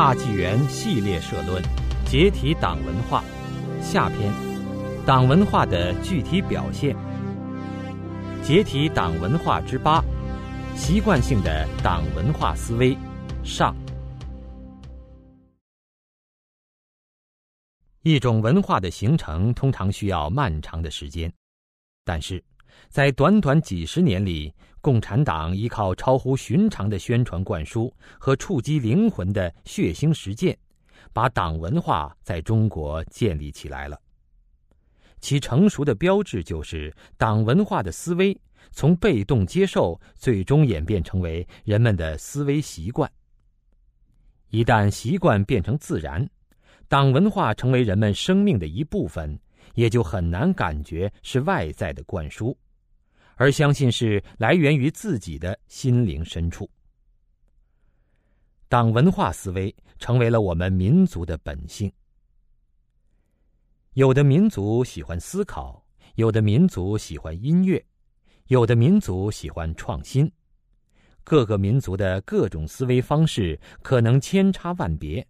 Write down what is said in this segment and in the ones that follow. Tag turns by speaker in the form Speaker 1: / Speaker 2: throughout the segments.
Speaker 1: 大纪元系列社论：解体党文化。下篇，党文化的具体表现。解体党文化之八：习惯性的党文化思维。上。一种文化的形成通常需要漫长的时间，但是在短短几十年里，共产党依靠超乎寻常的宣传灌输和触及灵魂的血腥实践，把党文化在中国建立起来了。其成熟的标志就是党文化的思维从被动接受，最终演变成为人们的思维习惯。一旦习惯变成自然。党文化成为人们生命的一部分，也就很难感觉是外在的灌输，而相信是来源于自己的心灵深处。党文化思维成为了我们民族的本性。有的民族喜欢思考，有的民族喜欢音乐，有的民族喜欢创新，各个民族的各种思维方式可能千差万别。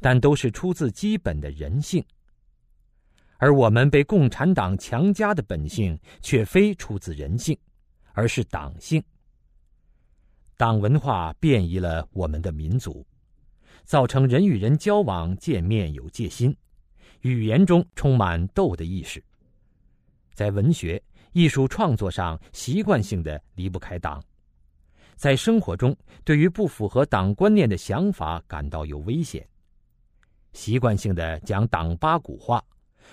Speaker 1: 但都是出自基本的人性，而我们被共产党强加的本性却非出自人性，而是党性。党文化变异了我们的民族，造成人与人交往见面有戒心，语言中充满斗的意识，在文学艺术创作上习惯性的离不开党，在生活中对于不符合党观念的想法感到有危险。习惯性的讲党八股话，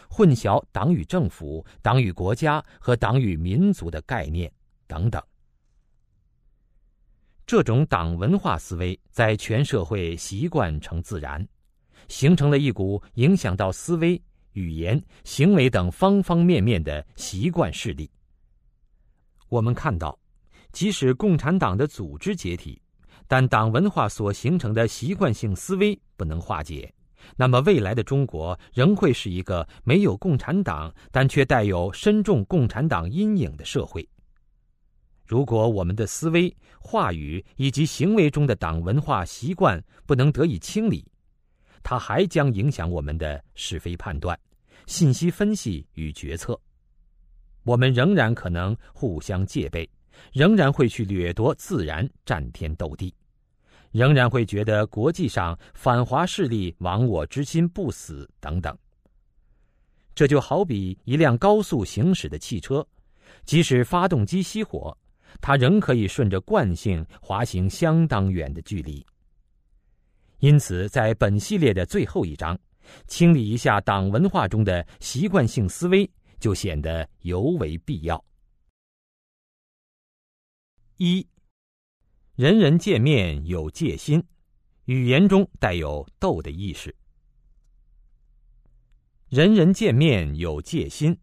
Speaker 1: 混淆党与政府、党与国家和党与民族的概念等等。这种党文化思维在全社会习惯成自然，形成了一股影响到思维、语言、行为等方方面面的习惯势力。我们看到，即使共产党的组织解体，但党文化所形成的习惯性思维不能化解。那么，未来的中国仍会是一个没有共产党，但却带有深重共产党阴影的社会。如果我们的思维、话语以及行为中的党文化习惯不能得以清理，它还将影响我们的是非判断、信息分析与决策。我们仍然可能互相戒备，仍然会去掠夺自然，战天斗地。仍然会觉得国际上反华势力亡我之心不死等等。这就好比一辆高速行驶的汽车，即使发动机熄火，它仍可以顺着惯性滑行相当远的距离。因此，在本系列的最后一章，清理一下党文化中的习惯性思维，就显得尤为必要。一。人人见面有戒心，语言中带有斗的意识。人人见面有戒心。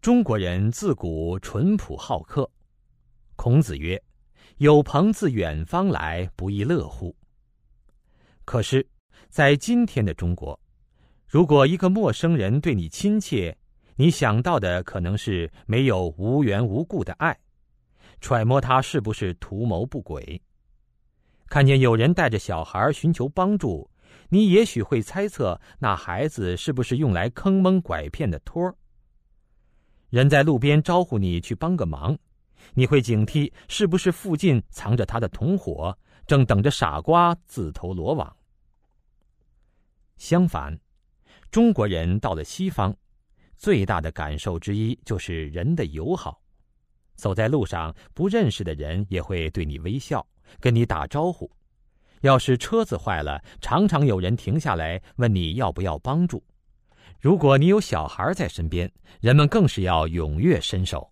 Speaker 1: 中国人自古淳朴好客。孔子曰：“有朋自远方来，不亦乐乎？”可是，在今天的中国，如果一个陌生人对你亲切，你想到的可能是没有无缘无故的爱。揣摩他是不是图谋不轨，看见有人带着小孩寻求帮助，你也许会猜测那孩子是不是用来坑蒙拐骗的托儿。人在路边招呼你去帮个忙，你会警惕是不是附近藏着他的同伙，正等着傻瓜自投罗网。相反，中国人到了西方，最大的感受之一就是人的友好。走在路上，不认识的人也会对你微笑，跟你打招呼。要是车子坏了，常常有人停下来问你要不要帮助。如果你有小孩在身边，人们更是要踊跃伸手。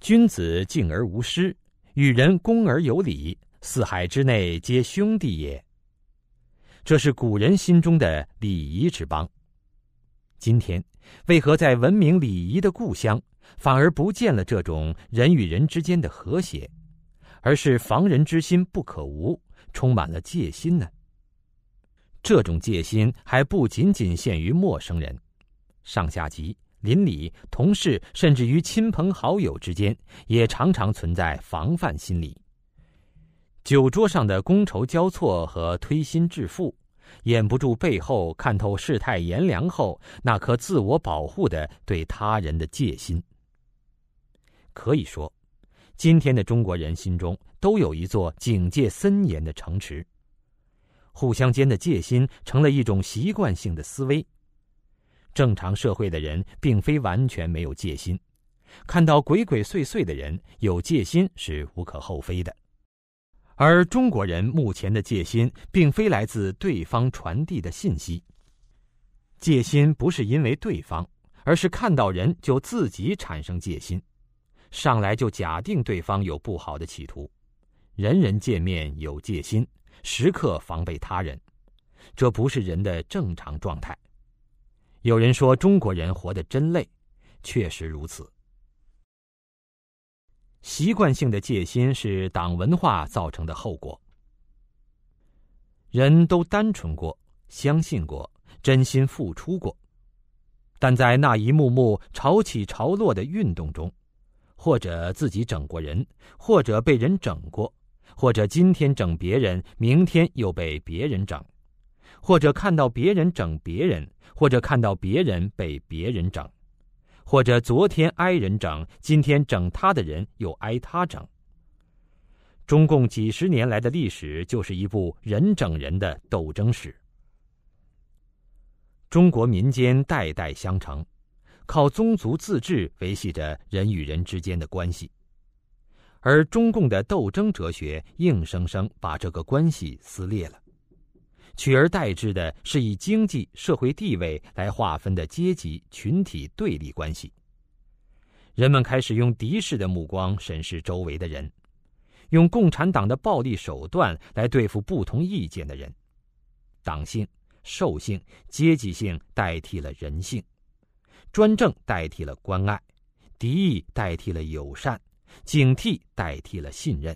Speaker 1: 君子敬而无失，与人恭而有礼，四海之内皆兄弟也。这是古人心中的礼仪之邦。今天，为何在文明礼仪的故乡？反而不见了这种人与人之间的和谐，而是防人之心不可无，充满了戒心呢。这种戒心还不仅仅限于陌生人，上下级、邻里、同事，甚至于亲朋好友之间，也常常存在防范心理。酒桌上的觥筹交错和推心置腹，掩不住背后看透世态炎凉后那颗自我保护的对他人的戒心。可以说，今天的中国人心中都有一座警戒森严的城池，互相间的戒心成了一种习惯性的思维。正常社会的人并非完全没有戒心，看到鬼鬼祟祟的人有戒心是无可厚非的。而中国人目前的戒心，并非来自对方传递的信息。戒心不是因为对方，而是看到人就自己产生戒心，上来就假定对方有不好的企图，人人见面有戒心，时刻防备他人，这不是人的正常状态。有人说中国人活得真累，确实如此。习惯性的戒心是党文化造成的后果。人都单纯过，相信过，真心付出过，但在那一幕幕潮起潮落的运动中，或者自己整过人，或者被人整过，或者今天整别人，明天又被别人整，或者看到别人整别人，或者看到别人被别人整。或者昨天挨人整，今天整他的人又挨他整。中共几十年来的历史就是一部人整人的斗争史。中国民间代代相承，靠宗族自治维系着人与人之间的关系，而中共的斗争哲学硬生生把这个关系撕裂了。取而代之的是以经济社会地位来划分的阶级群体对立关系。人们开始用敌视的目光审视周围的人，用共产党的暴力手段来对付不同意见的人。党性、兽性、阶级性代替了人性，专政代替了关爱，敌意代替了友善，警惕代替了信任。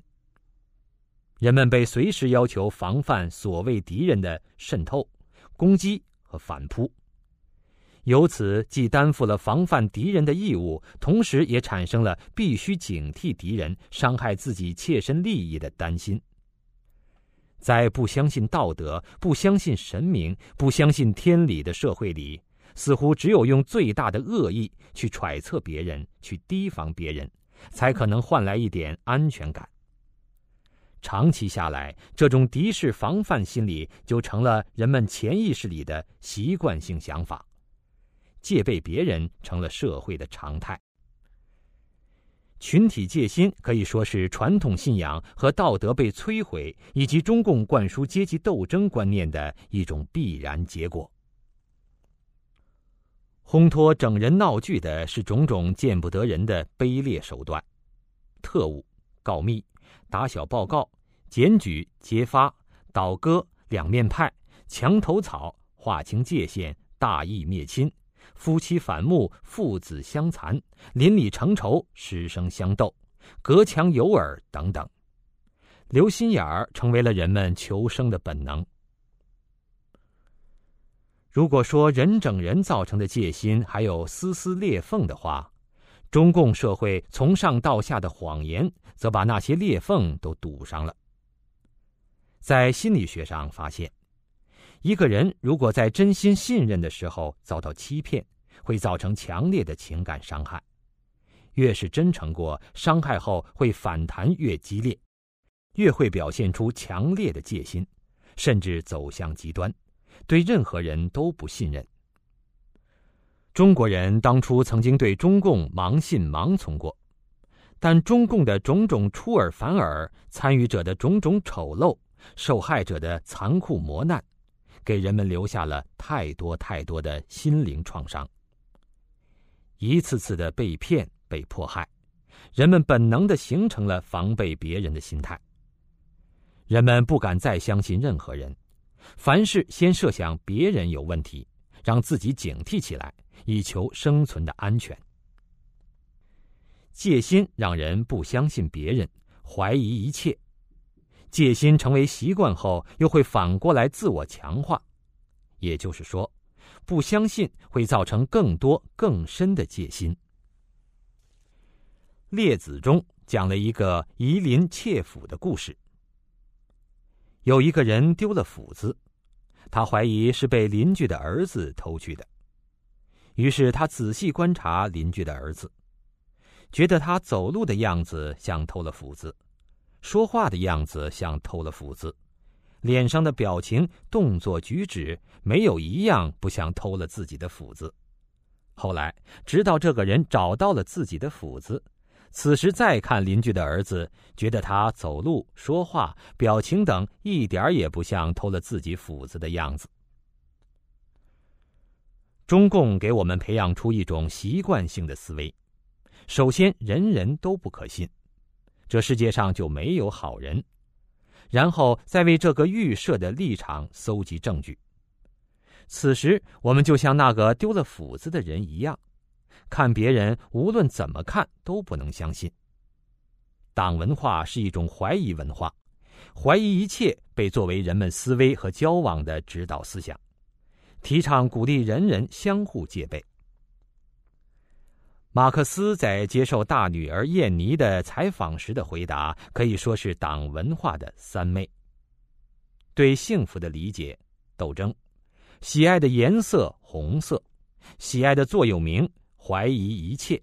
Speaker 1: 人们被随时要求防范所谓敌人的渗透、攻击和反扑，由此既担负了防范敌人的义务，同时也产生了必须警惕敌人伤害自己切身利益的担心。在不相信道德、不相信神明、不相信天理的社会里，似乎只有用最大的恶意去揣测别人、去提防别人，才可能换来一点安全感。长期下来，这种敌视防范心理就成了人们潜意识里的习惯性想法，戒备别人成了社会的常态。群体戒心可以说是传统信仰和道德被摧毁，以及中共灌输阶级斗争观念的一种必然结果。烘托整人闹剧的是种种见不得人的卑劣手段，特务告密。打小报告、检举、揭发、倒戈、两面派、墙头草、划清界限、大义灭亲、夫妻反目、父子相残、邻里成仇、师生相斗、隔墙有耳等等，留心眼儿成为了人们求生的本能。如果说人整人造成的戒心还有丝丝裂缝的话，中共社会从上到下的谎言，则把那些裂缝都堵上了。在心理学上发现，一个人如果在真心信任的时候遭到欺骗，会造成强烈的情感伤害。越是真诚过，伤害后会反弹越激烈，越会表现出强烈的戒心，甚至走向极端，对任何人都不信任。中国人当初曾经对中共盲信盲从过，但中共的种种出尔反尔、参与者的种种丑陋、受害者的残酷磨难，给人们留下了太多太多的心灵创伤。一次次的被骗、被迫害，人们本能的形成了防备别人的心态。人们不敢再相信任何人，凡事先设想别人有问题，让自己警惕起来。以求生存的安全。戒心让人不相信别人，怀疑一切。戒心成为习惯后，又会反过来自我强化。也就是说，不相信会造成更多更深的戒心。列子中讲了一个夷陵窃斧的故事。有一个人丢了斧子，他怀疑是被邻居的儿子偷去的。于是他仔细观察邻居的儿子，觉得他走路的样子像偷了斧子，说话的样子像偷了斧子，脸上的表情、动作、举止没有一样不像偷了自己的斧子。后来，直到这个人找到了自己的斧子。此时再看邻居的儿子，觉得他走路、说话、表情等一点也不像偷了自己斧子的样子。中共给我们培养出一种习惯性的思维：首先，人人都不可信，这世界上就没有好人；然后再为这个预设的立场搜集证据。此时，我们就像那个丢了斧子的人一样。看别人，无论怎么看都不能相信。党文化是一种怀疑文化，怀疑一切被作为人们思维和交往的指导思想，提倡鼓励人人相互戒备。马克思在接受大女儿燕妮的采访时的回答，可以说是党文化的三昧：对幸福的理解，斗争；喜爱的颜色，红色；喜爱的座右铭。怀疑一切，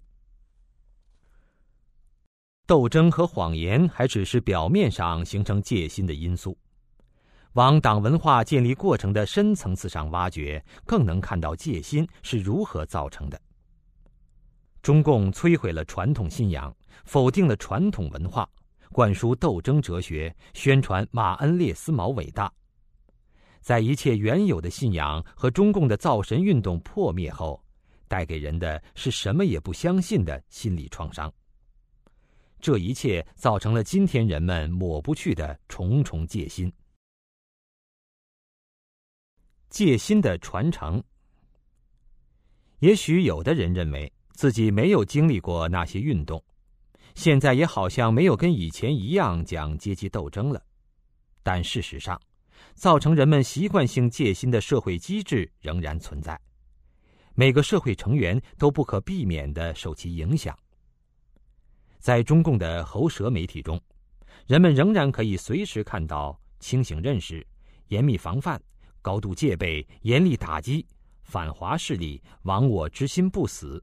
Speaker 1: 斗争和谎言还只是表面上形成戒心的因素，往党文化建立过程的深层次上挖掘，更能看到戒心是如何造成的。中共摧毁了传统信仰，否定了传统文化，灌输斗争哲学，宣传马恩列斯毛伟大，在一切原有的信仰和中共的造神运动破灭后。带给人的是什么也不相信的心理创伤。这一切造成了今天人们抹不去的重重戒心。戒心的传承。也许有的人认为自己没有经历过那些运动，现在也好像没有跟以前一样讲阶级斗争了。但事实上，造成人们习惯性戒心的社会机制仍然存在。每个社会成员都不可避免的受其影响。在中共的喉舌媒体中，人们仍然可以随时看到清醒认识、严密防范、高度戒备、严厉打击、反华势力、亡我之心不死、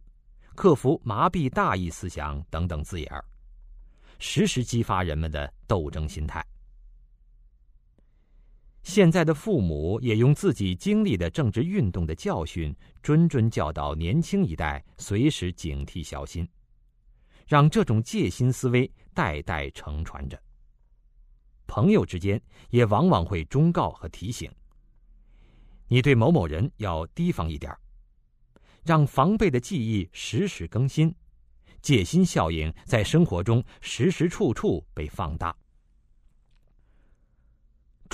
Speaker 1: 克服麻痹大意思想等等字眼儿，时时激发人们的斗争心态。现在的父母也用自己经历的政治运动的教训，谆谆教导年轻一代随时警惕小心，让这种戒心思维代代承传着。朋友之间也往往会忠告和提醒：你对某某人要提防一点让防备的记忆时时更新，戒心效应在生活中时时处处被放大。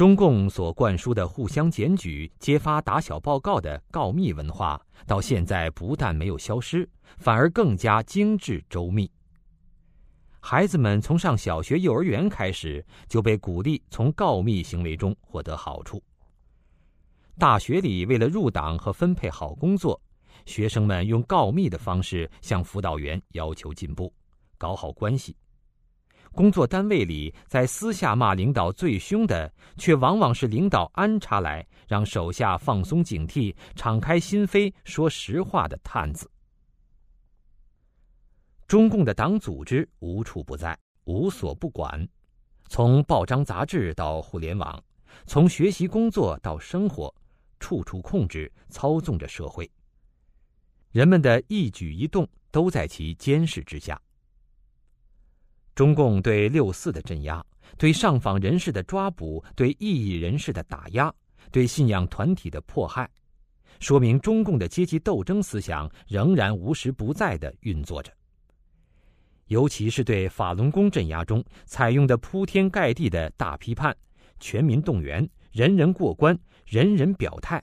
Speaker 1: 中共所灌输的互相检举、揭发打小报告的告密文化，到现在不但没有消失，反而更加精致周密。孩子们从上小学、幼儿园开始，就被鼓励从告密行为中获得好处。大学里，为了入党和分配好工作，学生们用告密的方式向辅导员要求进步，搞好关系。工作单位里，在私下骂领导最凶的，却往往是领导安插来让手下放松警惕、敞开心扉、说实话的探子。中共的党组织无处不在，无所不管，从报章杂志到互联网，从学习工作到生活，处处控制、操纵着社会。人们的一举一动都在其监视之下。中共对六四的镇压，对上访人士的抓捕，对异议人士的打压，对信仰团体的迫害，说明中共的阶级斗争思想仍然无时不在的运作着。尤其是对法轮功镇压中采用的铺天盖地的大批判、全民动员、人人过关、人人表态，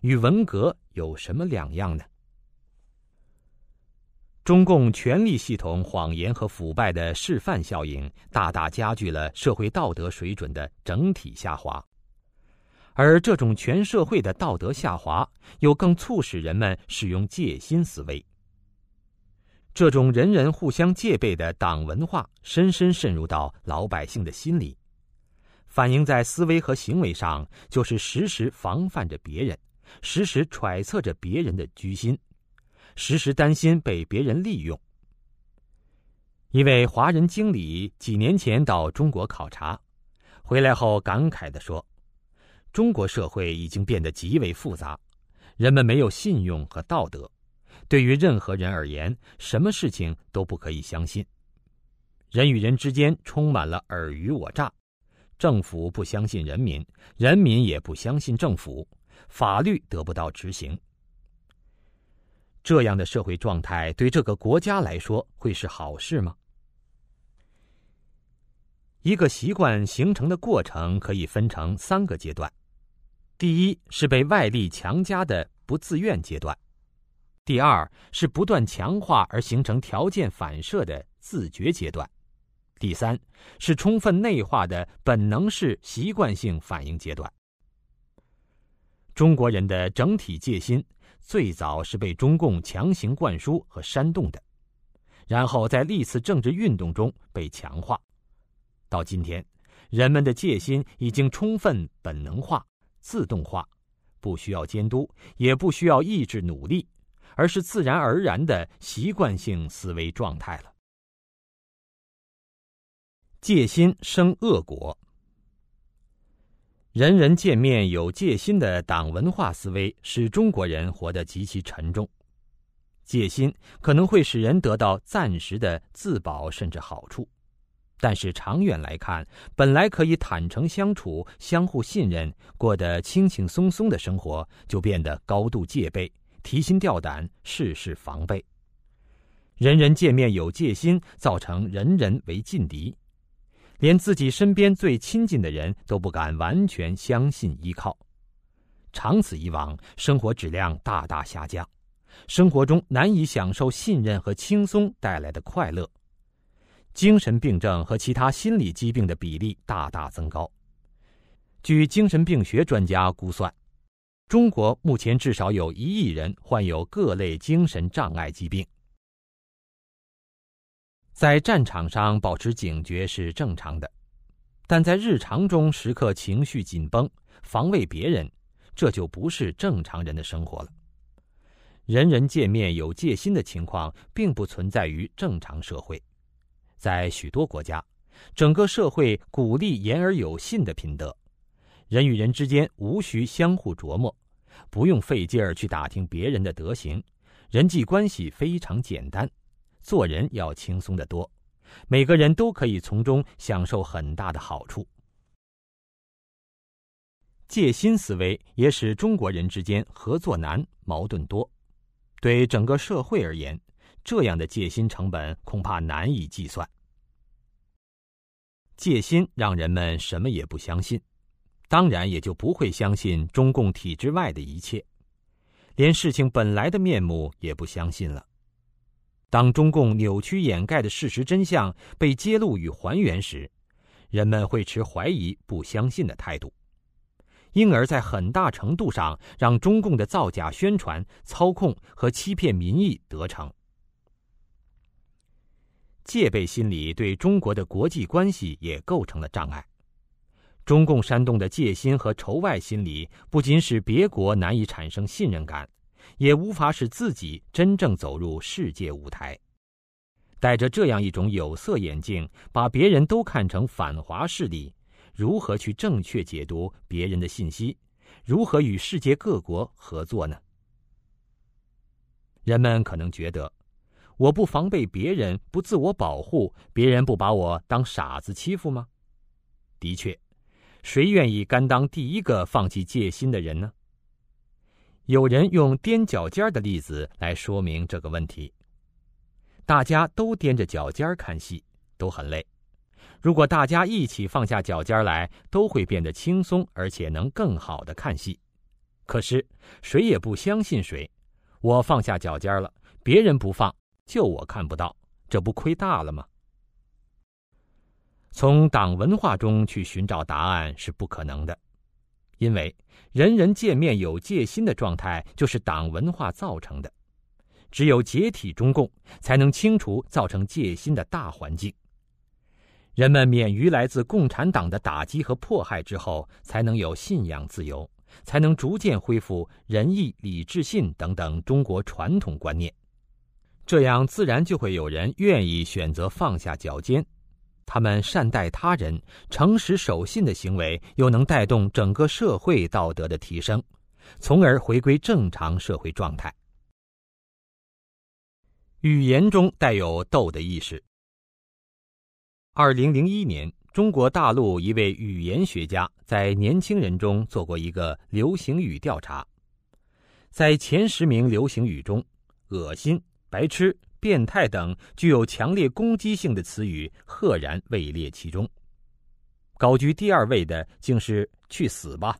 Speaker 1: 与文革有什么两样呢？中共权力系统谎言和腐败的示范效应，大大加剧了社会道德水准的整体下滑，而这种全社会的道德下滑，又更促使人们使用戒心思维。这种人人互相戒备的党文化，深深渗入到老百姓的心里，反映在思维和行为上，就是时时防范着别人，时时揣测着别人的居心，时时担心被别人利用。一位华人经理几年前到中国考察，回来后感慨地说：“中国社会已经变得极为复杂，人们没有信用和道德，对于任何人而言，什么事情都不可以相信。人与人之间充满了尔虞我诈，政府不相信人民，人民也不相信政府，法律得不到执行。这样的社会状态对这个国家来说会是好事吗？”一个习惯形成的过程可以分成三个阶段：第一是被外力强加的不自愿阶段；第二是不断强化而形成条件反射的自觉阶段；第三是充分内化的本能式习惯性反应阶段。中国人的整体戒心最早是被中共强行灌输和煽动的，然后在历次政治运动中被强化。到今天，人们的戒心已经充分本能化、自动化，不需要监督，也不需要意志努力，而是自然而然的习惯性思维状态了。戒心生恶果，人人见面有戒心的党文化思维，使中国人活得极其沉重。戒心可能会使人得到暂时的自保，甚至好处。但是长远来看，本来可以坦诚相处、相互信任、过得轻轻松松的生活，就变得高度戒备、提心吊胆、事事防备。人人见面有戒心，造成人人为劲敌，连自己身边最亲近的人都不敢完全相信依靠。长此以往，生活质量大大下降，生活中难以享受信任和轻松带来的快乐。精神病症和其他心理疾病的比例大大增高。据精神病学专家估算，中国目前至少有一亿人患有各类精神障碍疾病。在战场上保持警觉是正常的，但在日常中时刻情绪紧绷、防卫别人，这就不是正常人的生活了。人人见面有戒心的情况，并不存在于正常社会。在许多国家，整个社会鼓励言而有信的品德，人与人之间无需相互琢磨，不用费劲儿去打听别人的德行，人际关系非常简单，做人要轻松得多，每个人都可以从中享受很大的好处。戒心思维也使中国人之间合作难、矛盾多，对整个社会而言。这样的戒心成本恐怕难以计算。戒心让人们什么也不相信，当然也就不会相信中共体制外的一切，连事情本来的面目也不相信了。当中共扭曲掩盖的事实真相被揭露与还原时，人们会持怀疑、不相信的态度，因而，在很大程度上让中共的造假宣传、操控和欺骗民意得逞。戒备心理对中国的国际关系也构成了障碍。中共煽动的戒心和仇外心理，不仅使别国难以产生信任感，也无法使自己真正走入世界舞台。戴着这样一种有色眼镜，把别人都看成反华势力，如何去正确解读别人的信息？如何与世界各国合作呢？人们可能觉得。我不防备别人，不自我保护，别人不把我当傻子欺负吗？的确，谁愿意甘当第一个放弃戒心的人呢？有人用踮脚尖的例子来说明这个问题。大家都踮着脚尖看戏，都很累。如果大家一起放下脚尖来，都会变得轻松，而且能更好的看戏。可是谁也不相信谁。我放下脚尖了，别人不放。就我看不到，这不亏大了吗？从党文化中去寻找答案是不可能的，因为人人见面有戒心的状态就是党文化造成的。只有解体中共，才能清除造成戒心的大环境。人们免于来自共产党的打击和迫害之后，才能有信仰自由，才能逐渐恢复仁义礼智信等等中国传统观念。这样自然就会有人愿意选择放下脚尖。他们善待他人、诚实守信的行为，又能带动整个社会道德的提升，从而回归正常社会状态。语言中带有斗的意识。二零零一年，中国大陆一位语言学家在年轻人中做过一个流行语调查，在前十名流行语中，“恶心”“白痴”“变态”等具有强烈攻击性的词语赫然位列其中。高居第二位的竟是“去死吧”。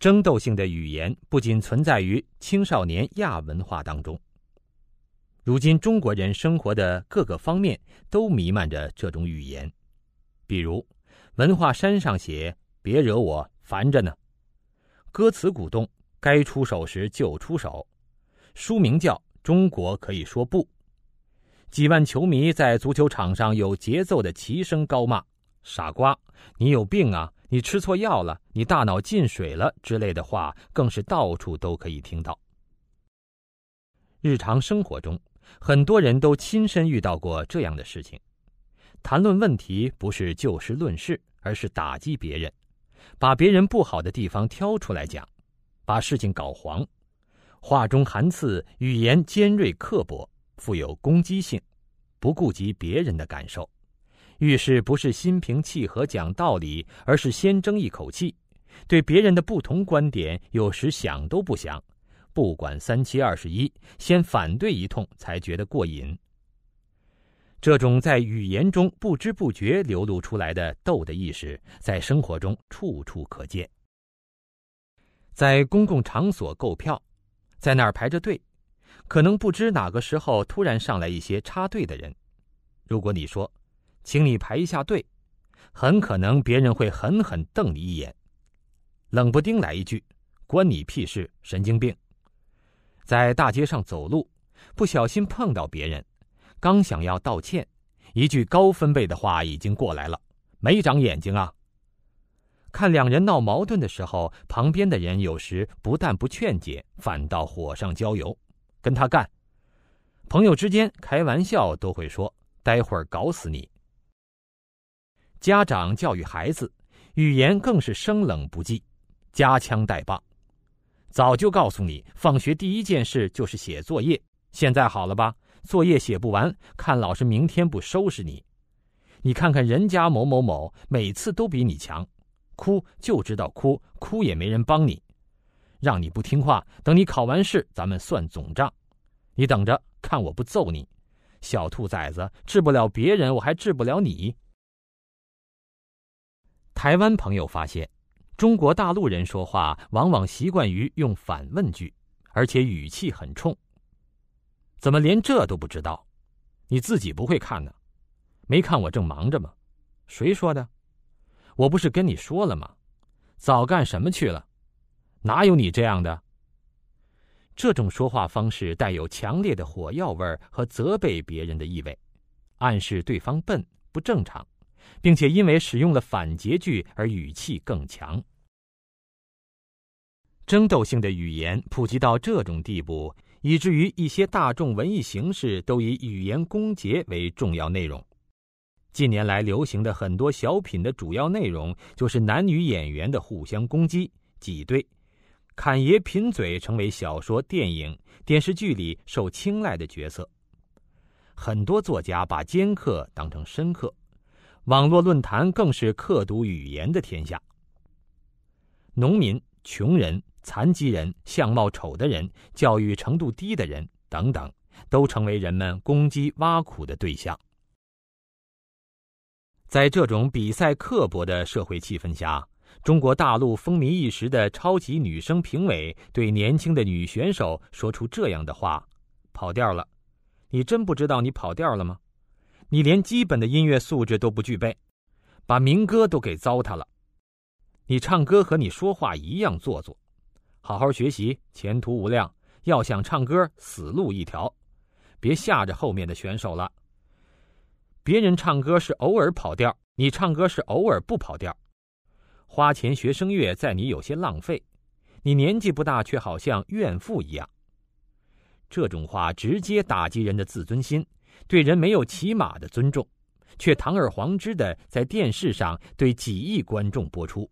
Speaker 1: 争斗性的语言不仅存在于青少年亚文化当中。如今，中国人生活的各个方面都弥漫着这种语言，比如文化衫上写“别惹我，烦着呢”，歌词鼓动“该出手时就出手”，书名叫“中国可以说不”，几万球迷在足球场上有节奏的齐声高骂“傻瓜，你有病啊，你吃错药了，你大脑进水了”之类的话，更是到处都可以听到。日常生活中。很多人都亲身遇到过这样的事情：谈论问题不是就事论事，而是打击别人，把别人不好的地方挑出来讲，把事情搞黄，话中含刺，语言尖锐刻薄，富有攻击性，不顾及别人的感受。遇事不是心平气和讲道理，而是先争一口气，对别人的不同观点有时想都不想。不管三七二十一，先反对一通才觉得过瘾。这种在语言中不知不觉流露出来的斗的意识，在生活中处处可见。在公共场所购票，在那儿排着队，可能不知哪个时候突然上来一些插队的人。如果你说“请你排一下队”，很可能别人会狠狠瞪你一眼，冷不丁来一句“关你屁事，神经病”。在大街上走路，不小心碰到别人，刚想要道歉，一句高分贝的话已经过来了：“没长眼睛啊！”看两人闹矛盾的时候，旁边的人有时不但不劝解，反倒火上浇油，跟他干。朋友之间开玩笑都会说：“待会儿搞死你。”家长教育孩子，语言更是生冷不忌，夹枪带棒。早就告诉你，放学第一件事就是写作业。现在好了吧？作业写不完，看老师明天不收拾你。你看看人家某某某，每次都比你强，哭就知道哭，哭也没人帮你。让你不听话，等你考完试，咱们算总账。你等着看，我不揍你，小兔崽子！治不了别人，我还治不了你。台湾朋友发现。中国大陆人说话往往习惯于用反问句，而且语气很冲。怎么连这都不知道？你自己不会看呢？没看我正忙着吗？谁说的？我不是跟你说了吗？早干什么去了？哪有你这样的？这种说话方式带有强烈的火药味儿和责备别人的意味，暗示对方笨不正常。并且因为使用了反诘句而语气更强。争斗性的语言普及到这种地步，以至于一些大众文艺形式都以语言攻讦为重要内容。近年来流行的很多小品的主要内容，就是男女演员的互相攻击、挤兑、侃爷贫嘴，成为小说、电影、电视剧里受青睐的角色。很多作家把尖刻当成深刻。网络论坛更是刻读语言的天下。农民、穷人、残疾人、相貌丑的人、教育程度低的人等等，都成为人们攻击挖苦的对象。在这种比赛刻薄的社会气氛下，中国大陆风靡一时的超级女声评委对年轻的女选手说出这样的话：“跑调了，你真不知道你跑调了吗？”你连基本的音乐素质都不具备，把民歌都给糟蹋了。你唱歌和你说话一样做作，好好学习，前途无量。要想唱歌，死路一条，别吓着后面的选手了。别人唱歌是偶尔跑调，你唱歌是偶尔不跑调。花钱学声乐，在你有些浪费。你年纪不大，却好像怨妇一样。这种话直接打击人的自尊心，对人没有起码的尊重，却堂而皇之的在电视上对几亿观众播出，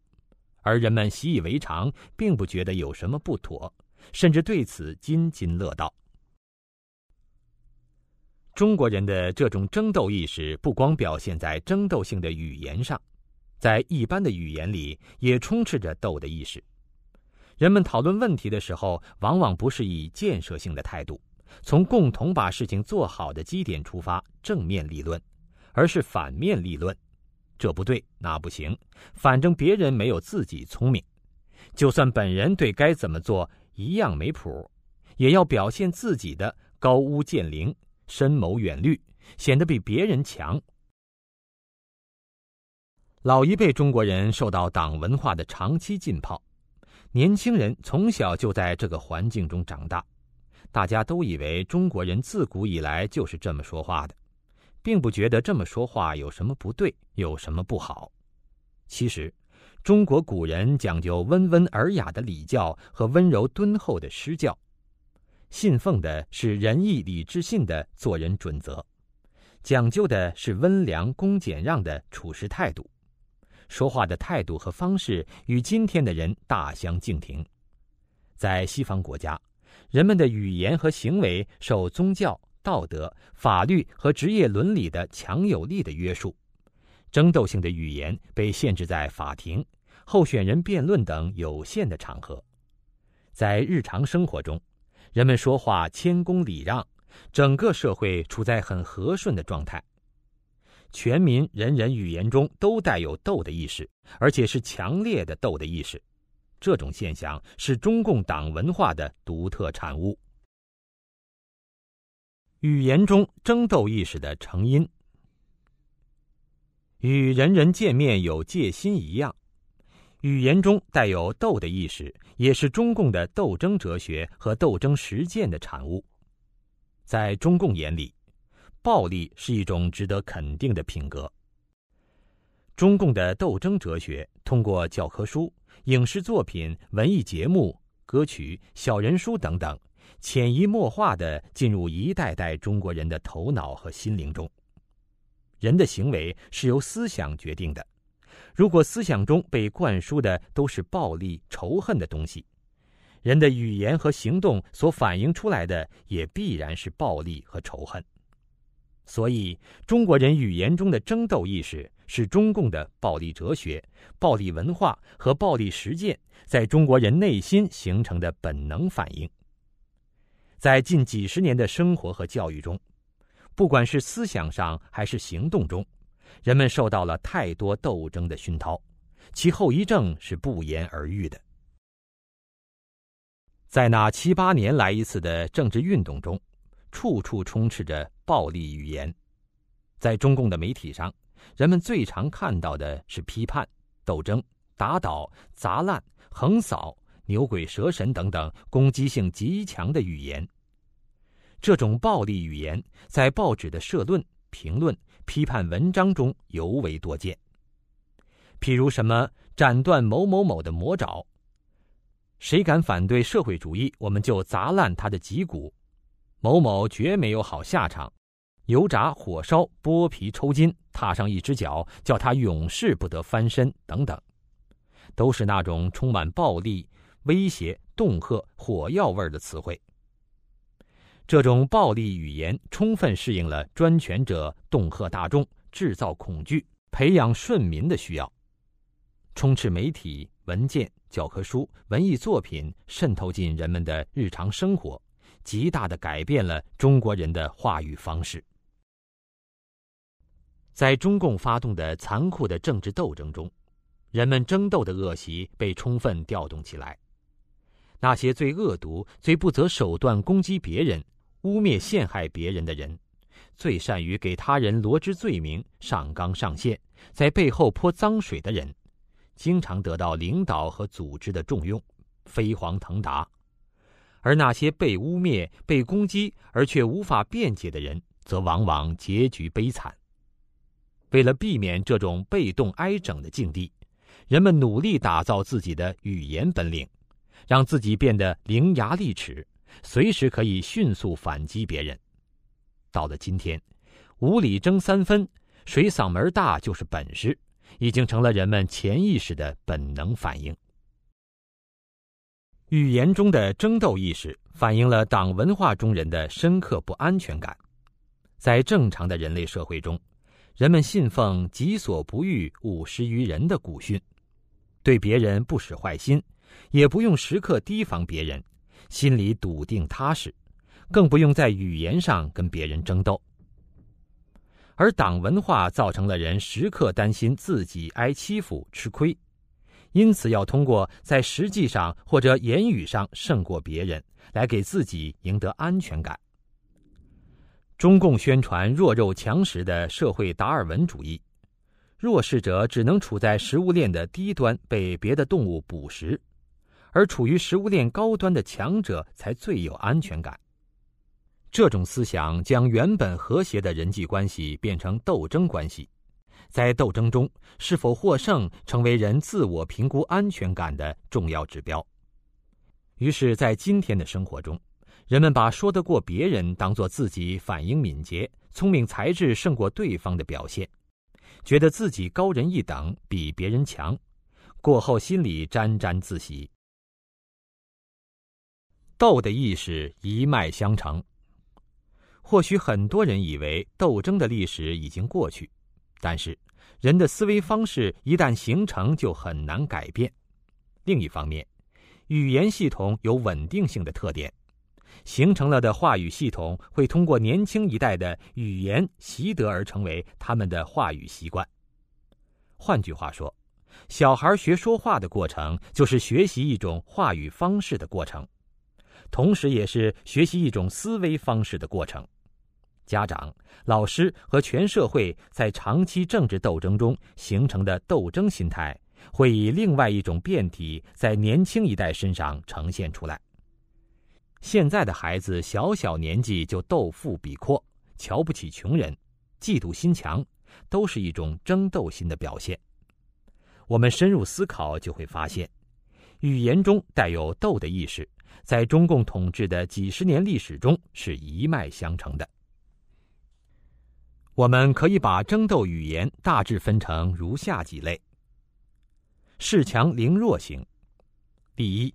Speaker 1: 而人们习以为常，并不觉得有什么不妥，甚至对此津津乐道。中国人的这种争斗意识，不光表现在争斗性的语言上。在一般的语言里，也充斥着斗的意识。人们讨论问题的时候，往往不是以建设性的态度，从共同把事情做好的基点出发正面立论，而是反面立论。这不对，那不行，反正别人没有自己聪明。就算本人对该怎么做一样没谱，也要表现自己的高屋建瓴、深谋远虑，显得比别人强。老一辈中国人受到党文化的长期浸泡，年轻人从小就在这个环境中长大，大家都以为中国人自古以来就是这么说话的，并不觉得这么说话有什么不对，有什么不好。其实，中国古人讲究温文尔雅的礼教和温柔敦厚的诗教，信奉的是仁义礼智信的做人准则，讲究的是温良恭俭让的处事态度。说话的态度和方式与今天的人大相径庭。在西方国家，人们的语言和行为受宗教、道德、法律和职业伦理的强有力的约束，争斗性的语言被限制在法庭、候选人辩论等有限的场合。在日常生活中，人们说话谦恭礼让，整个社会处在很和顺的状态。全民人人语言中都带有斗的意识，而且是强烈的斗的意识。这种现象是中共党文化的独特产物。语言中争斗意识的成因，与人人见面有戒心一样，语言中带有斗的意识，也是中共的斗争哲学和斗争实践的产物。在中共眼里。暴力是一种值得肯定的品格。中共的斗争哲学通过教科书、影视作品、文艺节目、歌曲、小人书等等，潜移默化的进入一代代中国人的头脑和心灵中。人的行为是由思想决定的，如果思想中被灌输的都是暴力、仇恨的东西，人的语言和行动所反映出来的也必然是暴力和仇恨。所以，中国人语言中的争斗意识是中共的暴力哲学、暴力文化和暴力实践在中国人内心形成的本能反应。在近几十年的生活和教育中，不管是思想上还是行动中，人们受到了太多斗争的熏陶，其后遗症是不言而喻的。在那七八年来一次的政治运动中。处处充斥着暴力语言，在中共的媒体上，人们最常看到的是批判、斗争、打倒、砸烂、横扫、牛鬼蛇神等等攻击性极强的语言。这种暴力语言在报纸的社论、评论、批判文章中尤为多见。譬如什么“斩断某某某的魔爪”，“谁敢反对社会主义，我们就砸烂他的脊骨”。某某绝没有好下场，油炸、火烧、剥皮、抽筋，踏上一只脚，叫他永世不得翻身，等等，都是那种充满暴力、威胁、恫吓、火药味的词汇。这种暴力语言充分适应了专权者恫吓大众、制造恐惧、培养顺民的需要，充斥媒体、文件、教科书、文艺作品，渗透进人们的日常生活。极大的改变了中国人的话语方式。在中共发动的残酷的政治斗争中，人们争斗的恶习被充分调动起来。那些最恶毒、最不择手段攻击别人、污蔑陷害别人的人，最善于给他人罗织罪名、上纲上线，在背后泼脏水的人，经常得到领导和组织的重用，飞黄腾达。而那些被污蔑、被攻击而却无法辩解的人，则往往结局悲惨。为了避免这种被动挨整的境地，人们努力打造自己的语言本领，让自己变得伶牙俐齿，随时可以迅速反击别人。到了今天，五里争三分，谁嗓门大就是本事，已经成了人们潜意识的本能反应。语言中的争斗意识，反映了党文化中人的深刻不安全感。在正常的人类社会中，人们信奉“己所不欲，勿施于人”的古训，对别人不使坏心，也不用时刻提防别人，心里笃定踏实，更不用在语言上跟别人争斗。而党文化造成了人时刻担心自己挨欺负、吃亏。因此，要通过在实际上或者言语上胜过别人，来给自己赢得安全感。中共宣传弱肉强食的社会达尔文主义，弱势者只能处在食物链的低端，被别的动物捕食，而处于食物链高端的强者才最有安全感。这种思想将原本和谐的人际关系变成斗争关系。在斗争中是否获胜，成为人自我评估安全感的重要指标。于是，在今天的生活中，人们把说得过别人当做自己反应敏捷、聪明才智胜过对方的表现，觉得自己高人一等，比别人强，过后心里沾沾自喜。斗的意识一脉相承。或许很多人以为斗争的历史已经过去。但是，人的思维方式一旦形成，就很难改变。另一方面，语言系统有稳定性的特点，形成了的话语系统会通过年轻一代的语言习得而成为他们的话语习惯。换句话说，小孩学说话的过程，就是学习一种话语方式的过程，同时也是学习一种思维方式的过程。家长、老师和全社会在长期政治斗争中形成的斗争心态，会以另外一种变体在年轻一代身上呈现出来。现在的孩子小小年纪就斗富比阔，瞧不起穷人，嫉妒心强，都是一种争斗心的表现。我们深入思考，就会发现，语言中带有斗的意识，在中共统治的几十年历史中是一脉相承的。我们可以把争斗语言大致分成如下几类：恃强凌弱型。第一，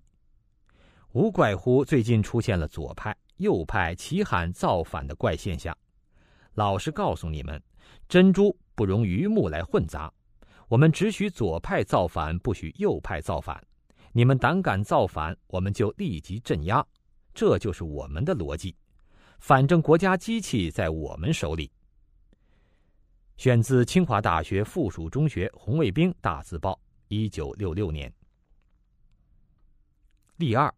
Speaker 1: 无怪乎最近出现了左派、右派齐喊造反的怪现象。老实告诉你们，珍珠不容榆木来混杂，我们只许左派造反，不许右派造反。你们胆敢造反，我们就立即镇压。这就是我们的逻辑。反正国家机器在我们手里。选自清华大学附属中学红卫兵大字报，一九六六年。例二：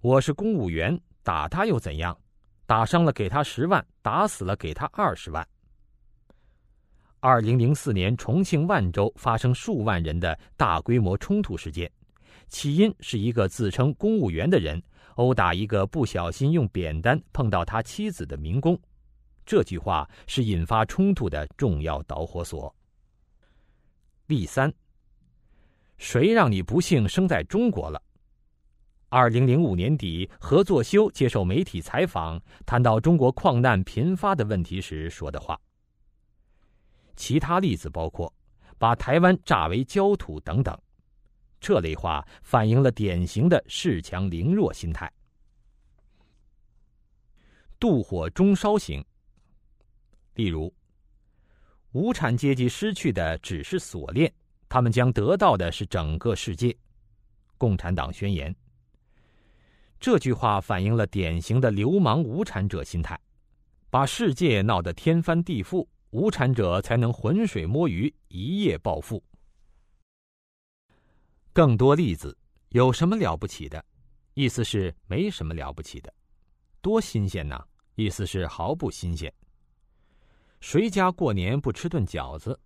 Speaker 1: 我是公务员，打他又怎样？打伤了给他十万，打死了给他二十万。二零零四年重庆万州发生数万人的大规模冲突事件，起因是一个自称公务员的人殴打一个不小心用扁担碰到他妻子的民工。这句话是引发冲突的重要导火索。第三，谁让你不幸生在中国了？二零零五年底，何作修接受媒体采访，谈到中国矿难频发的问题时说的话。其他例子包括把台湾炸为焦土等等。这类话反映了典型的恃强凌弱心态。妒火中烧型。例如，无产阶级失去的只是锁链，他们将得到的是整个世界。共产党宣言。这句话反映了典型的流氓无产者心态，把世界闹得天翻地覆，无产者才能浑水摸鱼，一夜暴富。更多例子，有什么了不起的？意思是没什么了不起的。多新鲜呢？意思是毫不新鲜。谁家过年不吃顿饺子？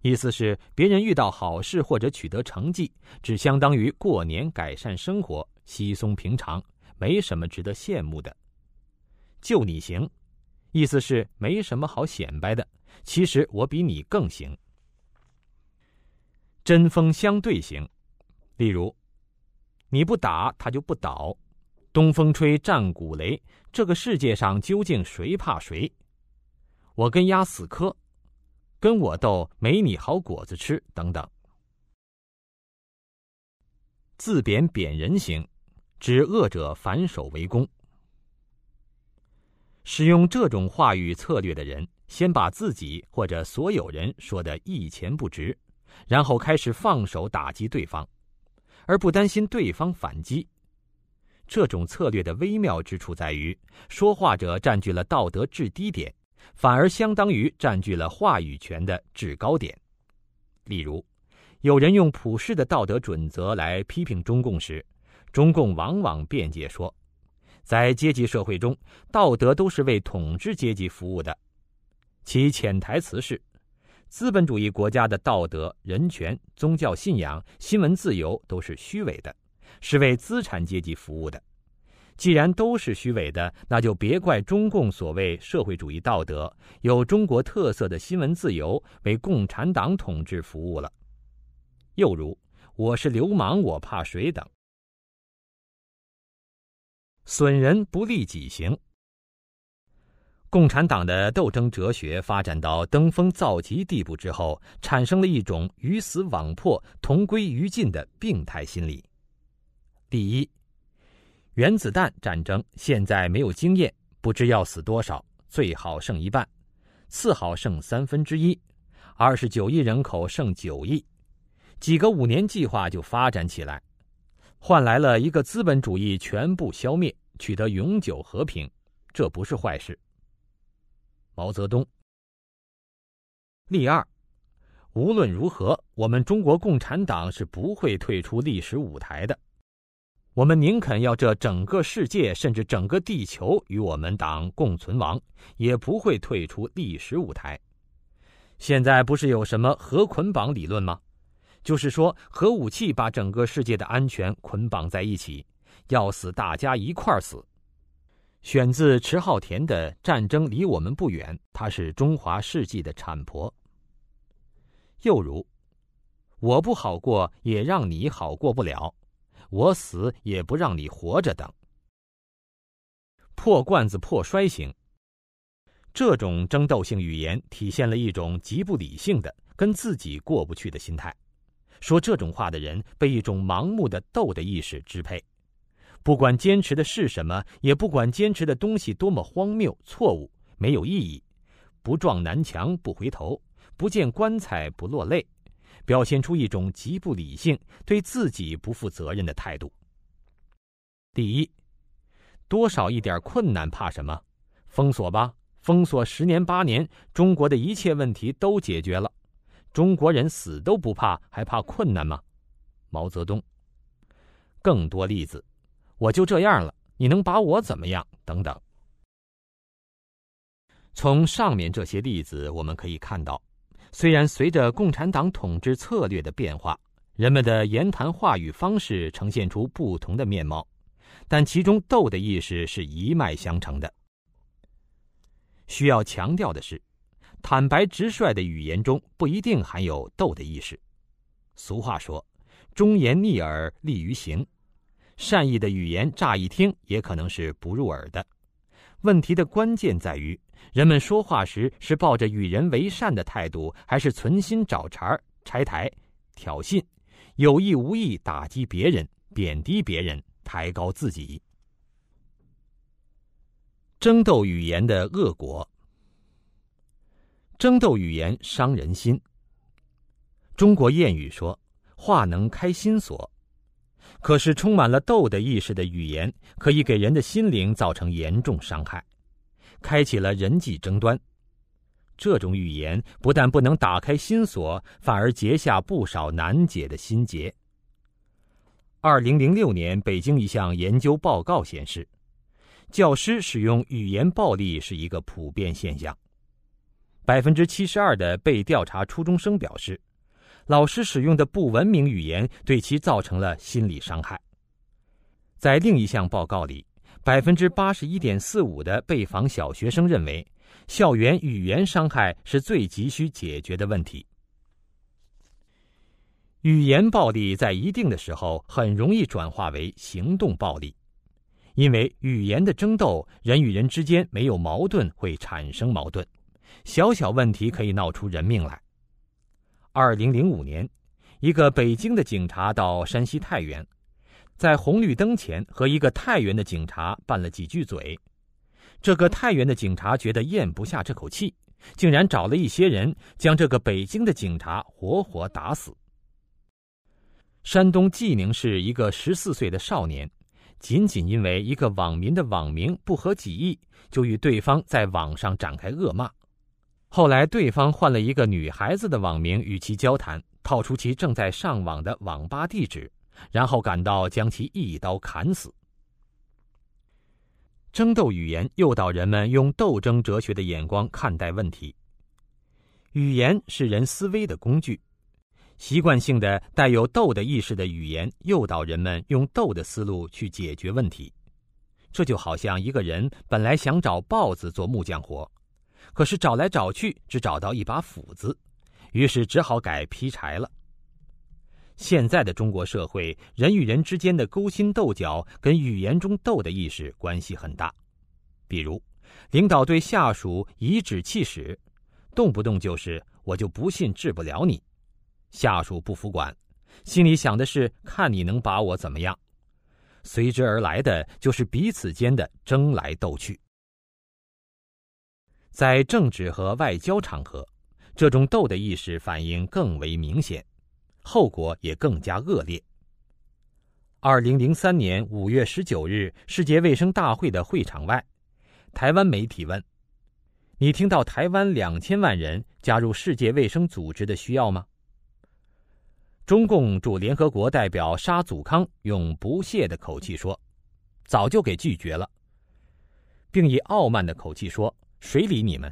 Speaker 1: 意思是别人遇到好事或者取得成绩，只相当于过年改善生活，稀松平常，没什么值得羡慕的。就你行，意思是没什么好显摆的，其实我比你更行。针锋相对型，例如，你不打他就不倒，东风吹战鼓擂，这个世界上究竟谁怕谁？我跟鸭死磕，跟我斗没你好果子吃，等等。自贬贬人型，指恶者反手为攻。使用这种话语策略的人，先把自己或者所有人说的一钱不值，然后开始放手打击对方，而不担心对方反击。这种策略的微妙之处在于，说话者占据了道德制低点，反而相当于占据了话语权的制高点。例如，有人用普世的道德准则来批评中共时，中共往往辩解说。在阶级社会中，道德都是为统治阶级服务的。其潜台词是：资本主义国家的道德、人权、宗教信仰、新闻自由都是虚伪的，是为资产阶级服务的。既然都是虚伪的，那就别怪中共所谓社会主义道德、有中国特色的新闻自由为共产党统治服务了。又如“我是流氓，我怕谁”等。损人不利己行。共产党的斗争哲学发展到登峰造极地步之后，产生了一种鱼死网破、同归于尽的病态心理。第一，原子弹战争现在没有经验，不知要死多少，最好剩一半，次好剩三分之一，二十九亿人口剩九亿，几个五年计划就发展起来。换来了一个资本主义全部消灭，取得永久和平，这不是坏事。毛泽东。例二，无论如何，我们中国共产党是不会退出历史舞台的。我们宁肯要这整个世界，甚至整个地球与我们党共存亡，也不会退出历史舞台。现在不是有什么核捆绑理论吗？就是说，核武器把整个世界的安全捆绑在一起，要死大家一块儿死。选自迟浩田的《战争离我们不远》，他是中华世纪的产婆。又如，我不好过，也让你好过不了；我死也不让你活着等。破罐子破摔型，这种争斗性语言体现了一种极不理性的、跟自己过不去的心态。说这种话的人被一种盲目的斗的意识支配，不管坚持的是什么，也不管坚持的东西多么荒谬、错误、没有意义，不撞南墙不回头，不见棺材不落泪，表现出一种极不理性、对自己不负责任的态度。第一，多少一点困难怕什么？封锁吧，封锁十年八年，中国的一切问题都解决了。中国人死都不怕，还怕困难吗？毛泽东。更多例子，我就这样了，你能把我怎么样？等等。从上面这些例子，我们可以看到，虽然随着共产党统治策略的变化，人们的言谈话语方式呈现出不同的面貌，但其中斗的意识是一脉相承的。需要强调的是。坦白直率的语言中不一定含有斗的意识。俗话说：“忠言逆耳利于行。”善意的语言乍一听也可能是不入耳的。问题的关键在于，人们说话时是抱着与人为善的态度，还是存心找茬、拆台、挑衅，有意无意打击别人、贬低别人、抬高自己。争斗语言的恶果。争斗语言伤人心。中国谚语说：“话能开心锁。”可是，充满了斗的意识的语言，可以给人的心灵造成严重伤害，开启了人际争端。这种语言不但不能打开心锁，反而结下不少难解的心结。二零零六年，北京一项研究报告显示，教师使用语言暴力是一个普遍现象。百分之七十二的被调查初中生表示，老师使用的不文明语言对其造成了心理伤害。在另一项报告里，百分之八十一点四五的被访小学生认为，校园语言伤害是最急需解决的问题。语言暴力在一定的时候很容易转化为行动暴力，因为语言的争斗，人与人之间没有矛盾会产生矛盾，小小问题可以闹出人命来。二零零五年，一个北京的警察到山西太原，在红绿灯前和一个太原的警察拌了几句嘴，这个太原的警察觉得咽不下这口气，竟然找了一些人将这个北京的警察活活打死。山东济宁市一个十四岁的少年，仅仅因为一个网民的网名不合己意，就与对方在网上展开恶骂。后来，对方换了一个女孩子的网名与其交谈，套出其正在上网的网吧地址，然后赶到将其一刀砍死。争斗语言诱导人们用斗争哲学的眼光看待问题。语言是人思维的工具。习惯性的带有斗的意识的语言，诱导人们用斗的思路去解决问题。这就好像一个人本来想找豹子做木匠活，可是找来找去只找到一把斧子，于是只好改劈柴了。现在的中国社会，人与人之间的勾心斗角跟语言中斗的意识关系很大。比如，领导对下属颐指气使，动不动就是“我就不信治不了你”。下属不服管，心里想的是看你能把我怎么样，随之而来的就是彼此间的争来斗去。在政治和外交场合，这种斗的意识反应更为明显，后果也更加恶劣。二零零三年五月十九日，世界卫生大会的会场外，台湾媒体问：“你听到台湾两千万人加入世界卫生组织的需要吗？”中共驻联合国代表沙祖康用不屑的口气说：“早就给拒绝了。”并以傲慢的口气说：“谁理你们？”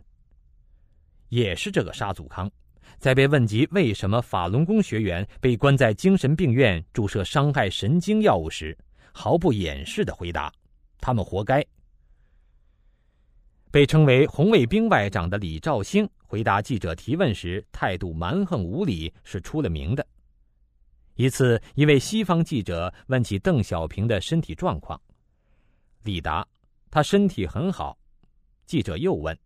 Speaker 1: 也是这个沙祖康，在被问及为什么法轮功学员被关在精神病院注射伤害神经药物时，毫不掩饰的回答：“他们活该。”被称为红卫兵外长的李兆星回答记者提问时态度蛮横无理，是出了名的。一次，一位西方记者问起邓小平的身体状况，李答：“他身体很好。”记者又问：“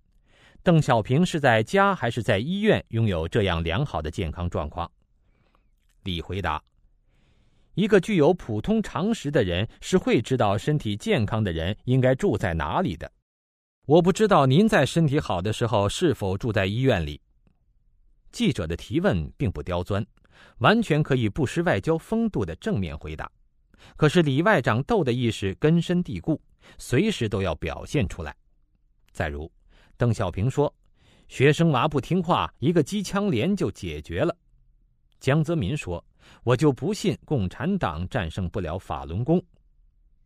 Speaker 1: 邓小平是在家还是在医院拥有这样良好的健康状况？”李回答：“一个具有普通常识的人是会知道身体健康的人应该住在哪里的。我不知道您在身体好的时候是否住在医院里。”记者的提问并不刁钻。完全可以不失外交风度的正面回答，可是李外长斗的意识根深蒂固，随时都要表现出来。再如，邓小平说：“学生娃不听话，一个机枪连就解决了。”江泽民说：“我就不信共产党战胜不了法轮功。”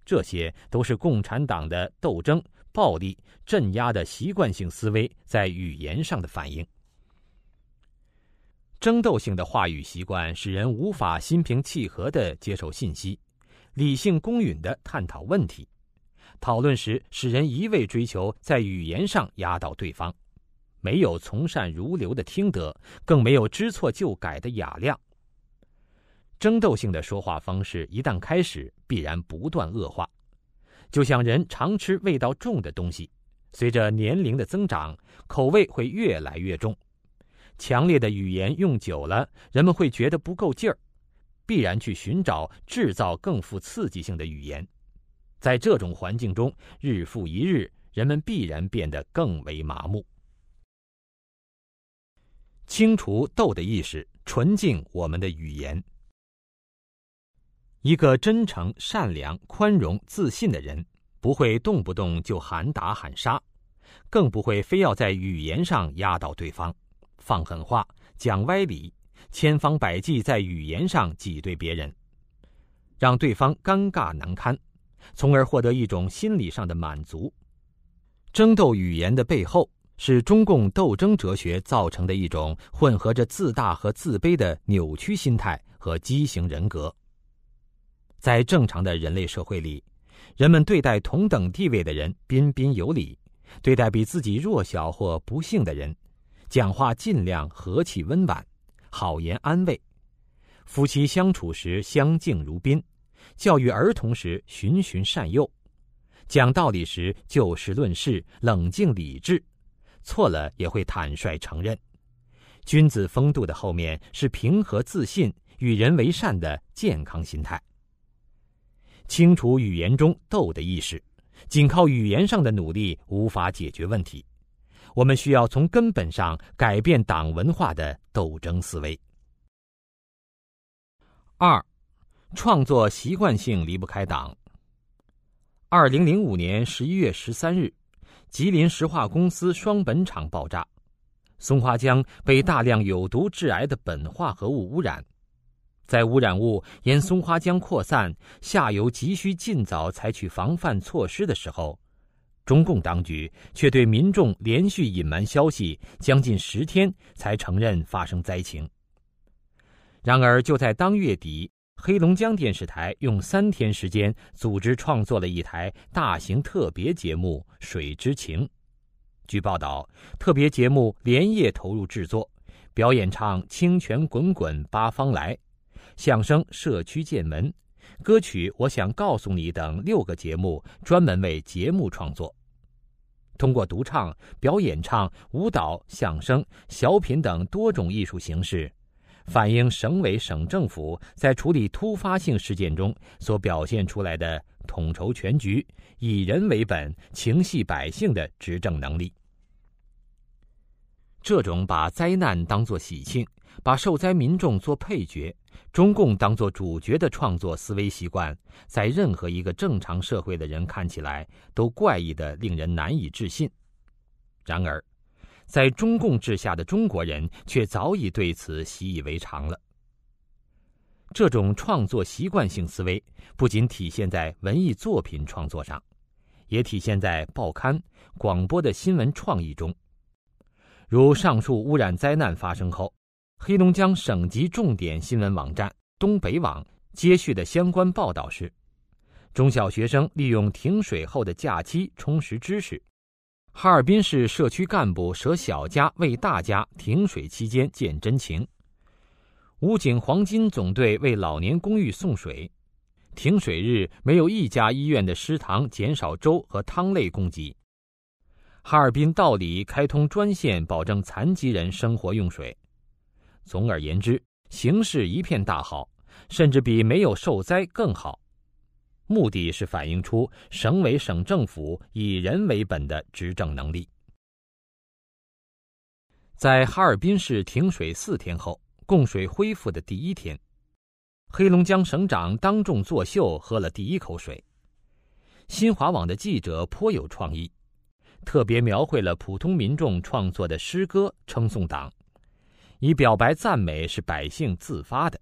Speaker 1: 这些都是共产党的斗争、暴力、镇压的习惯性思维在语言上的反应。争斗性的话语习惯使人无法心平气和地接受信息，理性公允地探讨问题。讨论时使人一味追求在语言上压倒对方，没有从善如流的听得，更没有知错就改的雅量。争斗性的说话方式一旦开始，必然不断恶化。就像人常吃味道重的东西，随着年龄的增长，口味会越来越重。强烈的语言用久了，人们会觉得不够劲儿，必然去寻找制造更富刺激性的语言。在这种环境中，日复一日，人们必然变得更为麻木。清除斗的意识，纯净我们的语言。一个真诚、善良、宽容、自信的人，不会动不动就喊打喊杀，更不会非要在语言上压倒对方。放狠话，讲歪理，千方百计在语言上挤兑别人，让对方尴尬难堪，从而获得一种心理上的满足。争斗语言的背后，是中共斗争哲学造成的一种混合着自大和自卑的扭曲心态和畸形人格。在正常的人类社会里，人们对待同等地位的人彬彬有礼，对待比自己弱小或不幸的人，讲话尽量和气温婉，好言安慰；夫妻相处时相敬如宾，教育儿童时循循善诱，讲道理时就事论事，冷静理智，错了也会坦率承认。君子风度的后面是平和自信、与人为善的健康心态。清除语言中斗的意识，仅靠语言上的努力无法解决问题。我们需要从根本上改变党文化的斗争思维。二，创作习惯性离不开党。二零零五年十一月十三日，吉林石化公司双本厂爆炸，松花江被大量有毒致癌的苯化合物污染。在污染物沿松花江扩散，下游急需尽早采取防范措施的时候，中共当局却对民众连续隐瞒消息，将近十天才承认发生灾情。然而，就在当月底，黑龙江电视台用三天时间组织创作了一台大型特别节目《水之情》。据报道，特别节目连夜投入制作，表演唱《清泉滚滚八方来》。相声《社区见闻》、歌曲《我想告诉你》等六个节目专门为节目创作，通过独唱、表演唱、舞蹈、相声、小品等多种艺术形式，反映省委省政府在处理突发性事件中所表现出来的统筹全局、以人为本、情系百姓的执政能力。这种把灾难当作喜庆。把受灾民众做配角，中共当作主角的创作思维习惯，在任何一个正常社会的人看起来都怪异的令人难以置信。然而，在中共治下的中国人却早已对此习以为常了。这种创作习惯性思维不仅体现在文艺作品创作上，也体现在报刊、广播的新闻创意中。如上述污染灾难发生后。黑龙江省级重点新闻网站东北网接续的相关报道是：中小学生利用停水后的假期充实知识；哈尔滨市社区干部舍小家为大家停水期间见真情；武警黄金总队为老年公寓送水；停水日没有一家医院的食堂减少粥和汤类供给；哈尔滨道里开通专线保证残疾人生活用水。总而言之，形势一片大好，甚至比没有受灾更好。目的是反映出省委省政府以人为本的执政能力。在哈尔滨市停水四天后，供水恢复的第一天，黑龙江省长当众作秀，喝了第一口水。新华网的记者颇有创意，特别描绘了普通民众创作的诗歌，称颂党。以表白赞美是百姓自发的。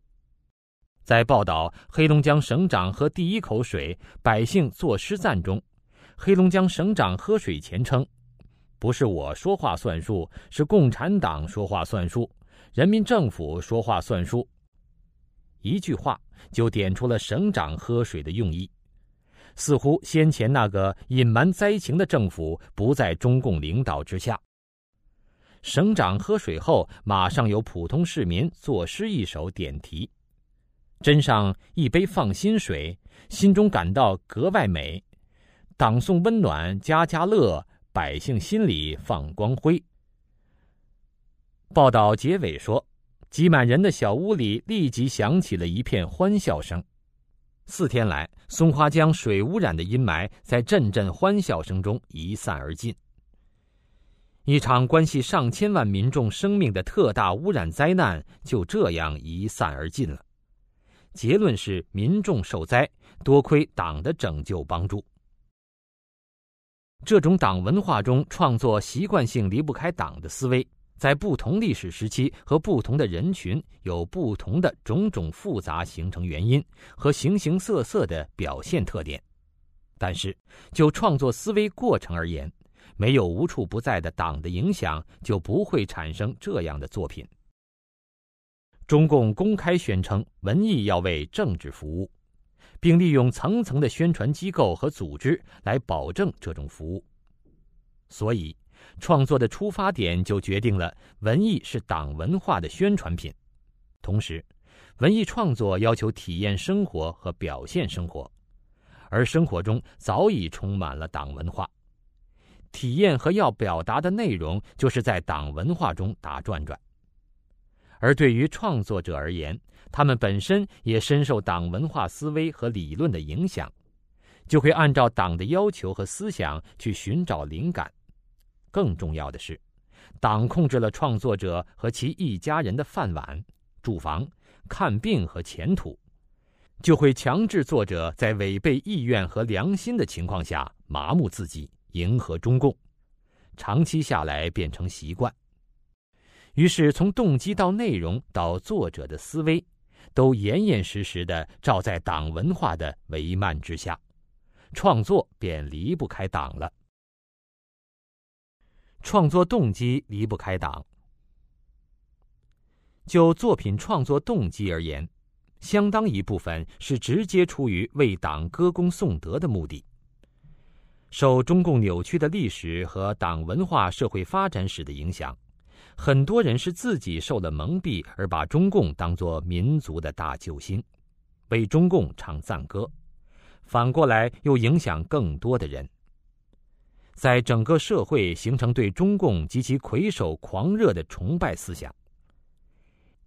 Speaker 1: 在报道黑龙江省长喝第一口水，百姓作诗赞中，黑龙江省长喝水前称：“不是我说话算数，是共产党说话算数，人民政府说话算数。”一句话就点出了省长喝水的用意，似乎先前那个隐瞒灾情的政府不在中共领导之下。省长喝水后，马上有普通市民作诗一首点题：“斟上一杯放心水，心中感到格外美。党送温暖家家乐，百姓心里放光辉。”报道结尾说：“挤满人的小屋里立即响起了一片欢笑声。四天来，松花江水污染的阴霾在阵阵欢笑声中一散而尽。”一场关系上千万民众生命的特大污染灾难就这样一散而尽了。结论是民众受灾，多亏党的拯救帮助。这种党文化中创作习惯性离不开党的思维，在不同历史时期和不同的人群有不同的种种复杂形成原因和形形色色的表现特点。但是就创作思维过程而言，没有无处不在的党的影响，就不会产生这样的作品。中共公开宣称文艺要为政治服务，并利用层层的宣传机构和组织来保证这种服务。所以，创作的出发点就决定了文艺是党文化的宣传品。同时，文艺创作要求体验生活和表现生活，而生活中早已充满了党文化。体验和要表达的内容，就是在党文化中打转转。而对于创作者而言，他们本身也深受党文化思维和理论的影响，就会按照党的要求和思想去寻找灵感。更重要的是，党控制了创作者和其一家人的饭碗、住房、看病和前途，就会强制作者在违背意愿和良心的情况下麻木自己。迎合中共，长期下来变成习惯。于是，从动机到内容到作者的思维，都严严实实的照在党文化的帷幔之下，创作便离不开党了。创作动机离不开党。就作品创作动机而言，相当一部分是直接出于为党歌功颂德的目的。受中共扭曲的历史和党文化社会发展史的影响，很多人是自己受了蒙蔽，而把中共当作民族的大救星，为中共唱赞歌，反过来又影响更多的人，在整个社会形成对中共及其魁首狂热的崇拜思想。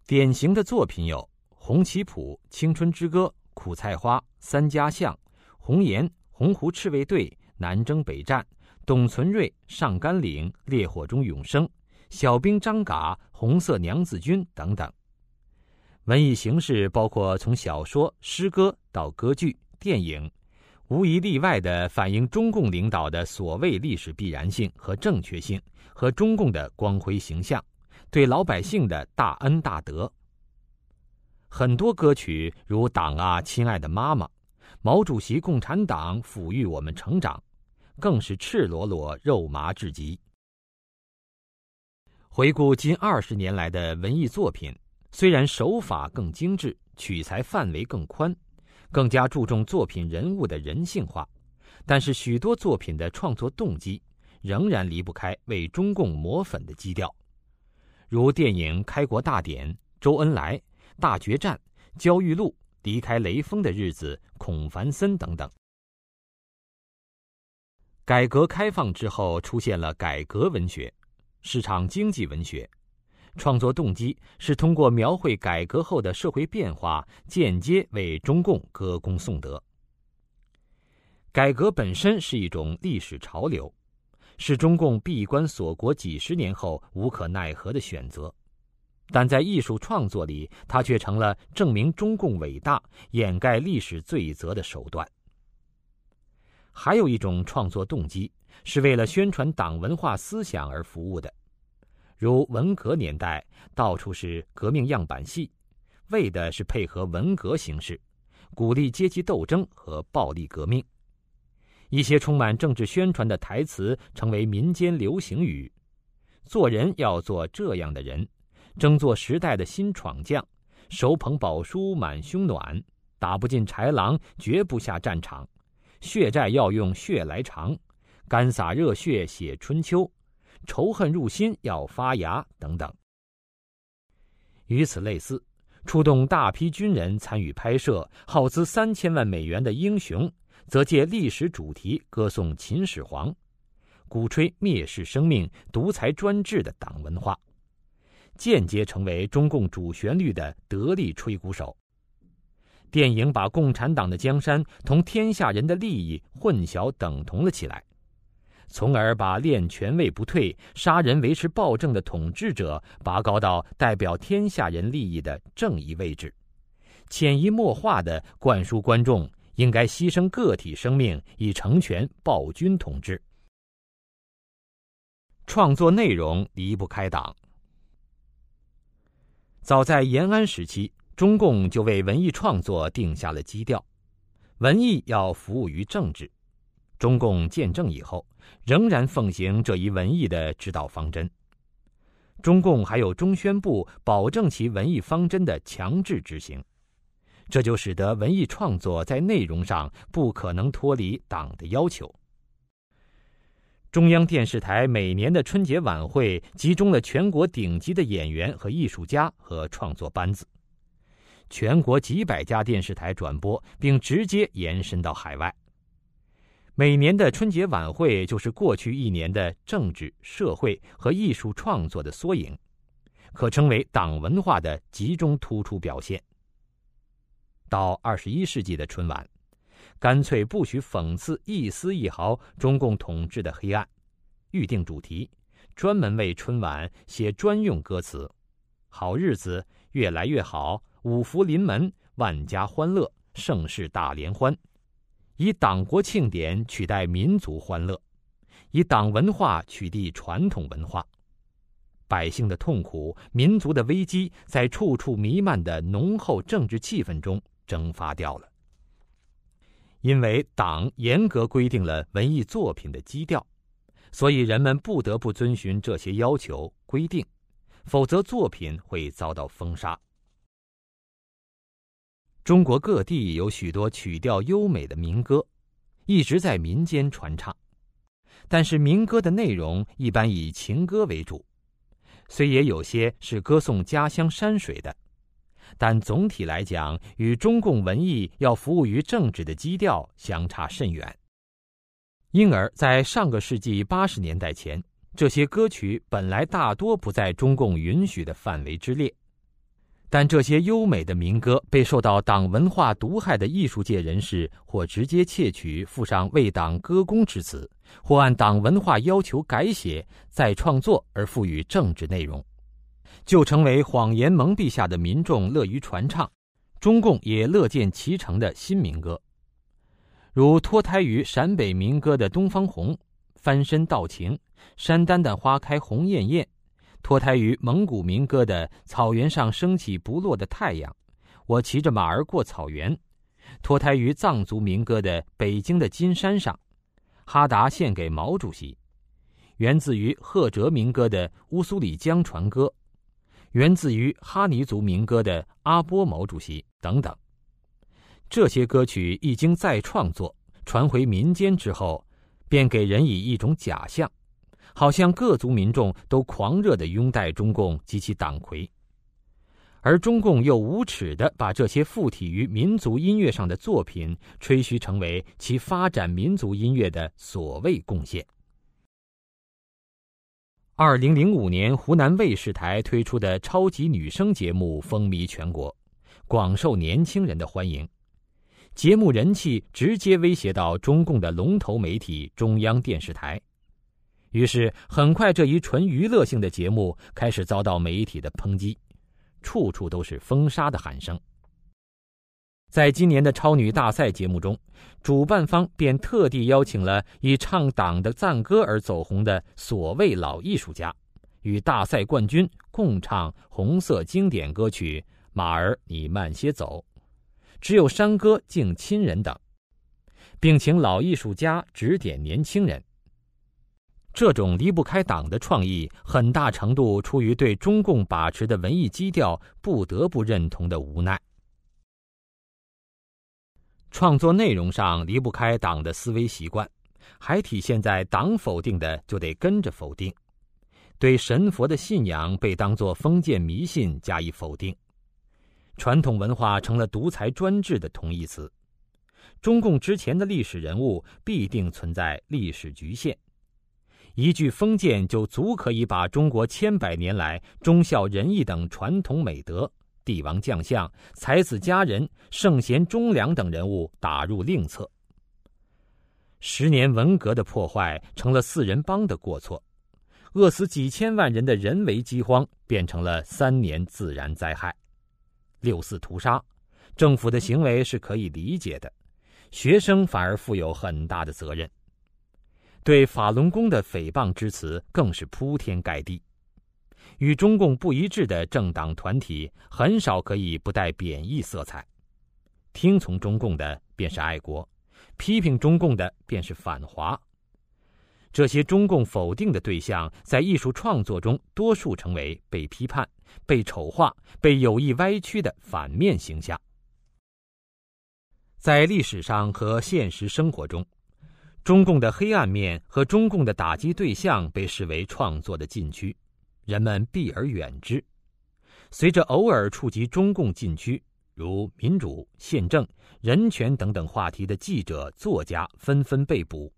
Speaker 1: 典型的作品有《红旗谱》《青春之歌》《苦菜花》《三家巷》《红岩》《洪湖赤卫队》。南征北战，董存瑞上甘岭，烈火中永生，小兵张嘎，红色娘子军等等。文艺形式包括从小说、诗歌到歌剧、电影，无一例外的反映中共领导的所谓历史必然性和正确性，和中共的光辉形象，对老百姓的大恩大德。很多歌曲如《党啊，亲爱的妈妈》，毛主席共产党抚育我们成长。更是赤裸裸、肉麻至极。回顾近二十年来的文艺作品，虽然手法更精致，取材范围更宽，更加注重作品人物的人性化，但是许多作品的创作动机仍然离不开为中共抹粉的基调，如电影《开国大典》《周恩来》《大决战》《焦裕禄》《离开雷锋的日子》《孔繁森》等等。改革开放之后，出现了改革文学、市场经济文学，创作动机是通过描绘改革后的社会变化，间接为中共歌功颂德。改革本身是一种历史潮流，是中共闭关锁国几十年后无可奈何的选择，但在艺术创作里，它却成了证明中共伟大、掩盖历史罪责的手段。还有一种创作动机是为了宣传党文化思想而服务的，如文革年代到处是革命样板戏，为的是配合文革形势，鼓励阶级斗争和暴力革命。一些充满政治宣传的台词成为民间流行语：做人要做这样的人，争做时代的新闯将，手捧宝书满胸暖，打不进豺狼绝不下战场。血债要用血来偿，干洒热血写春秋，仇恨入心要发芽等等。与此类似，出动大批军人参与拍摄，耗资三千万美元的《英雄》，则借历史主题歌颂秦始皇，鼓吹蔑视生命、独裁专制的党文化，间接成为中共主旋律的得力吹鼓手。电影把共产党的江山同天下人的利益混淆等同了起来，从而把练权位不退、杀人维持暴政的统治者拔高到代表天下人利益的正义位置，潜移默化的灌输观众应该牺牲个体生命以成全暴君统治。创作内容离不开党，早在延安时期。中共就为文艺创作定下了基调，文艺要服务于政治。中共建政以后，仍然奉行这一文艺的指导方针。中共还有中宣部保证其文艺方针的强制执行，这就使得文艺创作在内容上不可能脱离党的要求。中央电视台每年的春节晚会集中了全国顶级的演员和艺术家和创作班子，全国几百家电视台转播，并直接延伸到海外。每年的春节晚会就是过去一年的政治、社会和艺术创作的缩影，可称为党文化的集中突出表现。到二十一世纪的春晚。干脆不许讽刺一丝一毫中共统治的黑暗，预定主题，专门为春晚写专用歌词：“好日子越来越好，五福临门，万家欢乐，盛世大联欢。”以党国庆典取代民族欢乐，以党文化取缔传统文化。百姓的痛苦，民族的危机，在处处弥漫的浓厚政治气氛中蒸发掉了。因为党严格规定了文艺作品的基调，所以人们不得不遵循这些要求规定，否则作品会遭到封杀。中国各地有许多曲调优美的民歌，一直在民间传唱，但是民歌的内容一般以情歌为主，虽也有些是歌颂家乡山水的。但总体来讲，与中共文艺要服务于政治的基调相差甚远。因而，在上个世纪八十年代前，这些歌曲本来大多不在中共允许的范围之列。但这些优美的民歌被受到党文化毒害的艺术界人士，或直接窃取，附上为党歌功之词，或按党文化要求改写、再创作而赋予政治内容。就成为谎言蒙蔽下的民众乐于传唱，中共也乐见其成的新民歌，如脱胎于陕北民歌的《东方红》，翻身道情，山丹丹花开红艳艳；脱胎于蒙古民歌的《草原上升起不落的太阳》，我骑着马儿过草原；脱胎于藏族民歌的《北京的金山上》，哈达献给毛主席；源自于赫哲民歌的《乌苏里江船歌》。源自于哈尼族民歌的阿波毛主席等等，这些歌曲一经再创作传回民间之后，便给人以一种假象，好像各族民众都狂热的拥戴中共及其党魁，而中共又无耻的把这些附体于民族音乐上的作品吹嘘成为其发展民族音乐的所谓贡献。二零零五年，湖南卫视台推出的超级女声节目风靡全国，广受年轻人的欢迎。节目人气直接威胁到中共的龙头媒体中央电视台，于是很快这一纯娱乐性的节目开始遭到媒体的抨击，处处都是封杀的喊声。在今年的超女大赛节目中，主办方便特地邀请了以唱党的赞歌而走红的所谓老艺术家，与大赛冠军共唱红色经典歌曲《马儿你慢些走》，只有山歌敬亲人等，并请老艺术家指点年轻人。这种离不开党的创意，很大程度出于对中共把持的文艺基调不得不认同的无奈。创作内容上离不开党的思维习惯，还体现在党否定的就得跟着否定，对神佛的信仰被当作封建迷信加以否定，传统文化成了独裁专制的同义词。中共之前的历史人物必定存在历史局限，一句封建就足可以把中国千百年来忠孝仁义等传统美德。帝王将相、才子佳人、圣贤忠良等人物打入另册。十年文革的破坏成了四人帮的过错，饿死几千万人的人为饥荒变成了三年自然灾害。六四屠杀，政府的行为是可以理解的，学生反而负有很大的责任。对法轮功的诽谤之词更是铺天盖地。与中共不一致的政党团体很少可以不带贬义色彩，听从中共的便是爱国，批评中共的便是反华。这些中共否定的对象，在艺术创作中多数成为被批判、被丑化、被有意歪曲的反面形象。在历史上和现实生活中，中共的黑暗面和中共的打击对象被视为创作的禁区，人们避而远之。随着偶尔触及中共禁区，如民主、宪政、人权等等话题的记者、作家纷纷被捕，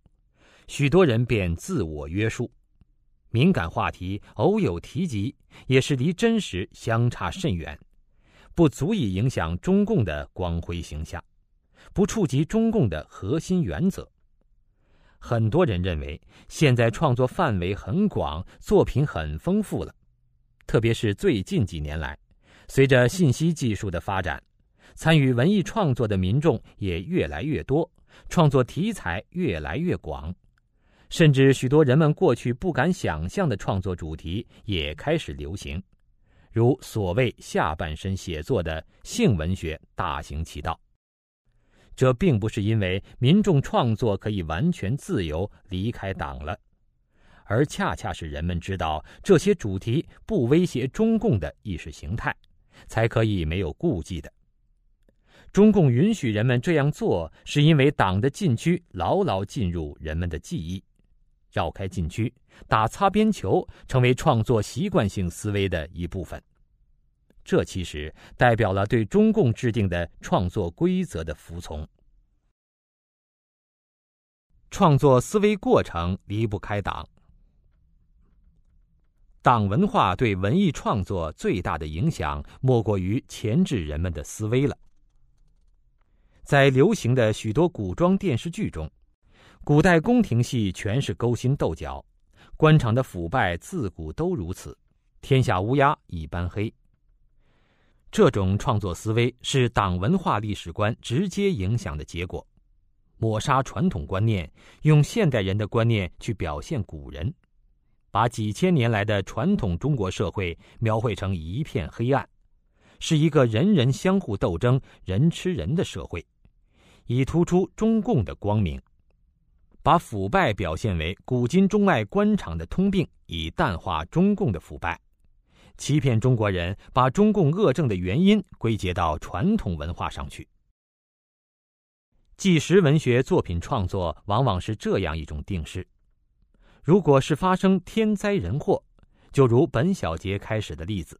Speaker 1: 许多人便自我约束。敏感话题偶有提及，也是离真实相差甚远，不足以影响中共的光辉形象，不触及中共的核心原则。很多人认为，现在创作范围很广，作品很丰富了。特别是最近几年来，随着信息技术的发展，参与文艺创作的民众也越来越多，创作题材越来越广，甚至许多人们过去不敢想象的创作主题也开始流行，如所谓下半身写作的性文学大行其道。这并不是因为民众创作可以完全自由离开党了，而恰恰是人们知道这些主题不威胁中共的意识形态，才可以没有顾忌的。中共允许人们这样做，是因为党的禁区牢牢进入人们的记忆，绕开禁区打擦边球，成为创作习惯性思维的一部分。这其实代表了对中共制定的创作规则的服从。创作思维过程离不开党，党文化对文艺创作最大的影响，莫过于钳制人们的思维了。在流行的许多古装电视剧中，古代宫廷戏全是勾心斗角，官场的腐败自古都如此，天下乌鸦一般黑。这种创作思维是党文化历史观直接影响的结果，抹杀传统观念，用现代人的观念去表现古人，把几千年来的传统中国社会描绘成一片黑暗，是一个人人相互斗争、人吃人的社会，以突出中共的光明；把腐败表现为古今中外官场的通病，以淡化中共的腐败。欺骗中国人，把中共恶政的原因归结到传统文化上去。纪实文学作品创作往往是这样一种定式：如果是发生天灾人祸，就如本小节开始的例子，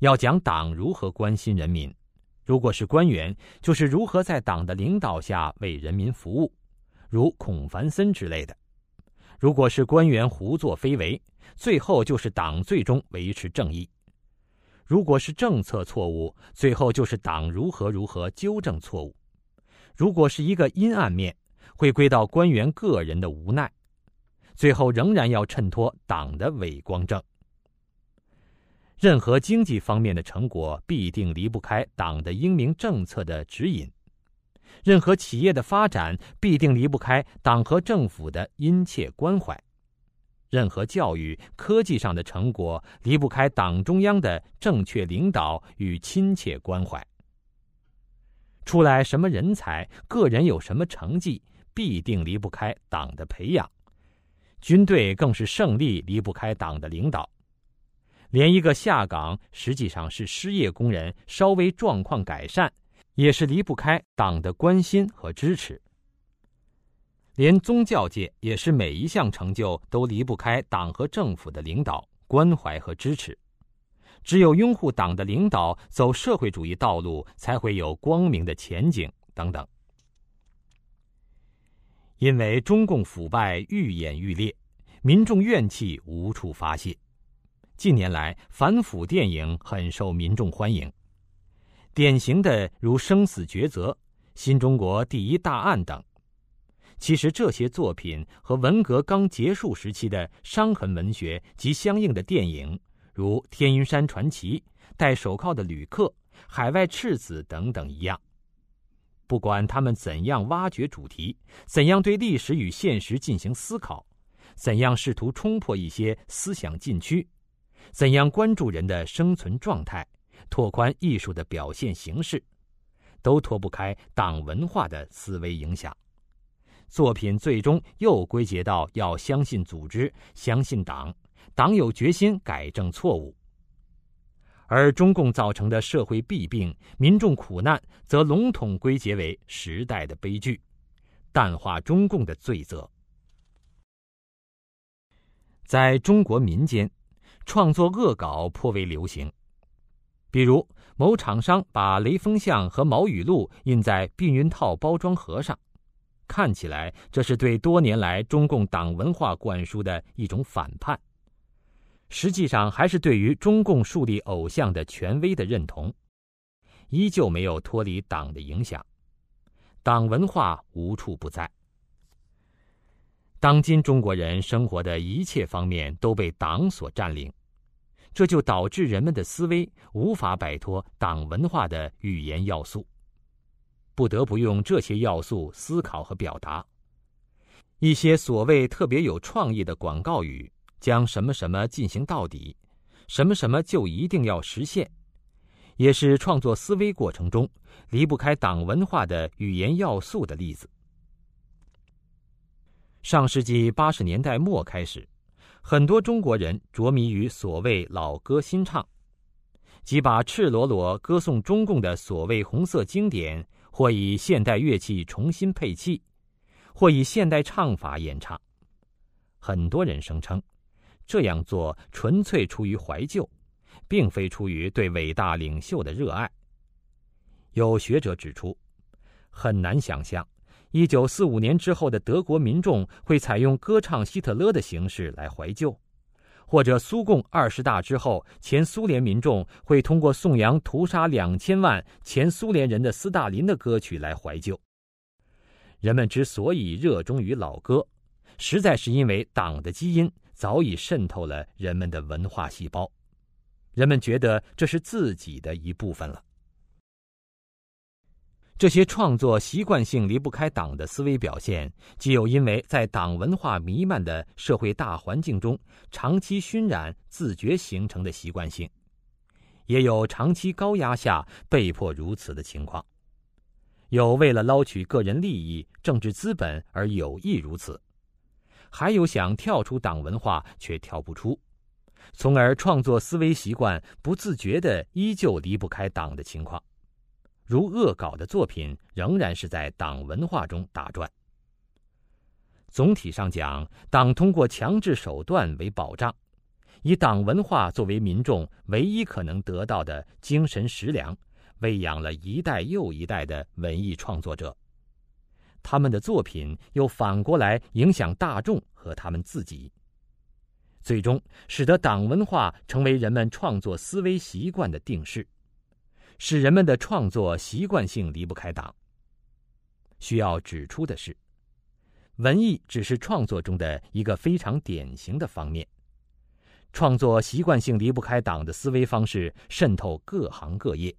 Speaker 1: 要讲党如何关心人民；如果是官员，就是如何在党的领导下为人民服务，如孔繁森之类的；如果是官员胡作非为。最后就是党最终维持正义。如果是政策错误，最后就是党如何如何纠正错误。如果是一个阴暗面，会归到官员个人的无奈。最后仍然要衬托党的伟光正。任何经济方面的成果，必定离不开党的英明政策的指引；任何企业的发展，必定离不开党和政府的殷切关怀。任何教育、科技上的成果，离不开党中央的正确领导与亲切关怀。出来什么人才，个人有什么成绩，必定离不开党的培养。军队更是胜利离不开党的领导。连一个下岗实际上是失业工人稍微状况改善，也是离不开党的关心和支持。连宗教界也是每一项成就都离不开党和政府的领导关怀和支持，只有拥护党的领导，走社会主义道路，才会有光明的前景。等等。因为中共腐败愈演愈烈，民众怨气无处发泄，近年来反腐电影很受民众欢迎，典型的如《生死抉择》《新中国第一大案》等。其实这些作品和文革刚结束时期的伤痕文学及相应的电影，如《天云山传奇》《戴手铐的旅客》《海外赤子》等等一样，不管他们怎样挖掘主题，怎样对历史与现实进行思考，怎样试图冲破一些思想禁区，怎样关注人的生存状态，拓宽艺术的表现形式，都脱不开党文化的思维影响。作品最终又归结到要相信组织、相信党，党有决心改正错误。而中共造成的社会弊病、民众苦难，则笼统归结为时代的悲剧，淡化中共的罪责。在中国民间，创作恶搞颇为流行。比如，某厂商把雷锋像和毛语录印在避孕套包装盒上，看起来这是对多年来中共党文化灌输的一种反叛，实际上还是对于中共树立偶像的权威的认同，依旧没有脱离党的影响，党文化无处不在。当今中国人生活的一切方面都被党所占领。这就导致人们的思维无法摆脱党文化的语言要素，不得不用这些要素思考和表达。一些所谓特别有创意的广告语，将什么什么进行到底，什么什么就一定要实现，也是创作思维过程中离不开党文化的语言要素的例子。上世纪八十年代末开始。很多中国人着迷于所谓老歌新唱，即把赤裸裸歌颂中共的所谓红色经典，或以现代乐器重新配器，或以现代唱法演唱。很多人声称，这样做纯粹出于怀旧，并非出于对伟大领袖的热爱。有学者指出，很难想象。一九四五年之后的德国民众会采用歌唱希特勒的形式来怀旧，或者苏共二十大之后，前苏联民众会通过颂扬屠杀两千万前苏联人的斯大林的歌曲来怀旧。人们之所以热衷于老歌，实在是因为党的基因早已渗透了人们的文化细胞，人们觉得这是自己的一部分了。这些创作习惯性离不开党的思维表现，既有因为在党文化弥漫的社会大环境中长期熏染、自觉形成的习惯性，也有长期高压下被迫如此的情况。有为了捞取个人利益、政治资本而有意如此，还有想跳出党文化却跳不出，从而创作思维习惯不自觉的依旧离不开党的情况。如恶搞的作品仍然是在党文化中打转。总体上讲，党通过强制手段为保障，以党文化作为民众唯一可能得到的精神食粮，喂养了一代又一代的文艺创作者。他们的作品又反过来影响大众和他们自己，最终使得党文化成为人们创作思维习惯的定式。使人们的创作习惯性离不开党。需要指出的是，文艺只是创作中的一个非常典型的方面。创作习惯性离不开党的思维方式渗透各行各业。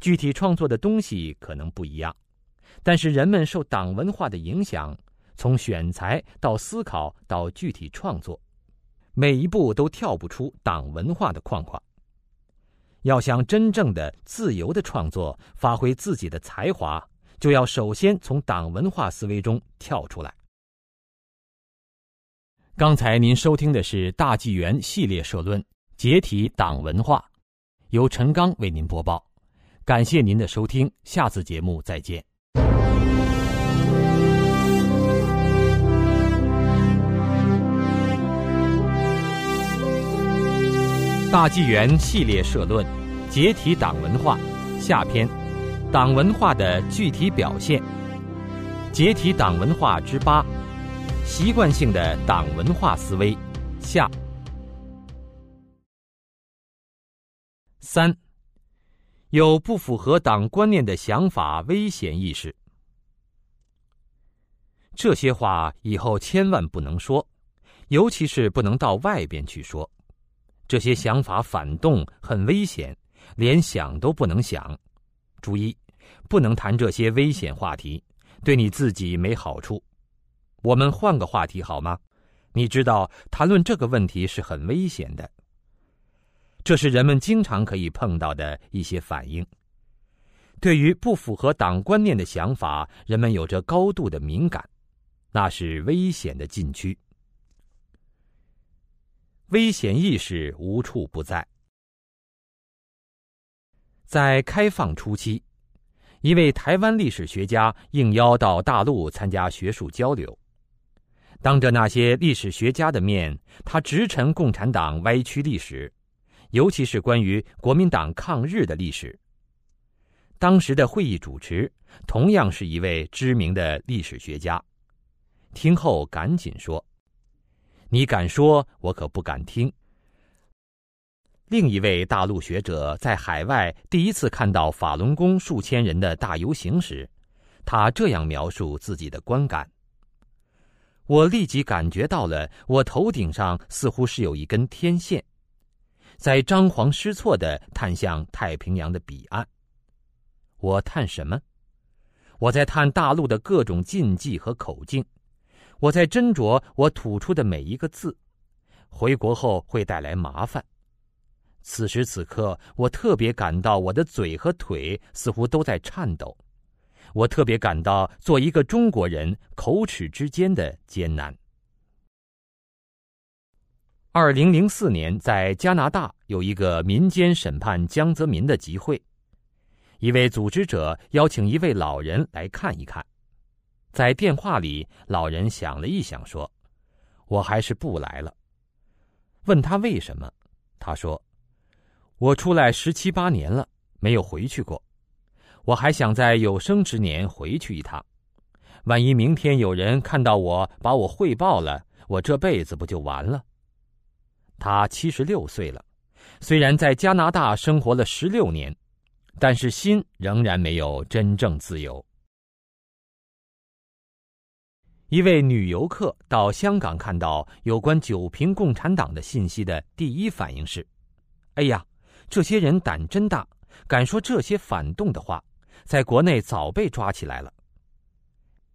Speaker 1: 具体创作的东西可能不一样，但是人们受党文化的影响，从选材到思考到具体创作，每一步都跳不出党文化的框框。要想真正的自由的创作，发挥自己的才华，就要首先从党文化思维中跳出来。刚才您收听的是大纪元系列社论《解体党文化》，由陈刚为您播报。感谢您的收听，下次节目再见。大纪元系列社论：解体党文化下篇，党文化的具体表现。解体党文化之八：习惯性的党文化思维下。三，有不符合党观念的想法，危险意识。这些话以后千万不能说，尤其是不能到外边去说。这些想法反动，很危险，连想都不能想。注意，不能谈这些危险话题，对你自己没好处。我们换个话题好吗？你知道，谈论这个问题是很危险的。这是人们经常可以碰到的一些反应。对于不符合党观念的想法，人们有着高度的敏感，那是危险的禁区。危险意识无处不在。在开放初期，一位台湾历史学家应邀到大陆参加学术交流，当着那些历史学家的面，他直陈共产党歪曲历史，尤其是关于国民党抗日的历史。当时的会议主持同样是一位知名的历史学家，听后赶紧说：“你敢说，我可不敢听。”另一位大陆学者在海外第一次看到法轮功数千人的大游行时，他这样描述自己的观感：“我立即感觉到了，我头顶上似乎是有一根天线，在张皇失措地探向太平洋的彼岸。”我探什么？我在探大陆的各种禁忌和口径，我在斟酌我吐出的每一个字，回国后会带来麻烦。此时此刻，我特别感到我的嘴和腿似乎都在颤抖，我特别感到做一个中国人口齿之间的艰难。二零零四年，在加拿大有一个民间审判江泽民的集会。一位组织者邀请一位老人来看一看，在电话里，老人想了一想，说：“我还是不来了。”问他为什么，他说：“我出来十七八年了，没有回去过，我还想在有生之年回去一趟。万一明天有人看到我，把我汇报了，我这辈子不就完了？”他七十六岁了，虽然在加拿大生活了十六年。但是心仍然没有真正自由。一位女游客到香港看到有关九平共产党的信息的第一反应是：“哎呀，这些人胆真大，敢说这些反动的话，在国内早被抓起来了。”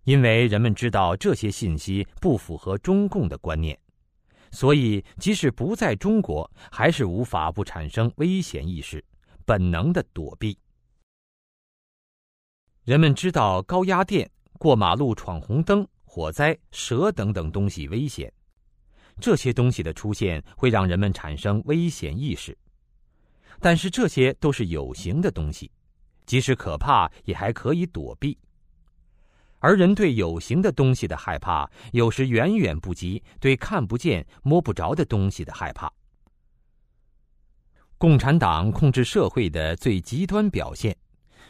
Speaker 1: 因为人们知道这些信息不符合中共的观念，所以即使不在中国，还是无法不产生危险意识。本能的躲避。人们知道高压电、过马路闯红灯、火灾、蛇等等东西危险，这些东西的出现会让人们产生危险意识。但是这些都是有形的东西，即使可怕，也还可以躲避。而人对有形的东西的害怕，有时远远不及对看不见、摸不着的东西的害怕。共产党控制社会的最极端表现，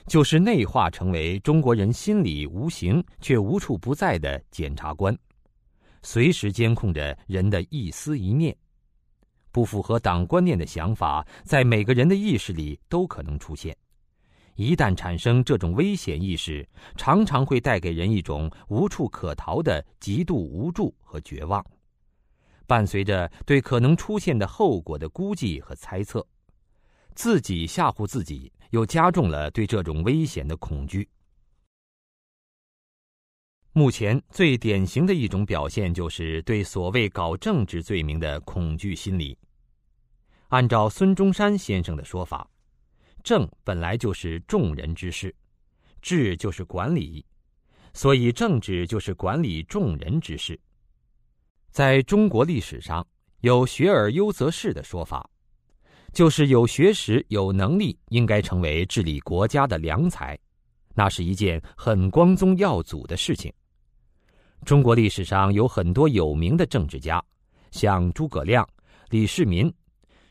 Speaker 1: 就是内化成为中国人心里无形却无处不在的检察官，随时监控着人的一思一念。不符合党观念的想法，在每个人的意识里都可能出现。一旦产生这种危险意识，常常会带给人一种无处可逃的极度无助和绝望，伴随着对可能出现的后果的估计和猜测。自己吓唬自己，又加重了对这种危险的恐惧。目前最典型的一种表现，就是对所谓搞政治罪名的恐惧心理。按照孙中山先生的说法，政本来就是众人之事，治就是管理，所以政治就是管理众人之事。在中国历史上，有“学而优则仕”的说法。就是有学识、有能力，应该成为治理国家的良才，那是一件很光宗耀祖的事情。中国历史上有很多有名的政治家，像诸葛亮、李世民，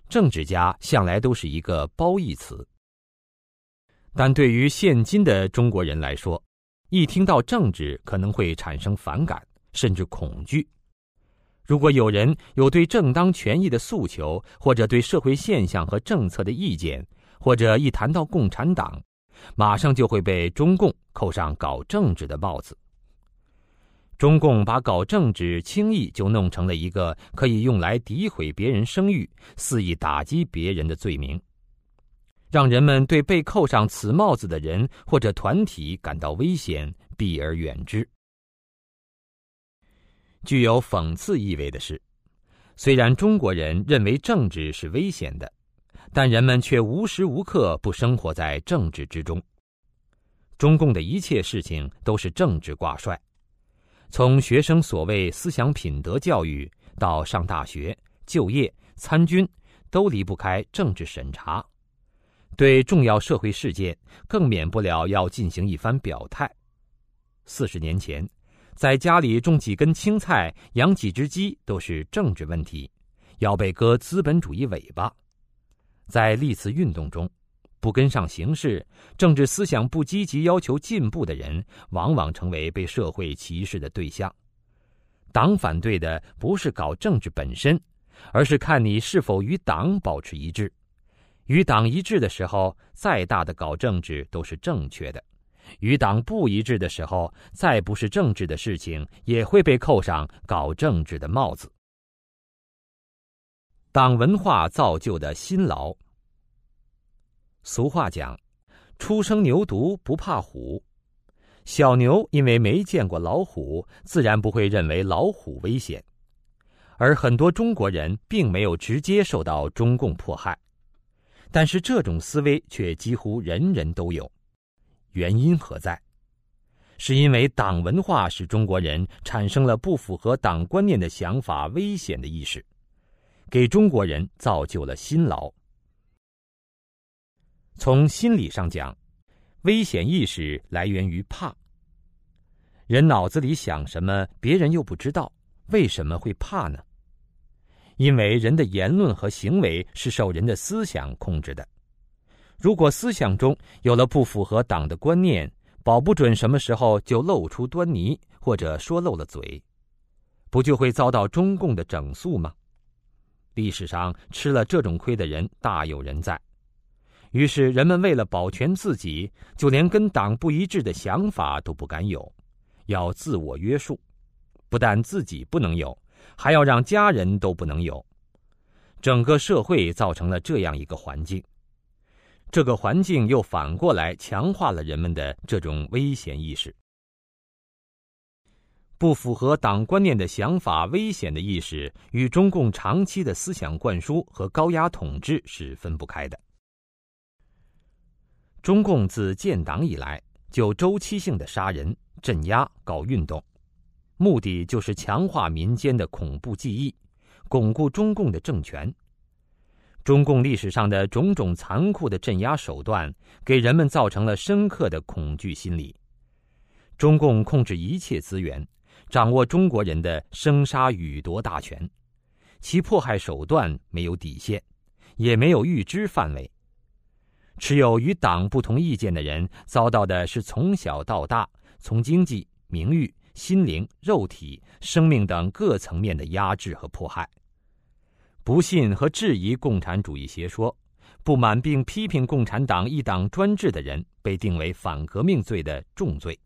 Speaker 1: 政治家向来都是一个褒义词。但对于现今的中国人来说，一听到政治，可能会产生反感，甚至恐惧。如果有人有对正当权益的诉求，或者对社会现象和政策的意见，或者一谈到共产党，马上就会被中共扣上搞政治的帽子。中共把搞政治轻易就弄成了一个可以用来诋毁别人声誉、肆意打击别人的罪名，让人们对被扣上此帽子的人或者团体感到危险，避而远之。具有讽刺意味的是，虽然中国人认为政治是危险的，但人们却无时无刻不生活在政治之中。中共的一切事情都是政治挂帅，从学生所谓思想品德教育到上大学、就业、参军，都离不开政治审查。对重要社会事件更免不了要进行一番表态。四十年前，在家里种几根青菜、养几只鸡都是政治问题，要被割资本主义尾巴。在历次运动中，不跟上形势、政治思想不积极、要求进步的人，往往成为被社会歧视的对象。党反对的不是搞政治本身，而是看你是否与党保持一致。与党一致的时候，再大的搞政治都是正确的；与党不一致的时候，再不是政治的事情，也会被扣上搞政治的帽子。党文化造就的辛劳。俗话讲：“初生牛犊不怕虎。”小牛因为没见过老虎，自然不会认为老虎危险。而很多中国人并没有直接受到中共迫害。但是这种思维却几乎人人都有，原因何在？是因为党文化使中国人产生了不符合党观念的想法、危险的意识，给中国人造就了辛劳。从心理上讲，危险意识来源于怕。人脑子里想什么，别人又不知道，为什么会怕呢？因为人的言论和行为是受人的思想控制的，如果思想中有了不符合党的观念，保不准什么时候就露出端倪，或者说漏了嘴，不就会遭到中共的整肃吗？历史上吃了这种亏的人大有人在，于是人们为了保全自己，就连跟党不一致的想法都不敢有，要自我约束，不但自己不能有。还要让家人都不能有，整个社会造成了这样一个环境，这个环境又反过来强化了人们的这种危险意识。不符合党观念的想法、危险的意识，与中共长期的思想灌输和高压统治是分不开的。中共自建党以来，就周期性的杀人、镇压、搞运动。目的就是强化民间的恐怖记忆，巩固中共的政权。中共历史上的种种残酷的镇压手段，给人们造成了深刻的恐惧心理。中共控制一切资源，掌握中国人的生杀予夺大权，其迫害手段没有底线，也没有预知范围。持有与党不同意见的人，遭到的是从小到大，从经济、名誉。心灵、肉体、生命等各层面的压制和迫害，不信和质疑共产主义邪说、不满并批评共产党一党专制的人，被定为反革命罪的重罪。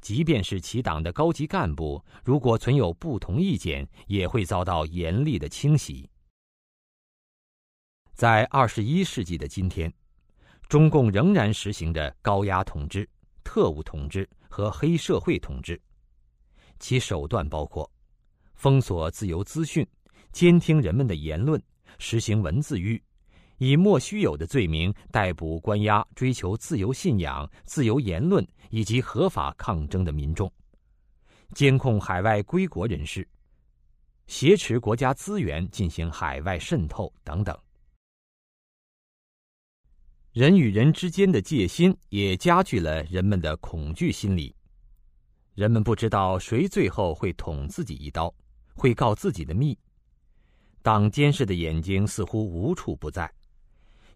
Speaker 1: 即便是其党的高级干部，如果存有不同意见，也会遭到严厉的清洗。在二十一世纪的今天，中共仍然实行着高压统治、特务统治和黑社会统治。其手段包括封锁自由资讯、监听人们的言论、实行文字狱，以莫须有的罪名逮捕、关押追求自由信仰、自由言论以及合法抗争的民众，监控海外归国人士，挟持国家资源进行海外渗透等等。人与人之间的戒心也加剧了人们的恐惧心理。人们不知道谁最后会捅自己一刀，会告自己的密。党监视的眼睛似乎无处不在，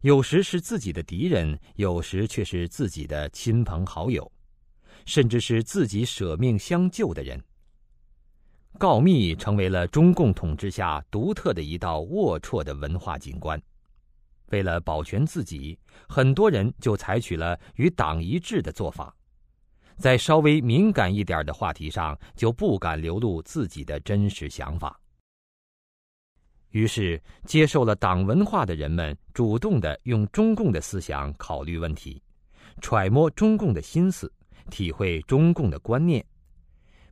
Speaker 1: 有时是自己的敌人，有时却是自己的亲朋好友，甚至是自己舍命相救的人。告密成为了中共统治下独特的一道龌龊的文化景观。为了保全自己，很多人就采取了与党一致的做法。在稍微敏感一点的话题上，就不敢流露自己的真实想法。于是，接受了党文化的人们，主动的用中共的思想考虑问题，揣摩中共的心思，体会中共的观念。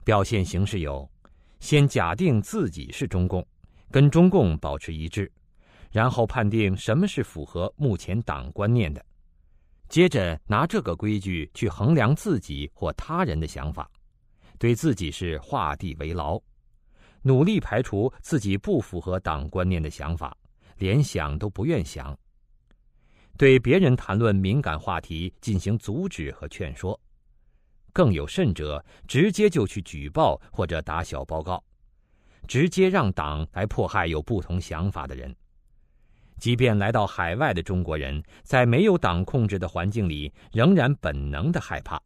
Speaker 1: 表现形式有：先假定自己是中共，跟中共保持一致，然后判定什么是符合目前党观念的。接着拿这个规矩去衡量自己或他人的想法，对自己是画地为牢，努力排除自己不符合党观念的想法，连想都不愿想。对别人谈论敏感话题进行阻止和劝说，更有甚者，直接就去举报或者打小报告，直接让党来迫害有不同想法的人。即便来到海外的中国人，在没有党控制的环境里，仍然本能的害怕。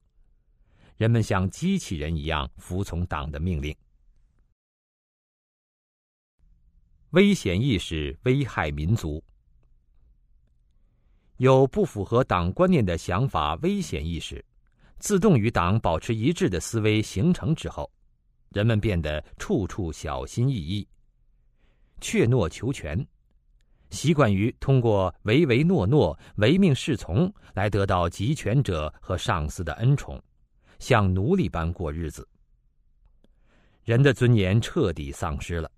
Speaker 1: 人们像机器人一样服从党的命令。危险意识危害民族。有不符合党观念的想法，危险意识自动与党保持一致的思维形成之后，人们变得处处小心翼翼，怯懦求全，习惯于通过唯唯诺诺、唯命是从来得到集权者和上司的恩宠，像奴隶般过日子。人的尊严彻底丧失了。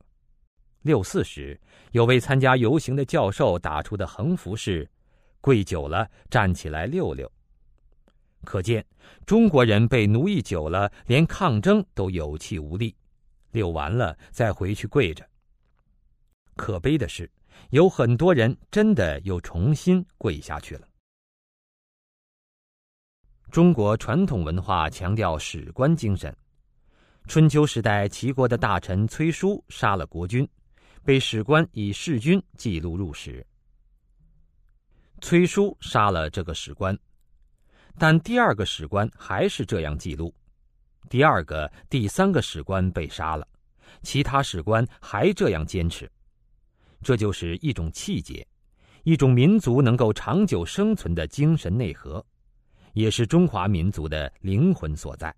Speaker 1: 六四时，有位参加游行的教授打出的横幅是：“跪久了，站起来溜溜。”可见，中国人被奴役久了，连抗争都有气无力，溜完了再回去跪着。可悲的是，有很多人真的又重新跪下去了。中国传统文化强调史官精神，春秋时代齐国的大臣崔叔杀了国君。被史官以弑君记录入史。崔叔杀了这个史官，但第二个史官还是这样记录。第二个、第三个史官被杀了，其他史官还这样坚持。这就是一种气节，一种民族能够长久生存的精神内核，也是中华民族的灵魂所在。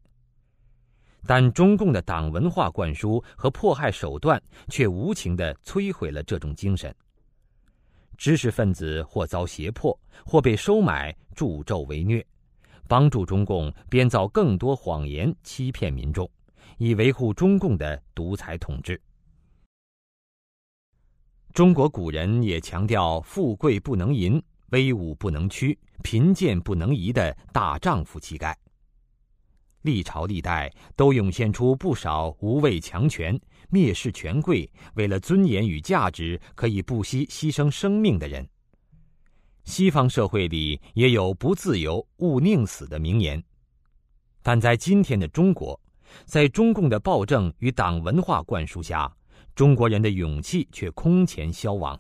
Speaker 1: 但中共的党文化灌输和迫害手段却无情地摧毁了这种精神。知识分子或遭胁迫，或被收买、助纣为虐，帮助中共编造更多谎言，欺骗民众，以维护中共的独裁统治。中国古人也强调“富贵不能淫，威武不能屈，贫贱不能移”的大丈夫气概。历朝历代都涌现出不少无畏强权、蔑视权贵，为了尊严与价值可以不惜牺牲生命的人。西方社会里也有“不自由勿宁死”的名言，但在今天的中国，在中共的暴政与党文化灌输下，中国人的勇气却空前消亡，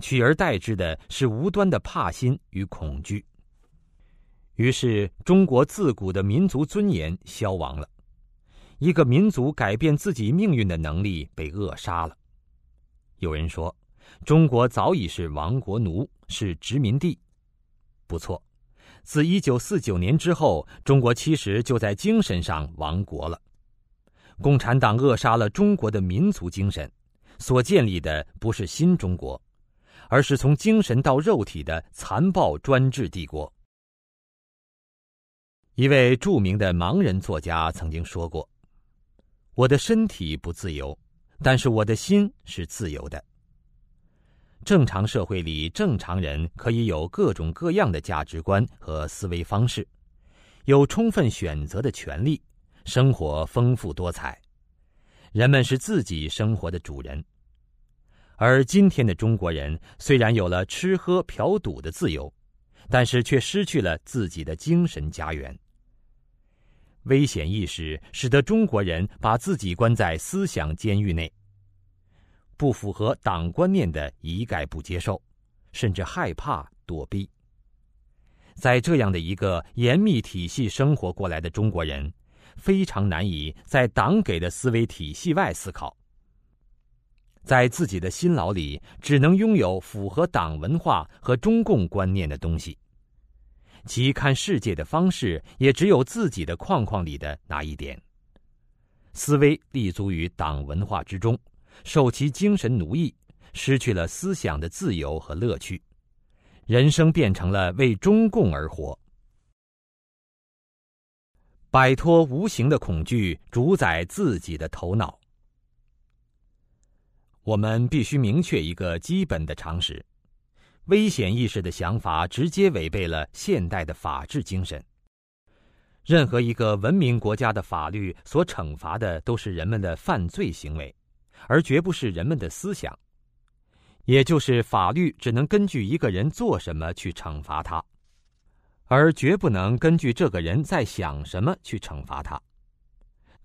Speaker 1: 取而代之的是无端的怕心与恐惧。于是，中国自古的民族尊严消亡了，一个民族改变自己命运的能力被扼杀了。有人说，中国早已是亡国奴，是殖民地。不错，自一九四九年之后，中国其实就在精神上亡国了。共产党扼杀了中国的民族精神，所建立的不是新中国，而是从精神到肉体的残暴专制帝国。一位著名的盲人作家曾经说过：“我的身体不自由，但是我的心是自由的。”正常社会里，正常人可以有各种各样的价值观和思维方式，有充分选择的权利，生活丰富多彩。人们是自己生活的主人。而今天的中国人虽然有了吃喝嫖赌的自由，但是却失去了自己的精神家园。危险意识使得中国人把自己关在思想监狱内，不符合党观念的一概不接受，甚至害怕躲避。在这样的一个严密体系生活过来的中国人，非常难以在党给的思维体系外思考，在自己的心牢里只能拥有符合党文化和中共观念的东西。其看世界的方式也只有自己的框框里的那一点。思维立足于党文化之中，受其精神奴役，失去了思想的自由和乐趣，人生变成了为中共而活。摆脱无形的恐惧，主宰自己的头脑。我们必须明确一个基本的常识。危险意识的想法直接违背了现代的法治精神。任何一个文明国家的法律所惩罚的都是人们的犯罪行为，而绝不是人们的思想。也就是法律只能根据一个人做什么去惩罚他，而绝不能根据这个人在想什么去惩罚他。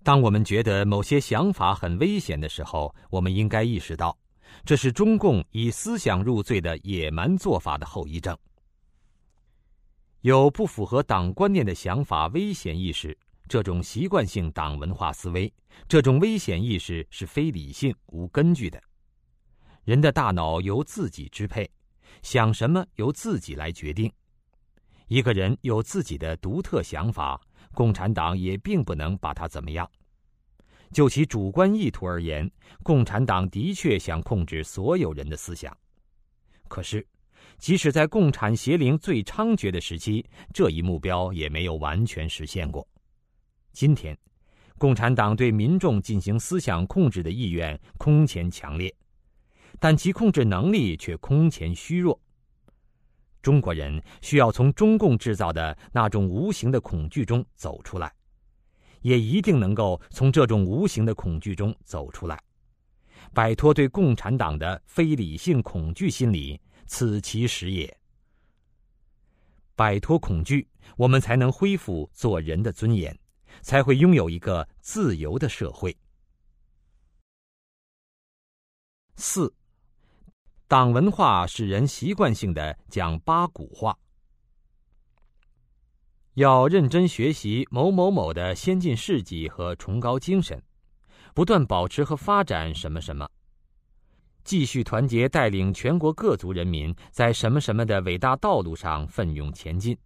Speaker 1: 当我们觉得某些想法很危险的时候，我们应该意识到，这是中共以思想入罪的野蛮做法的后遗症。有不符合党观念的想法危险意识，这种习惯性党文化思维，这种危险意识是非理性、无根据的。人的大脑由自己支配，想什么由自己来决定。一个人有自己的独特想法，共产党也并不能把他怎么样。就其主观意图而言，共产党的确想控制所有人的思想，可是。即使在共产邪灵最猖獗的时期，这一目标也没有完全实现过。今天，共产党对民众进行思想控制的意愿空前强烈，但其控制能力却空前虚弱。中国人需要从中共制造的那种无形的恐惧中走出来，也一定能够从这种无形的恐惧中走出来，摆脱对共产党的非理性恐惧心理。此其时也。摆脱恐惧，我们才能恢复做人的尊严，才会拥有一个自由的社会。四，党文化使人习惯性的讲八股话，要认真学习某某某的先进事迹和崇高精神，不断保持和发展什么什么。继续团结，带领全国各族人民在什么什么的伟大道路上奋勇前进。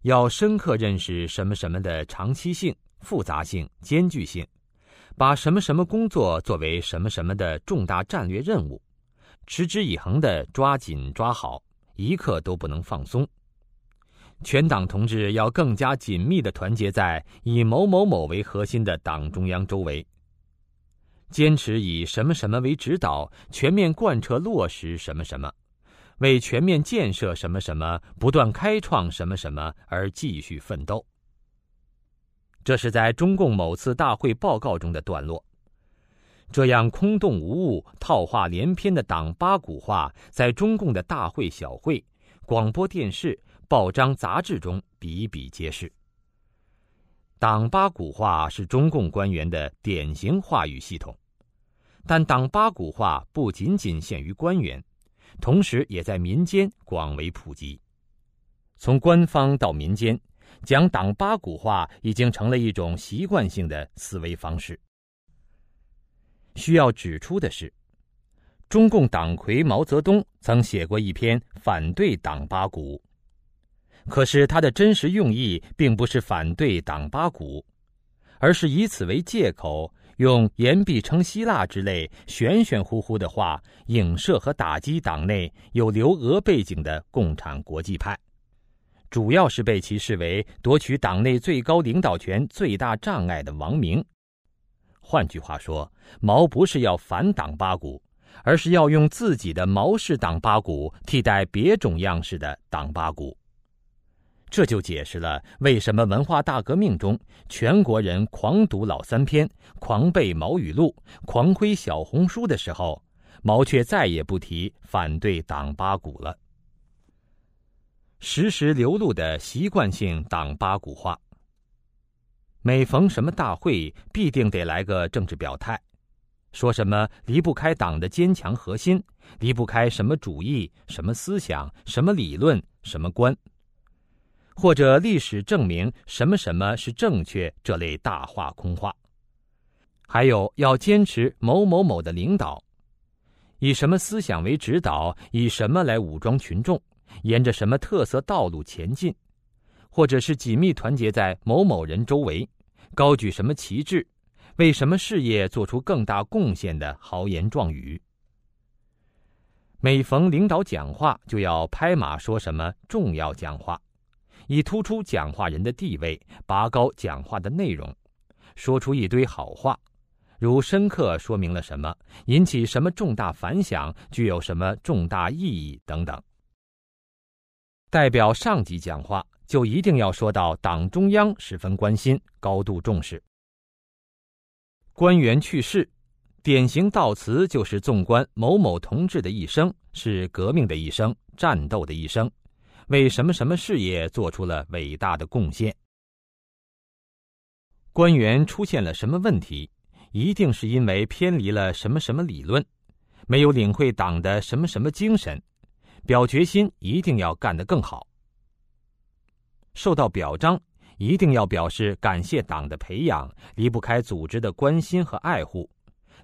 Speaker 1: 要深刻认识什么什么的长期性、复杂性、艰巨性，把什么什么工作作为什么什么的重大战略任务，持之以恒的抓紧抓好，一刻都不能放松。全党同志要更加紧密的团结在以某某某为核心的党中央周围。坚持以什么什么为指导，全面贯彻落实什么什么，为全面建设什么什么，不断开创什么什么而继续奋斗。这是在中共某次大会报告中的段落。这样空洞无物、套话连篇的党八股话，在中共的大会小会、广播电视、报章杂志中比比皆是。党八股话是中共官员的典型话语系统。但党八股话不仅仅限于官员，同时也在民间广为普及。从官方到民间，讲党八股话已经成了一种习惯性的思维方式。需要指出的是，中共党魁毛泽东曾写过一篇反对党八股，可是他的真实用意并不是反对党八股，而是以此为借口。用言必称希腊之类玄玄乎乎的话影射和打击党内有留俄背景的共产国际派，主要是被其视为夺取党内最高领导权最大障碍的王明。换句话说，毛不是要反党八股，而是要用自己的毛式党八股替代别种样式的党八股。这就解释了为什么文化大革命中全国人狂读老三篇、狂背毛语录、狂挥小红书的时候，毛却再也不提反对党八股了。时时流露的习惯性党八股话。每逢什么大会，必定得来个政治表态，说什么离不开党的坚强核心，离不开什么主义、什么思想、什么理论、什么观。或者历史证明什么什么是正确这类大话空话，还有要坚持某某某的领导，以什么思想为指导，以什么来武装群众，沿着什么特色道路前进，或者是紧密团结在某某人周围，高举什么旗帜，为什么事业做出更大贡献的豪言壮语。每逢领导讲话，就要拍马说什么重要讲话。以突出讲话人的地位，拔高讲话的内容，说出一堆好话，如深刻说明了什么，引起什么重大反响，具有什么重大意义等等。代表上级讲话，就一定要说到党中央十分关心、高度重视。官员去世，典型悼词就是纵观某某同志的一生，是革命的一生，战斗的一生，为什么什么事业做出了伟大的贡献。官员出现了什么问题，一定是因为偏离了什么什么理论，没有领会党的什么什么精神，表决心一定要干得更好。受到表彰，一定要表示感谢党的培养，离不开组织的关心和爱护。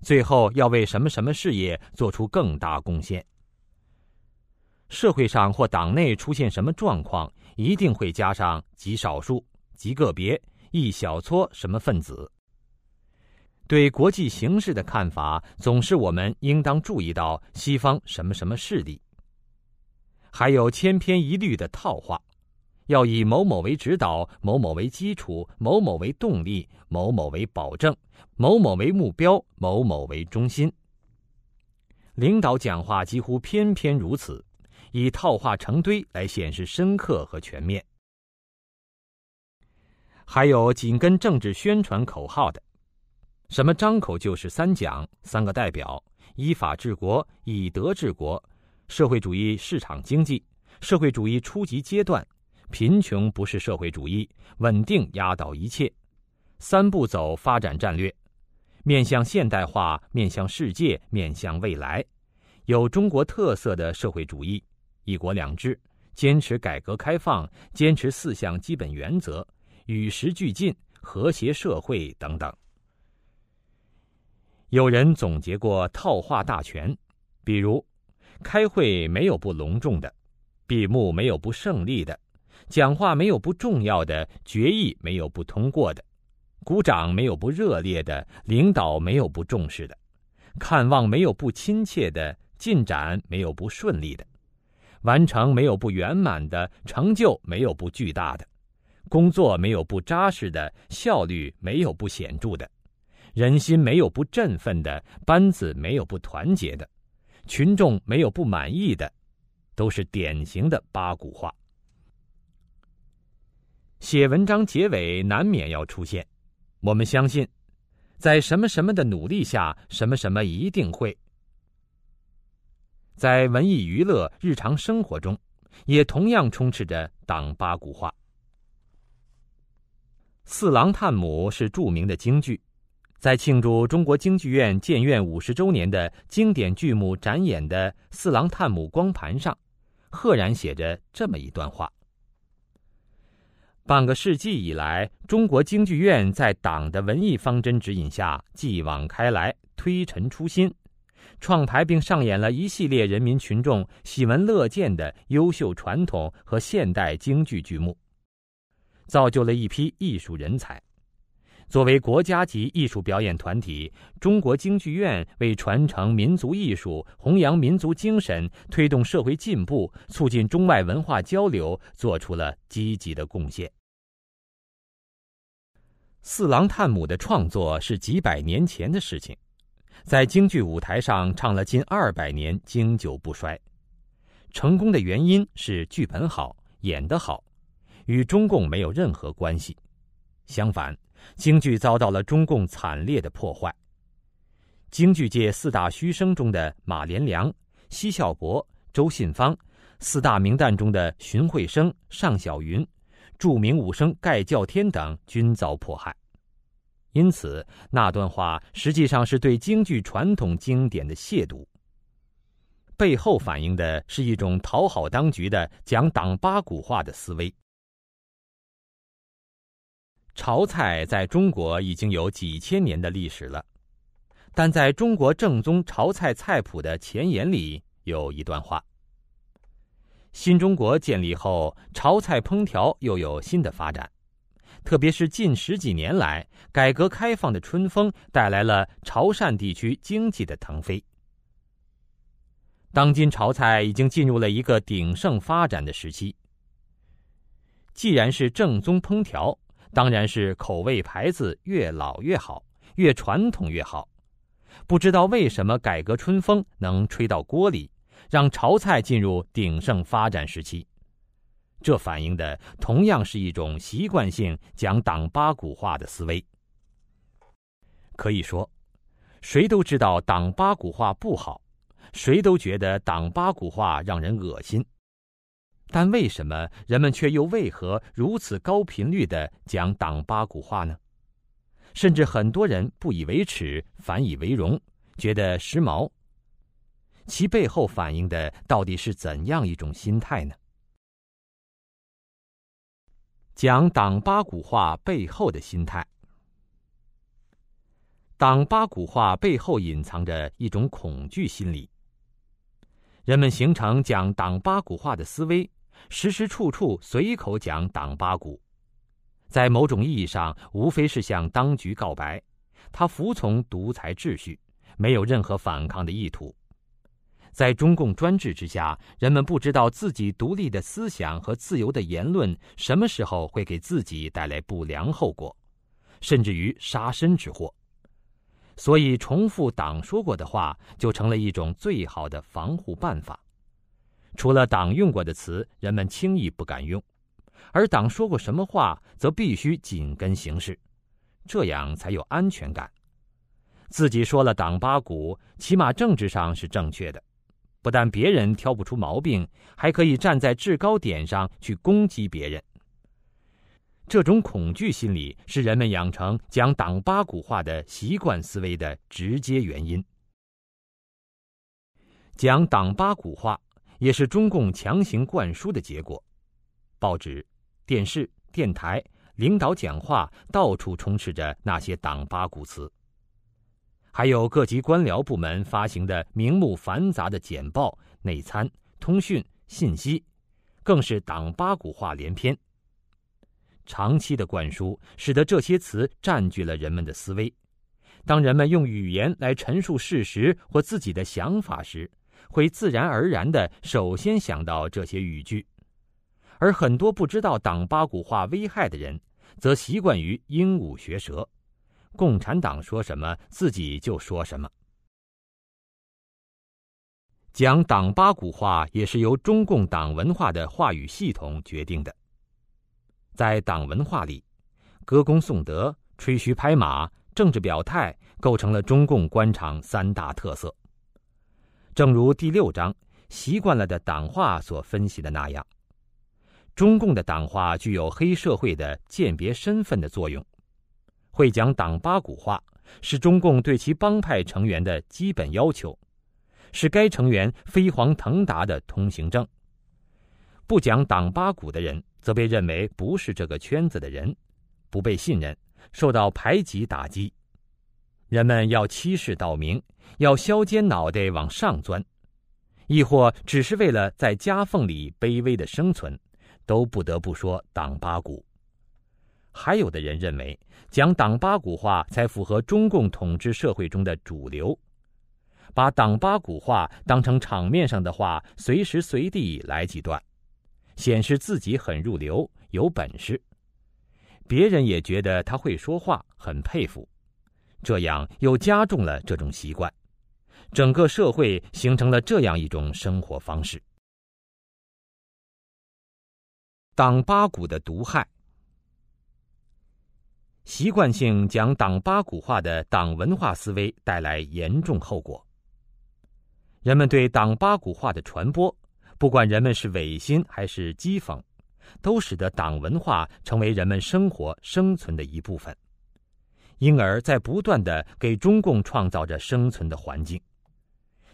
Speaker 1: 最后要为什么什么事业做出更大贡献？社会上或党内出现什么状况，一定会加上极少数、极个别、一小撮什么分子。对国际形势的看法，总是我们应当注意到西方什么什么势力，还有千篇一律的套话。要以某某为指导，某某为基础，某某为动力，某某为保证，某某为目标，某某为中心。领导讲话几乎偏偏如此，以套话成堆来显示深刻和全面。还有紧跟政治宣传口号的，什么张口就是三讲、三个代表、依法治国、以德治国、社会主义市场经济、社会主义初级阶段。贫穷不是社会主义，稳定压倒一切。三步走发展战略，面向现代化，面向世界，面向未来，有中国特色的社会主义，一国两制，坚持改革开放，坚持四项基本原则，与时俱进，和谐社会等等。有人总结过套话大全，比如，开会没有不隆重的，闭幕没有不胜利的。讲话没有不重要的，决议没有不通过的，鼓掌没有不热烈的，领导没有不重视的，看望没有不亲切的，进展没有不顺利的，完成没有不圆满的，成就没有不巨大的，工作没有不扎实的，效率没有不显著的，人心没有不振奋的，班子没有不团结的，群众没有不满意的，都是典型的八股话。写文章结尾难免要出现，我们相信，在什么什么的努力下，什么什么一定会。在文艺娱乐日常生活中，也同样充斥着党八股话。《四郎探母》是著名的京剧，在庆祝中国京剧院建院五十周年的经典剧目展演的《四郎探母》光盘上，赫然写着这么一段话。半个世纪以来，中国京剧院在党的文艺方针指引下，继往开来，推陈出新，创排并上演了一系列人民群众喜闻乐见的优秀传统和现代京剧剧目，造就了一批艺术人才。作为国家级艺术表演团体，中国京剧院为传承民族艺术、弘扬民族精神、推动社会进步、促进中外文化交流，做出了积极的贡献。四郎探母的创作是几百年前的事情，在京剧舞台上唱了近二百年，经久不衰。成功的原因是剧本好，演得好，与中共没有任何关系。相反，京剧遭到了中共惨烈的破坏。京剧界四大须生中的马连良、奚孝伯、周信芳，四大名旦中的荀慧生、尚小云。著名武生盖叫天等均遭迫害，因此那段话实际上是对京剧传统经典的亵渎。背后反映的是一种讨好当局的讲党八股话的思维。潮菜在中国已经有几千年的历史了，但在中国正宗潮菜菜谱的前言里有一段话。新中国建立后，潮菜烹调又有新的发展，特别是近十几年来，改革开放的春风带来了潮汕地区经济的腾飞。当今潮菜已经进入了一个鼎盛发展的时期。既然是正宗烹调，当然是口味牌子越老越好，越传统越好。不知道为什么改革春风能吹到锅里。让潮菜进入鼎盛发展时期，这反映的同样是一种习惯性讲党八股话的思维。可以说，谁都知道党八股话不好，谁都觉得党八股话让人恶心。但为什么人们却又为何如此高频率的讲党八股话呢？甚至很多人不以为耻，反以为荣，觉得时髦。其背后反映的到底是怎样一种心态呢？讲党八股话背后的心态，党八股话背后隐藏着一种恐惧心理。人们形成讲党八股话的思维。时时处处随口讲党八股，在某种意义上，无非是向当局告白，他服从独裁秩序，没有任何反抗的意图。在中共专制之下，人们不知道自己独立的思想和自由的言论什么时候会给自己带来不良后果，甚至于杀身之祸。所以，重复党说过的话，就成了一种最好的防护办法。除了党用过的词，人们轻易不敢用；而党说过什么话，则必须紧跟形势，这样才有安全感。自己说了党八股，起码政治上是正确的，不但别人挑不出毛病，还可以站在制高点上去攻击别人。这种恐惧心理是人们养成讲党八股话的习惯思维的直接原因。讲党八股话。也是中共强行灌输的结果。报纸、电视、电台、领导讲话，到处充斥着那些党八股词。还有各级官僚部门发行的名目繁杂的简报、内参、通讯、信息，更是党八股话连篇。长期的灌输，使得这些词占据了人们的思维。当人们用语言来陈述事实或自己的想法时，会自然而然的首先想到这些语句，而很多不知道党八股话危害的人，则习惯于鹦鹉学舌，共产党说什么自己就说什么。讲党八股话也是由中共党文化的话语系统决定的。在党文化里，歌功颂德、吹嘘拍马、政治表态，构成了中共官场三大特色。正如第六章习惯了的党话所分析的那样，中共的党话具有黑社会的鉴别身份的作用，会讲党八股话是中共对其帮派成员的基本要求，是该成员飞黄腾达的通行证。不讲党八股的人，则被认为不是这个圈子的人，不被信任，受到排挤打击。人们要欺世盗名，要削尖脑袋往上钻，亦或只是为了在夹缝里卑微的生存，都不得不说党八股。还有的人认为，讲党八股话才符合中共统治社会中的主流，把党八股话当成场面上的话，随时随地来几段，显示自己很入流、有本事，别人也觉得他会说话，很佩服。这样又加重了这种习惯，整个社会形成了这样一种生活方式。党八股的毒害，习惯性讲党八股话的党文化思维带来严重后果。人们对党八股话的传播，不管人们是违心还是讥讽，都使得党文化成为人们生活生存的一部分。因而，在不断的给中共创造着生存的环境，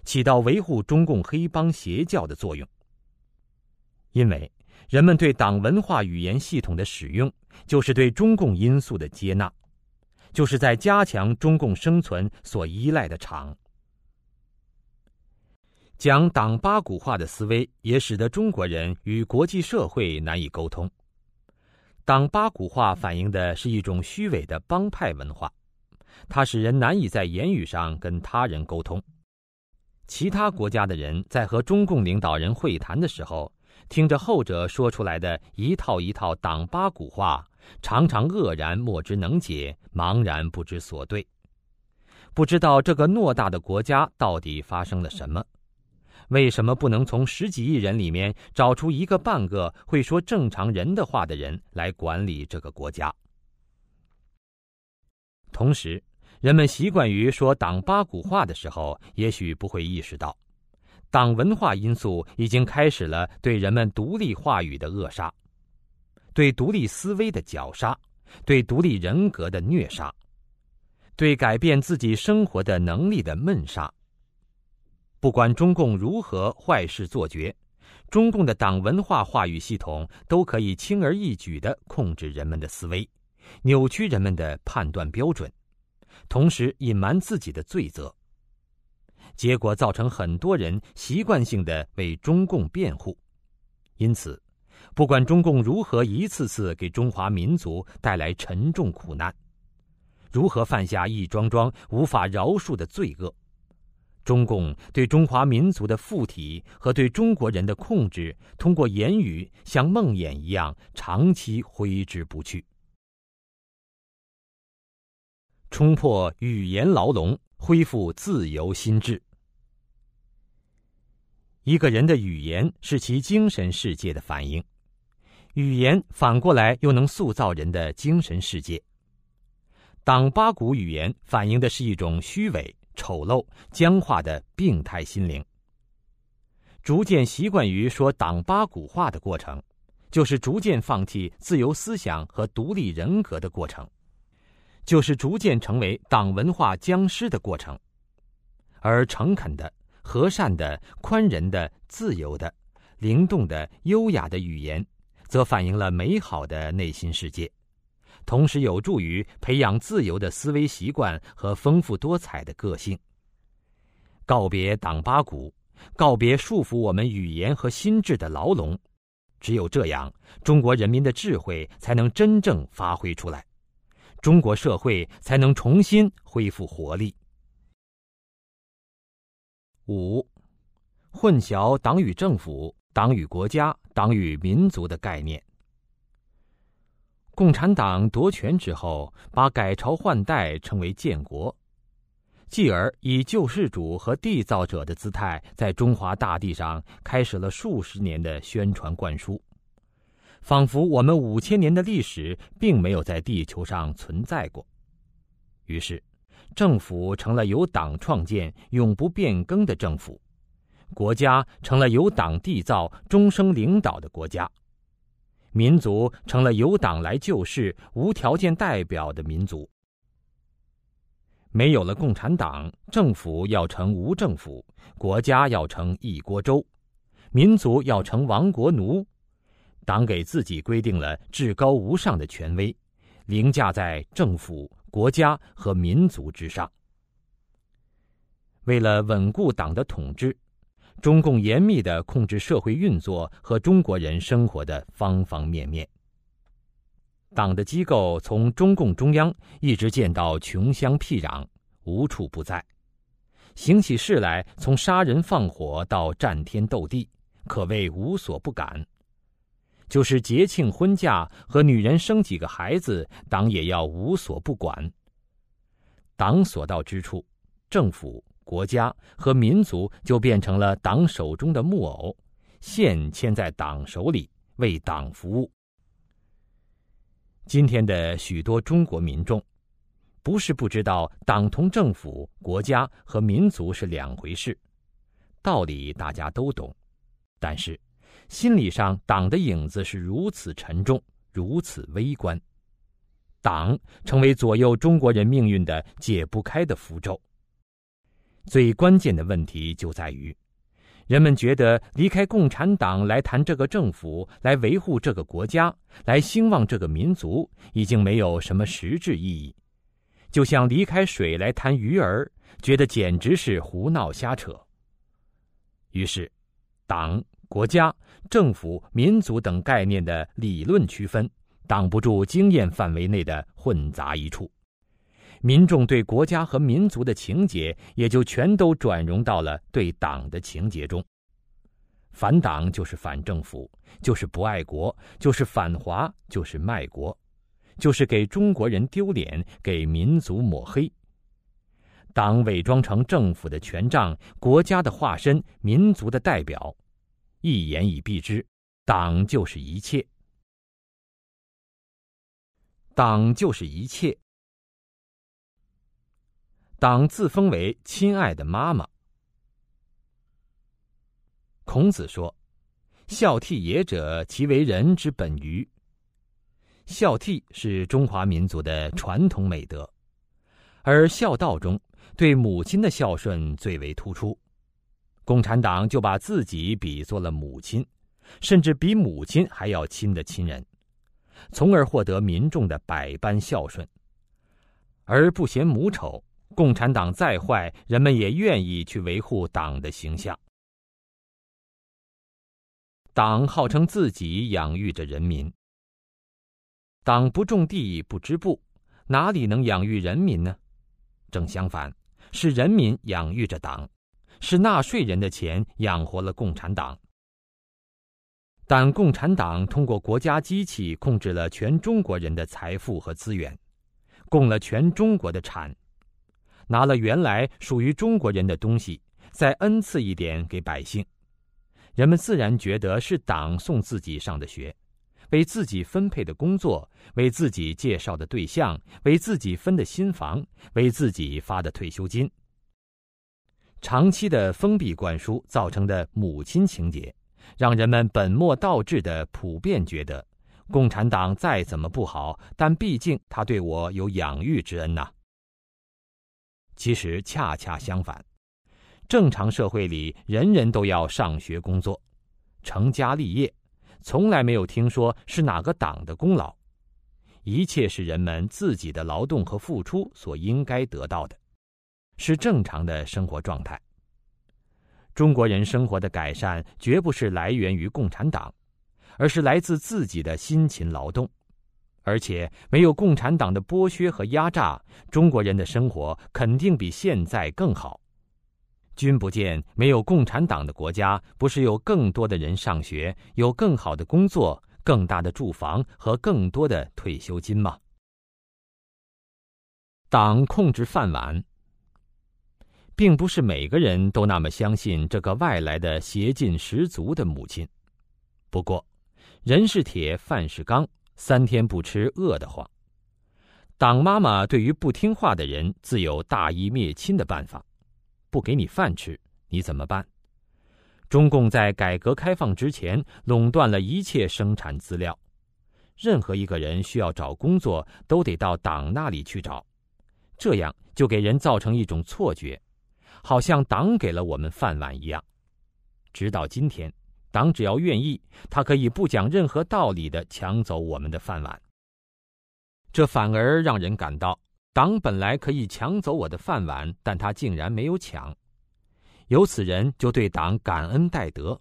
Speaker 1: 起到维护中共黑帮邪教的作用。因为人们对党文化语言系统的使用，就是对中共因素的接纳，就是在加强中共生存所依赖的场。讲党八股话的思维，也使得中国人与国际社会难以沟通。党八股话反映的是一种虚伪的帮派文化，它使人难以在言语上跟他人沟通。其他国家的人在和中共领导人会谈的时候，听着后者说出来的一套一套党八股话，常常愕然莫之能解，茫然不知所对，不知道这个偌大的国家到底发生了什么。为什么不能从十几亿人里面找出一个半个会说正常人的话的人来管理这个国家？同时，人们习惯于说党八股话的时候，也许不会意识到，党文化因素已经开始了对人们独立话语的扼杀，对独立思维的绞杀，对独立人格的虐杀，对改变自己生活的能力的闷杀。不管中共如何坏事做绝，中共的党文化话语系统都可以轻而易举地控制人们的思维，扭曲人们的判断标准。同时隐瞒自己的罪责，结果造成很多人习惯性的为中共辩护。因此，不管中共如何一次次给中华民族带来沉重苦难，如何犯下一桩桩无法饶恕的罪恶，中共对中华民族的附体和对中国人的控制，通过言语像梦魇一样长期挥之不去。冲破语言牢笼，恢复自由心智。一个人的语言是其精神世界的反应，语言反过来又能塑造人的精神世界。党八股语言反映的是一种虚伪、丑陋、僵化的病态心灵。逐渐习惯于说党八股话的过程，就是逐渐放弃自由思想和独立人格的过程。就是逐渐成为党文化僵尸的过程，而诚恳的、和善的、宽仁的、自由的、灵动的、优雅的语言，则反映了美好的内心世界，同时有助于培养自由的思维习惯和丰富多彩的个性。告别党八股，告别束缚我们语言和心智的牢笼，只有这样，中国人民的智慧才能真正发挥出来。中国社会才能重新恢复活力。五，混淆党与政府、党与国家、党与民族的概念。共产党夺权之后，把改朝换代称为建国，继而以救世主和缔造者的姿态，在中华大地上开始了数十年的宣传灌输。仿佛我们五千年的历史并没有在地球上存在过，于是，政府成了由党创建、永不变更的政府，国家成了由党缔造、终生领导的国家，民族成了由党来救世、无条件代表的民族。没有了共产党，政府要成无政府，国家要成一锅粥，民族要成亡国奴。党给自己规定了至高无上的权威，凌驾在政府、国家和民族之上。为了稳固党的统治，中共严密的控制社会运作和中国人生活的方方面面。党的机构从中共中央一直建到穷乡僻壤，无处不在；行起事来，从杀人放火到战天斗地，可谓无所不敢。就是节庆婚嫁和女人生几个孩子，党也要无所不管。党所到之处，政府、国家和民族就变成了党手中的木偶，线牵在党手里，为党服务。今天的许多中国民众，不是不知道党同政府、国家和民族是两回事，道理大家都懂，但是。心理上，党的影子是如此沉重，如此微观，党成为左右中国人命运的解不开的符咒。最关键的问题就在于，人们觉得离开共产党来谈这个政府，来维护这个国家，来兴旺这个民族，已经没有什么实质意义，就像离开水来谈鱼儿，觉得简直是胡闹瞎扯。于是，党。国家、政府、民族等概念的理论区分，挡不住经验范围内的混杂一处，民众对国家和民族的情结也就全都转融到了对党的情结中。反党就是反政府，就是不爱国，就是反华，就是卖国，就是给中国人丢脸，给民族抹黑。党伪装成政府的权杖，国家的化身，民族的代表。一言以蔽之，党就是一切，党就是一切。党自封为亲爱的妈妈。孔子说：“孝悌也者，其为人之本于。”孝悌是中华民族的传统美德，而孝道中对母亲的孝顺最为突出。共产党就把自己比作了母亲，甚至比母亲还要亲的亲人，从而获得民众的百般孝顺，而不嫌母丑。共产党再坏，人们也愿意去维护党的形象。党号称自己养育着人民，党不种地不织布，哪里能养育人民呢？正相反，是人民养育着党，是纳税人的钱养活了共产党。但共产党通过国家机器控制了全中国人的财富和资源，供了全中国的产，拿了原来属于中国人的东西，再恩赐一点给百姓。人们自然觉得是党送自己上的学，为自己分配的工作，为自己介绍的对象，为自己分的新房，为自己发的退休金。长期的封闭灌输造成的母亲情节，让人们本末倒置的普遍觉得，共产党再怎么不好，但毕竟他对我有养育之恩呐。其实恰恰相反。正常社会里，人人都要上学、工作、成家立业，从来没有听说是哪个党的功劳。一切是人们自己的劳动和付出所应该得到的，是正常的生活状态。中国人生活的改善绝不是来源于共产党，而是来自自己的辛勤劳动。而且没有共产党的剥削和压榨，中国人的生活肯定比现在更好。君不见，没有共产党的国家，不是有更多的人上学，有更好的工作、更大的住房和更多的退休金吗？党控制饭碗，并不是每个人都那么相信这个外来的邪劲十足的母亲。不过，人是铁，饭是钢，三天不吃饿得慌。党妈妈对于不听话的人，自有大义灭亲的办法。不给你饭吃，你怎么办？中共在改革开放之前垄断了一切生产资料，任何一个人需要找工作都得到党那里去找，这样就给人造成一种错觉，好像党给了我们饭碗一样。直到今天，党只要愿意，他可以不讲任何道理的抢走我们的饭碗。这反而让人感到。党本来可以抢走我的饭碗，但他竟然没有抢。有此人就对党感恩戴德，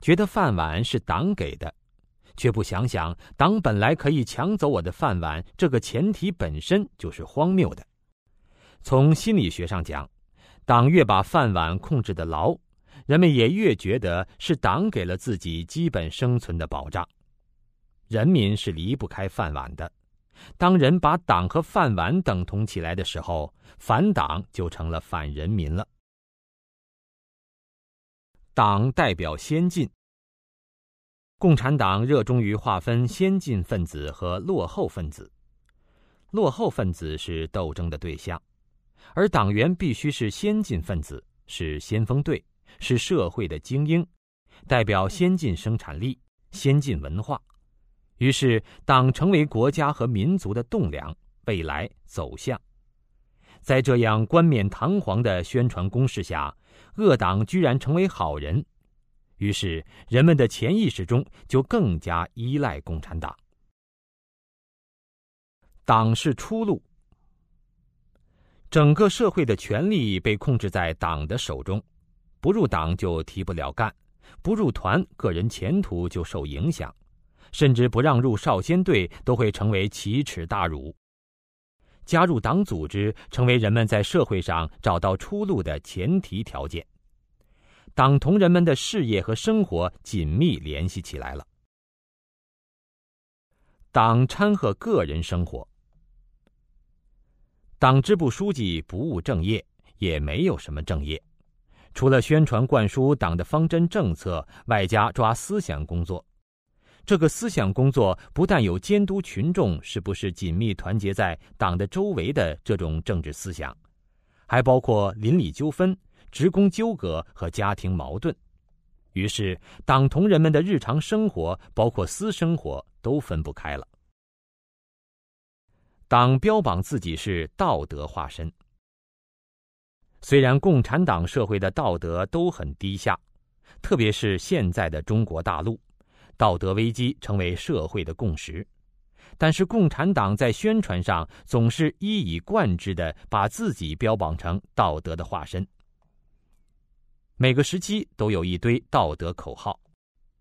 Speaker 1: 觉得饭碗是党给的，却不想想党本来可以抢走我的饭碗，这个前提本身就是荒谬的。从心理学上讲，党越把饭碗控制的牢，人们也越觉得是党给了自己基本生存的保障。人民是离不开饭碗的。当人把党和饭碗等同起来的时候，反党就成了反人民了。党代表先进，共产党热衷于划分先进分子和落后分子，落后分子是斗争的对象，而党员必须是先进分子，是先锋队，是社会的精英，代表先进生产力、先进文化。于是，党成为国家和民族的栋梁、未来走向。在这样冠冕堂皇的宣传攻势下，恶党居然成为好人。于是，人们的潜意识中就更加依赖共产党。党是出路。整个社会的权力被控制在党的手中，不入党就提不了干，不入团，个人前途就受影响。甚至不让入少先队都会成为奇耻大辱。加入党组织成为人们在社会上找到出路的前提条件。党同人们的事业和生活紧密联系起来了。党掺和个人生活。党支部书记不务正业，也没有什么正业，除了宣传灌输党的方针政策，外加抓思想工作。这个思想工作不但有监督群众是不是紧密团结在党的周围的这种政治思想，还包括邻里纠纷、职工纠葛和家庭矛盾。于是，党同人们的日常生活，包括私生活，都分不开了。党标榜自己是道德化身。虽然共产党社会的道德都很低下，特别是现在的中国大陆，道德危机成为社会的共识，但是共产党在宣传上总是一以贯之的把自己标榜成道德的化身。每个时期都有一堆道德口号，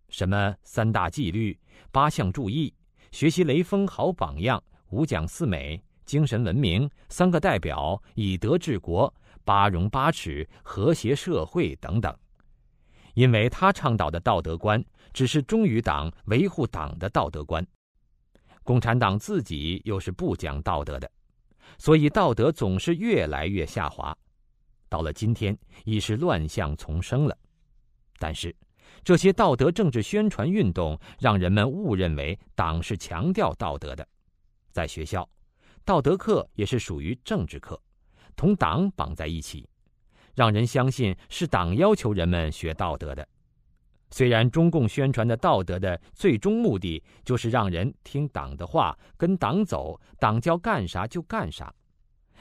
Speaker 1: 什么三大纪律、八项注意、学习雷锋好榜样、五讲四美、精神文明、三个代表、以德治国。八荣八耻、和谐社会等等，因为他倡导的道德观只是忠于党、维护党的道德观，共产党自己又是不讲道德的，所以道德总是越来越下滑，到了今天已是乱象丛生了。但是，这些道德政治宣传运动让人们误认为党是强调道德的，在学校，道德课也是属于政治课。同党绑在一起，让人相信是党要求人们学道德的。虽然中共宣传的道德的最终目的就是让人听党的话，跟党走，党叫干啥就干啥，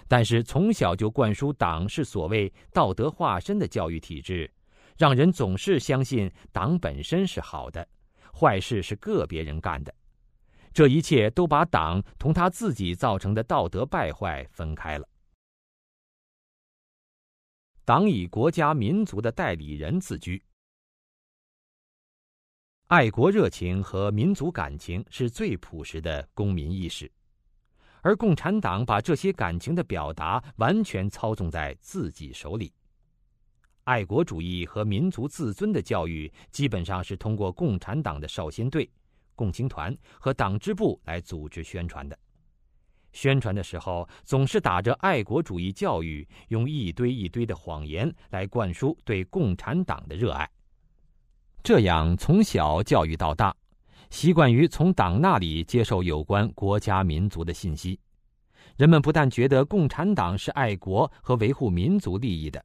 Speaker 1: 但是从小就灌输党是所谓道德化身的教育体制，让人总是相信党本身是好的，坏事是个别人干的。这一切都把党同他自己造成的道德败坏分开了。党以国家民族的代理人自居，爱国热情和民族感情是最朴实的公民意识，而共产党把这些感情的表达完全操纵在自己手里。爱国主义和民族自尊的教育基本上是通过共产党的少先队、共青团和党支部来组织宣传的。宣传的时候，总是打着爱国主义教育，用一堆一堆的谎言来灌输对共产党的热爱。这样从小教育到大，习惯于从党那里接受有关国家民族的信息，人们不但觉得共产党是爱国和维护民族利益的，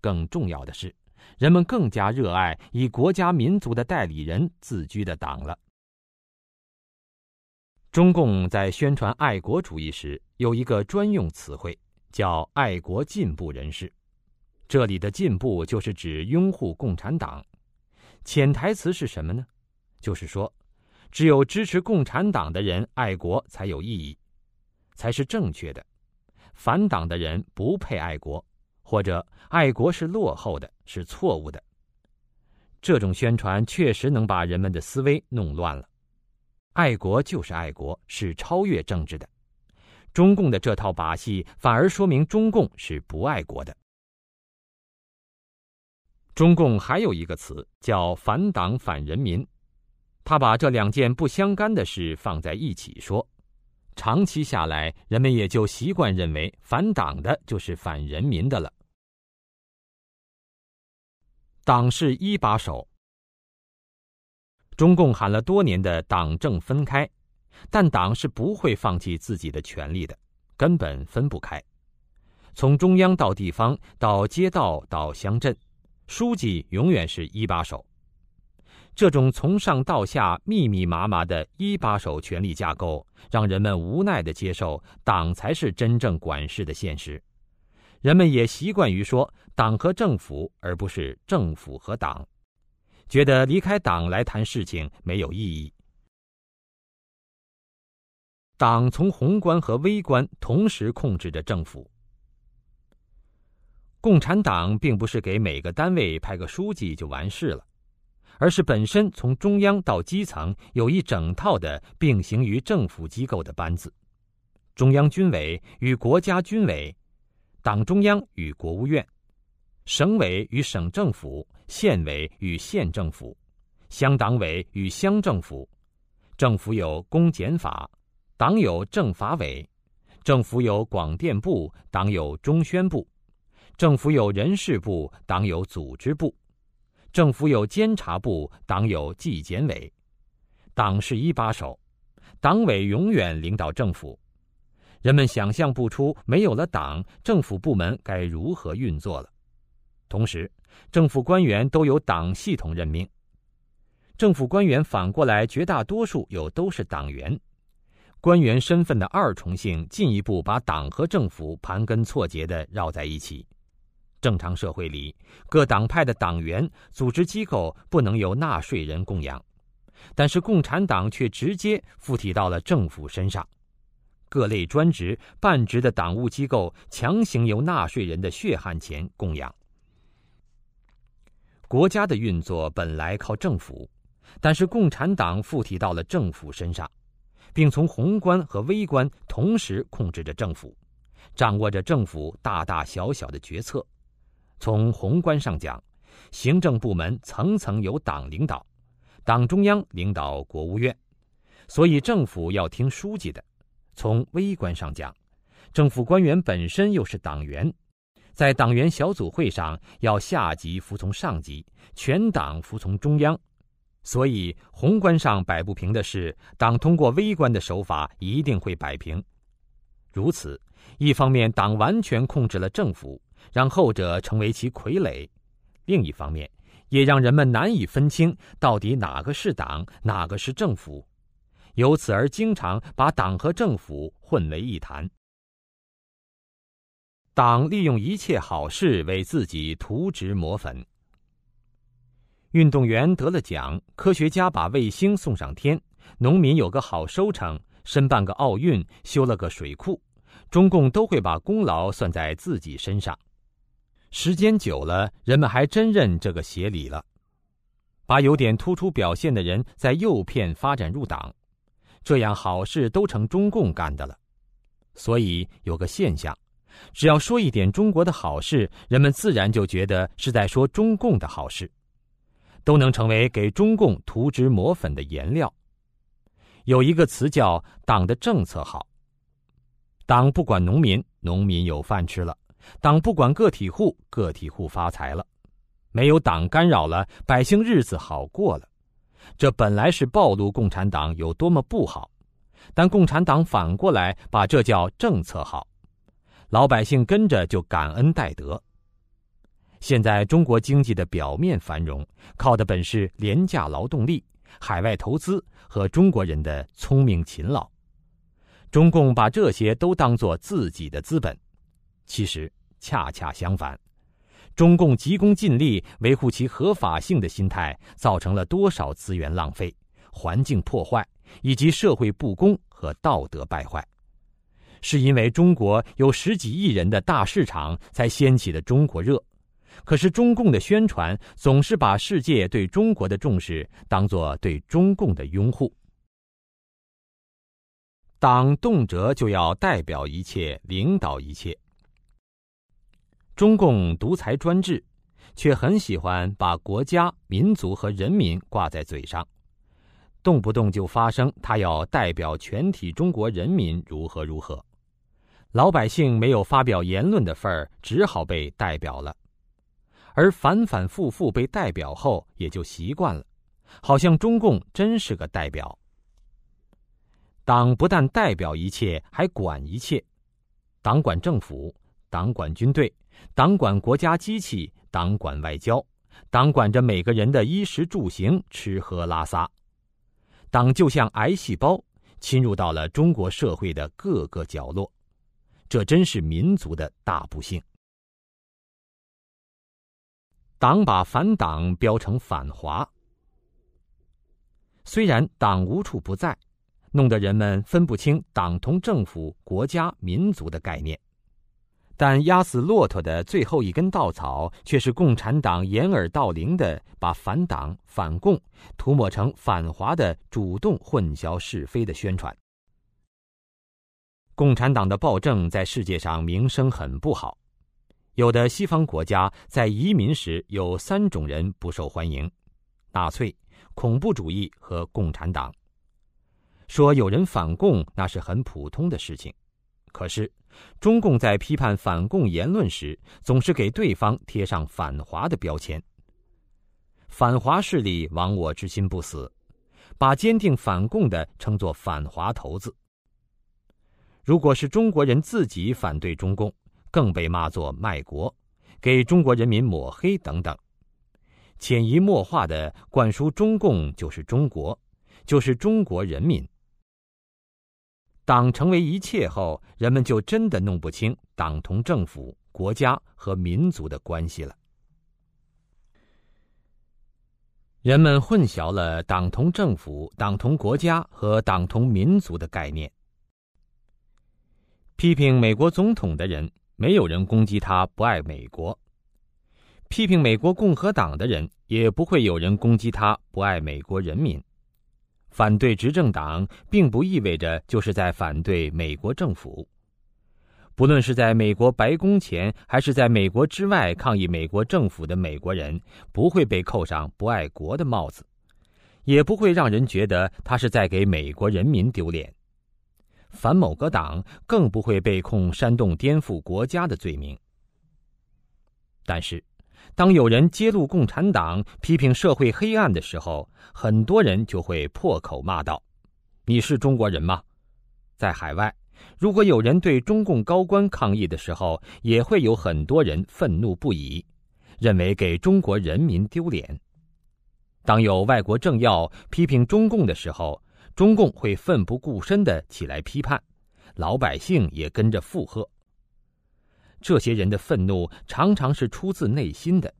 Speaker 1: 更重要的是，人们更加热爱以国家民族的代理人自居的党了。中共在宣传爱国主义时，有一个专用词汇，叫“爱国进步人士”。这里的“进步”就是指拥护共产党。潜台词是什么呢？就是说，只有支持共产党的人爱国才有意义，才是正确的。反党的人不配爱国，或者爱国是落后的，是错误的。这种宣传确实能把人们的思维弄乱了。爱国就是爱国，是超越政治的。中共的这套把戏，反而说明中共是不爱国的。中共还有一个词叫“反党反人民”，他把这两件不相干的事放在一起说，长期下来，人们也就习惯认为反党的就是反人民的了。党是一把手。中共喊了多年的党政分开，但党是不会放弃自己的权利的，根本分不开。从中央到地方，到街道到乡镇，书记永远是一把手。这种从上到下密密麻麻的一把手权力架构，让人们无奈的接受党才是真正管事的现实。人们也习惯于说党和政府，而不是政府和党。觉得离开党来谈事情没有意义。党从宏观和微观同时控制着政府。共产党并不是给每个单位派个书记就完事了，而是本身从中央到基层有一整套的并行于政府机构的班子：中央军委与国家军委，党中央与国务院。省委与省政府、县委与县政府、乡党委与乡政府，政府有公检法，党有政法委；政府有广电部，党有中宣部；政府有人事部，党有组织部；政府有监察部，党有纪检委。党是一把手，党委永远领导政府，人们想象不出没有了党，政府部门该如何运作了。同时，政府官员都由党系统任命。政府官员反过来，绝大多数又都是党员。官员身份的二重性，进一步把党和政府盘根错节的绕在一起。正常社会里，各党派的党员组织机构不能由纳税人供养，但是共产党却直接附体到了政府身上。各类专职、半职的党务机构强行由纳税人的血汗钱供养。国家的运作本来靠政府，但是共产党附体到了政府身上，并从宏观和微观同时控制着政府，掌握着政府大大小小的决策。从宏观上讲，行政部门层层由党领导，党中央领导国务院，所以政府要听书记的。从微观上讲，政府官员本身又是党员。在党员小组会上，要下级服从上级，全党服从中央，所以宏观上摆不平的事，党通过微观的手法一定会摆平。如此，一方面党完全控制了政府，让后者成为其傀儡；另一方面，也让人们难以分清到底哪个是党，哪个是政府，由此而经常把党和政府混为一谈。党利用一切好事为自己涂脂抹粉。运动员得了奖，科学家把卫星送上天，农民有个好收成，申办个奥运，修了个水库，中共都会把功劳算在自己身上。时间久了，人们还真认这个协理了，把有点突出表现的人在诱骗发展入党，这样好事都成中共干的了。所以有个现象。只要说一点中国的好事，人们自然就觉得是在说中共的好事，都能成为给中共涂脂抹粉的颜料。有一个词叫“党的政策好”，党不管农民，农民有饭吃了；党不管个体户，个体户发财了。没有党干扰了，百姓日子好过了。这本来是暴露共产党有多么不好，但共产党反过来把这叫政策好。老百姓跟着就感恩戴德。现在中国经济的表面繁荣，靠的本是廉价劳动力、海外投资和中国人的聪明勤劳。中共把这些都当作自己的资本，其实恰恰相反。中共急功近利、维护其合法性的心态，造成了多少资源浪费、环境破坏以及社会不公和道德败坏。是因为中国有十几亿人的大市场才掀起的中国热，可是中共的宣传总是把世界对中国的重视当作对中共的拥护。党动辄就要代表一切、领导一切，中共独裁专制，却很喜欢把国家、民族和人民挂在嘴上。动不动就发声，他要代表全体中国人民如何如何，老百姓没有发表言论的份儿，只好被代表了，而反反复复被代表后，也就习惯了，好像中共真是个代表。党不但代表一切，还管一切，党管政府，党管军队，党管国家机器，党管外交，党管着每个人的衣食住行、吃喝拉撒。党就像癌细胞，侵入到了中国社会的各个角落，这真是民族的大不幸。党把反党标成反华，虽然党无处不在，弄得人们分不清党同政府、国家、民族的概念。但压死骆驼的最后一根稻草，却是共产党掩耳盗铃的把反党、反共涂抹成反华的主动混淆是非的宣传。共产党的暴政在世界上名声很不好，有的西方国家在移民时有三种人不受欢迎：纳粹、恐怖主义和共产党。说有人反共，那是很普通的事情。可是，中共在批判反共言论时，总是给对方贴上反华的标签。反华势力亡我之心不死，把坚定反共的称作反华头子。如果是中国人自己反对中共，更被骂作卖国，给中国人民抹黑等等，潜移默化的灌输中共就是中国，就是中国人民。党成为一切后，人们就真的弄不清党同政府、国家和民族的关系了。人们混淆了党同政府、党同国家和党同民族的概念。批评美国总统的人，没有人攻击他不爱美国；批评美国共和党的人，也不会有人攻击他不爱美国人民。反对执政党，并不意味着就是在反对美国政府。不论是在美国白宫前，还是在美国之外抗议美国政府的美国人，不会被扣上不爱国的帽子，也不会让人觉得他是在给美国人民丢脸。反某个党更不会被控煽动颠覆国家的罪名。但是，当有人揭露共产党、批评社会黑暗的时候，很多人就会破口骂道：“你是中国人吗？”在海外。如果有人对中共高官抗议的时候，也会有很多人愤怒不已，认为给中国人民丢脸。当有外国政要批评中共的时候，中共会奋不顾身的起来批判，老百姓也跟着附和。这些人的愤怒常常是出自内心的。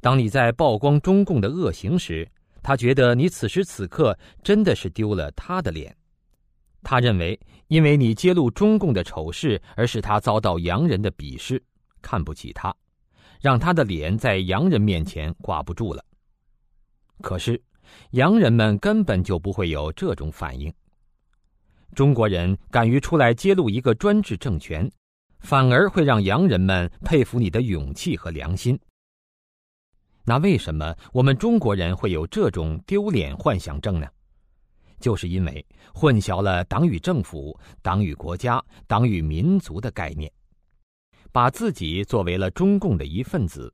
Speaker 1: 当你在曝光中共的恶行时，他觉得你此时此刻真的是丢了他的脸。他认为，因为你揭露中共的丑事，而使他遭到洋人的鄙视，看不起他，让他的脸在洋人面前挂不住了。可是，洋人们根本就不会有这种反应。中国人敢于出来揭露一个专制政权，反而会让洋人们佩服你的勇气和良心。那为什么我们中国人会有这种丢脸幻想症呢？就是因为混淆了党与政府、党与国家、党与民族的概念，把自己作为了中共的一份子。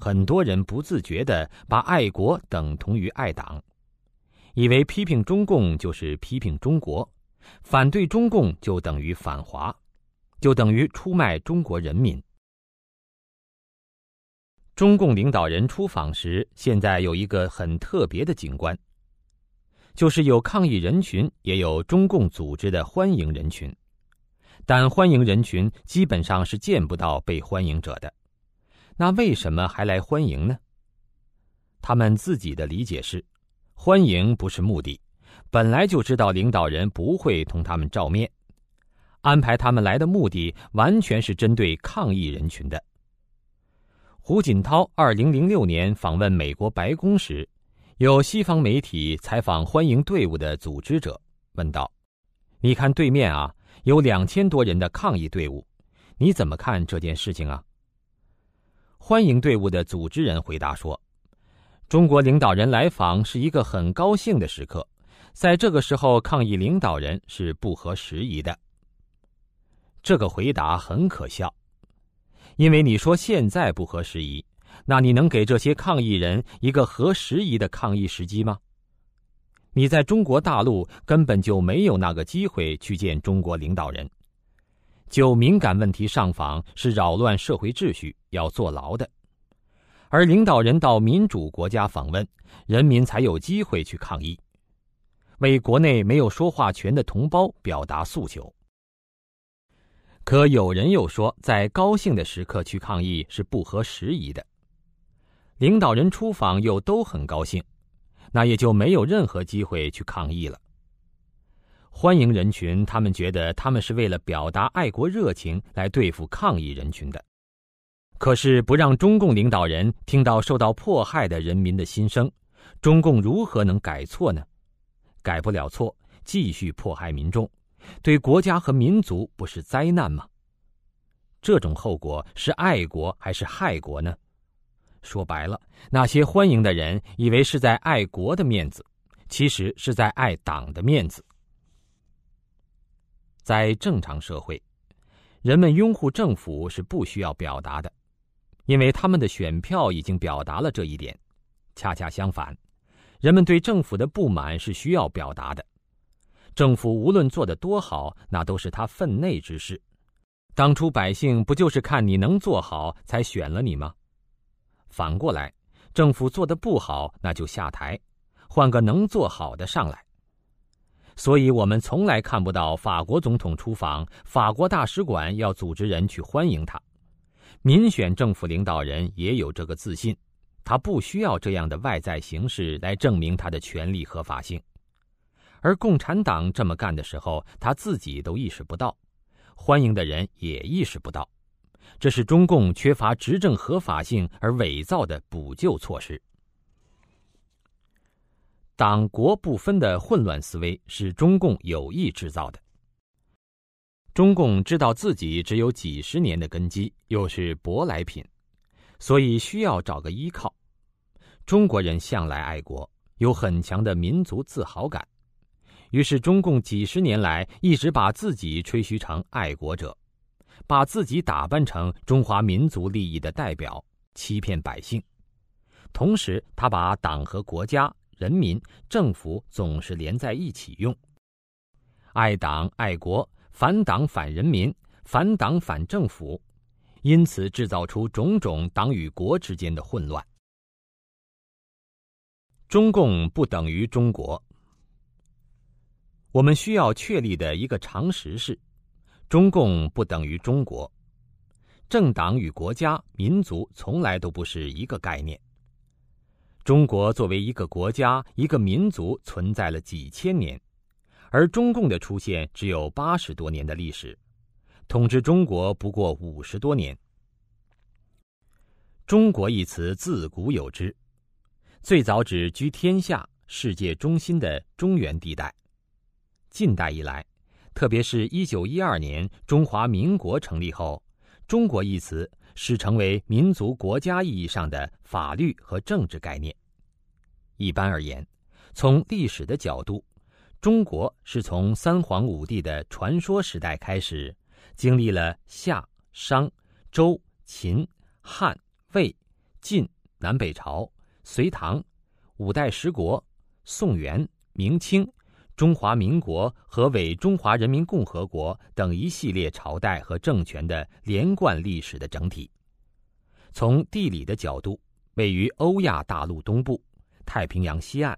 Speaker 1: 很多人不自觉地把爱国等同于爱党，以为批评中共就是批评中国，反对中共就等于反华，就等于出卖中国人民。中共领导人出访时，现在有一个很特别的景观。就是有抗议人群，也有中共组织的欢迎人群，但欢迎人群基本上是见不到被欢迎者的。那为什么还来欢迎呢？他们自己的理解是，欢迎不是目的，本来就知道领导人不会同他们照面，安排他们来的目的完全是针对抗议人群的。胡锦涛二零零六年访问美国白宫时。有西方媒体采访欢迎队伍的组织者，问道：“你看对面啊，有两千多人的抗议队伍，你怎么看这件事情啊？”欢迎队伍的组织人回答说：“中国领导人来访是一个很高兴的时刻，在这个时候抗议领导人是不合时宜的。”这个回答很可笑，因为你说现在不合时宜。那你能给这些抗议人一个合时宜的抗议时机吗？你在中国大陆根本就没有那个机会去见中国领导人，就敏感问题上访是扰乱社会秩序，要坐牢的。而领导人到民主国家访问，人民才有机会去抗议，为国内没有说话权的同胞表达诉求。可有人又说，在高兴的时刻去抗议是不合时宜的。领导人出访又都很高兴，那也就没有任何机会去抗议了。欢迎人群，他们觉得他们是为了表达爱国热情来对付抗议人群的。可是不让中共领导人听到受到迫害的人民的心声，中共如何能改错呢？改不了错，继续迫害民众，对国家和民族不是灾难吗？这种后果是爱国还是害国呢？说白了，那些欢迎的人以为是在爱国的面子，其实是在爱党的面子。在正常社会，人们拥护政府是不需要表达的，因为他们的选票已经表达了这一点。恰恰相反，人们对政府的不满是需要表达的，政府无论做得多好，那都是他分内之事。当初百姓不就是看你能做好才选了你吗？反过来，政府做的不好，那就下台，换个能做好的上来。所以我们从来看不到法国总统出访，法国大使馆要组织人去欢迎他。民选政府领导人也有这个自信，他不需要这样的外在形式来证明他的权利合法性。而共产党这么干的时候，他自己都意识不到，欢迎的人也意识不到，这是中共缺乏执政合法性而伪造的补救措施。党国不分的混乱思维是中共有意制造的。中共知道自己只有几十年的根基，又是舶来品，所以需要找个依靠。中国人向来爱国，有很强的民族自豪感，于是中共几十年来一直把自己吹嘘成爱国者，把自己打扮成中华民族利益的代表，欺骗百姓。同时，他把党和国家。人民政府总是连在一起用，爱党爱国，反党反人民，反党反政府，因此制造出种种党与国之间的混乱。中共不等于中国。我们需要确立的一个常识是：中共不等于中国。政党与国家、民族从来都不是一个概念。中国作为一个国家、一个民族存在了几千年，而中共的出现只有八十多年的历史，统治中国不过五十多年。中国一词自古有之，最早指居天下、世界中心的中原地带。近代以来，特别是一九一二年中华民国成立后，中国一词。是成为民族国家意义上的法律和政治概念。一般而言，从历史的角度，中国是从三皇五帝的传说时代开始，经历了夏、商、周、秦、汉、魏、晋、南北朝、隋唐、五代十国、宋元、明清。中华民国和伪中华人民共和国等一系列朝代和政权的连贯历史的整体。从地理的角度，位于欧亚大陆东部、太平洋西岸，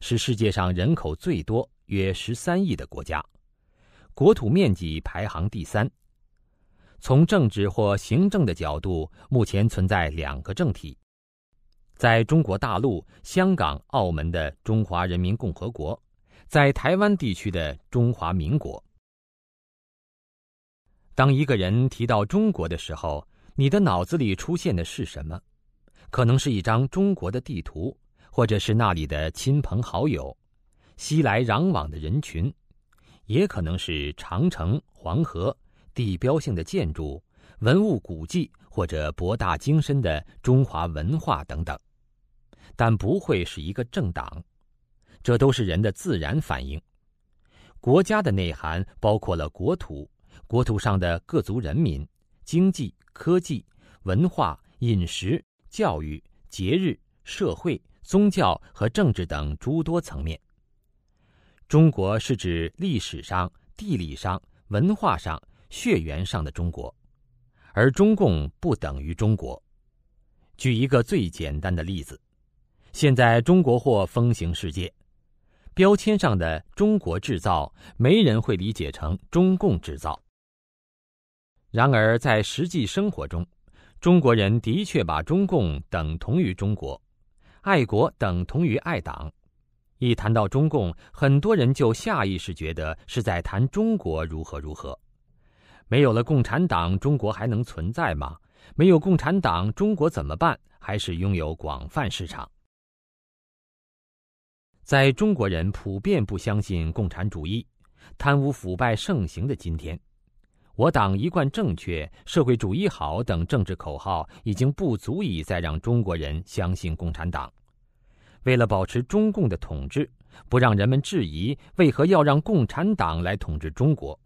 Speaker 1: 是世界上人口最多约十三亿的国家，国土面积排行第三。从政治或行政的角度，目前存在两个政体：在中国大陆、香港、澳门的中华人民共和国。在台湾地区的中华民国，当一个人提到中国的时候，你的脑子里出现的是什么？可能是一张中国的地图，或者是那里的亲朋好友、熙来攘往的人群，也可能是长城、黄河、地标性的建筑、文物古迹，或者博大精深的中华文化等等，但不会是一个政党。这都是人的自然反应。国家的内涵包括了国土、国土上的各族人民、经济、科技、文化、饮食、教育、节日、社会、宗教和政治等诸多层面。中国是指历史上、地理上、文化上、血缘上的中国，而中共不等于中国。举一个最简单的例子：现在中国货风行世界。标签上的“中国制造”，没人会理解成“中共制造”。然而，在实际生活中，中国人的确把中共等同于中国，爱国等同于爱党。一谈到中共，很多人就下意识觉得是在谈中国如何如何。没有了共产党，中国还能存在吗？没有共产党，中国怎么办？还是拥有广泛市场？在中国人普遍不相信共产主义、贪污腐败盛行的今天，我党一贯正确、社会主义好等政治口号已经不足以再让中国人相信共产党。为了保持中共的统治，不让人们质疑为何要让共产党来统治中国，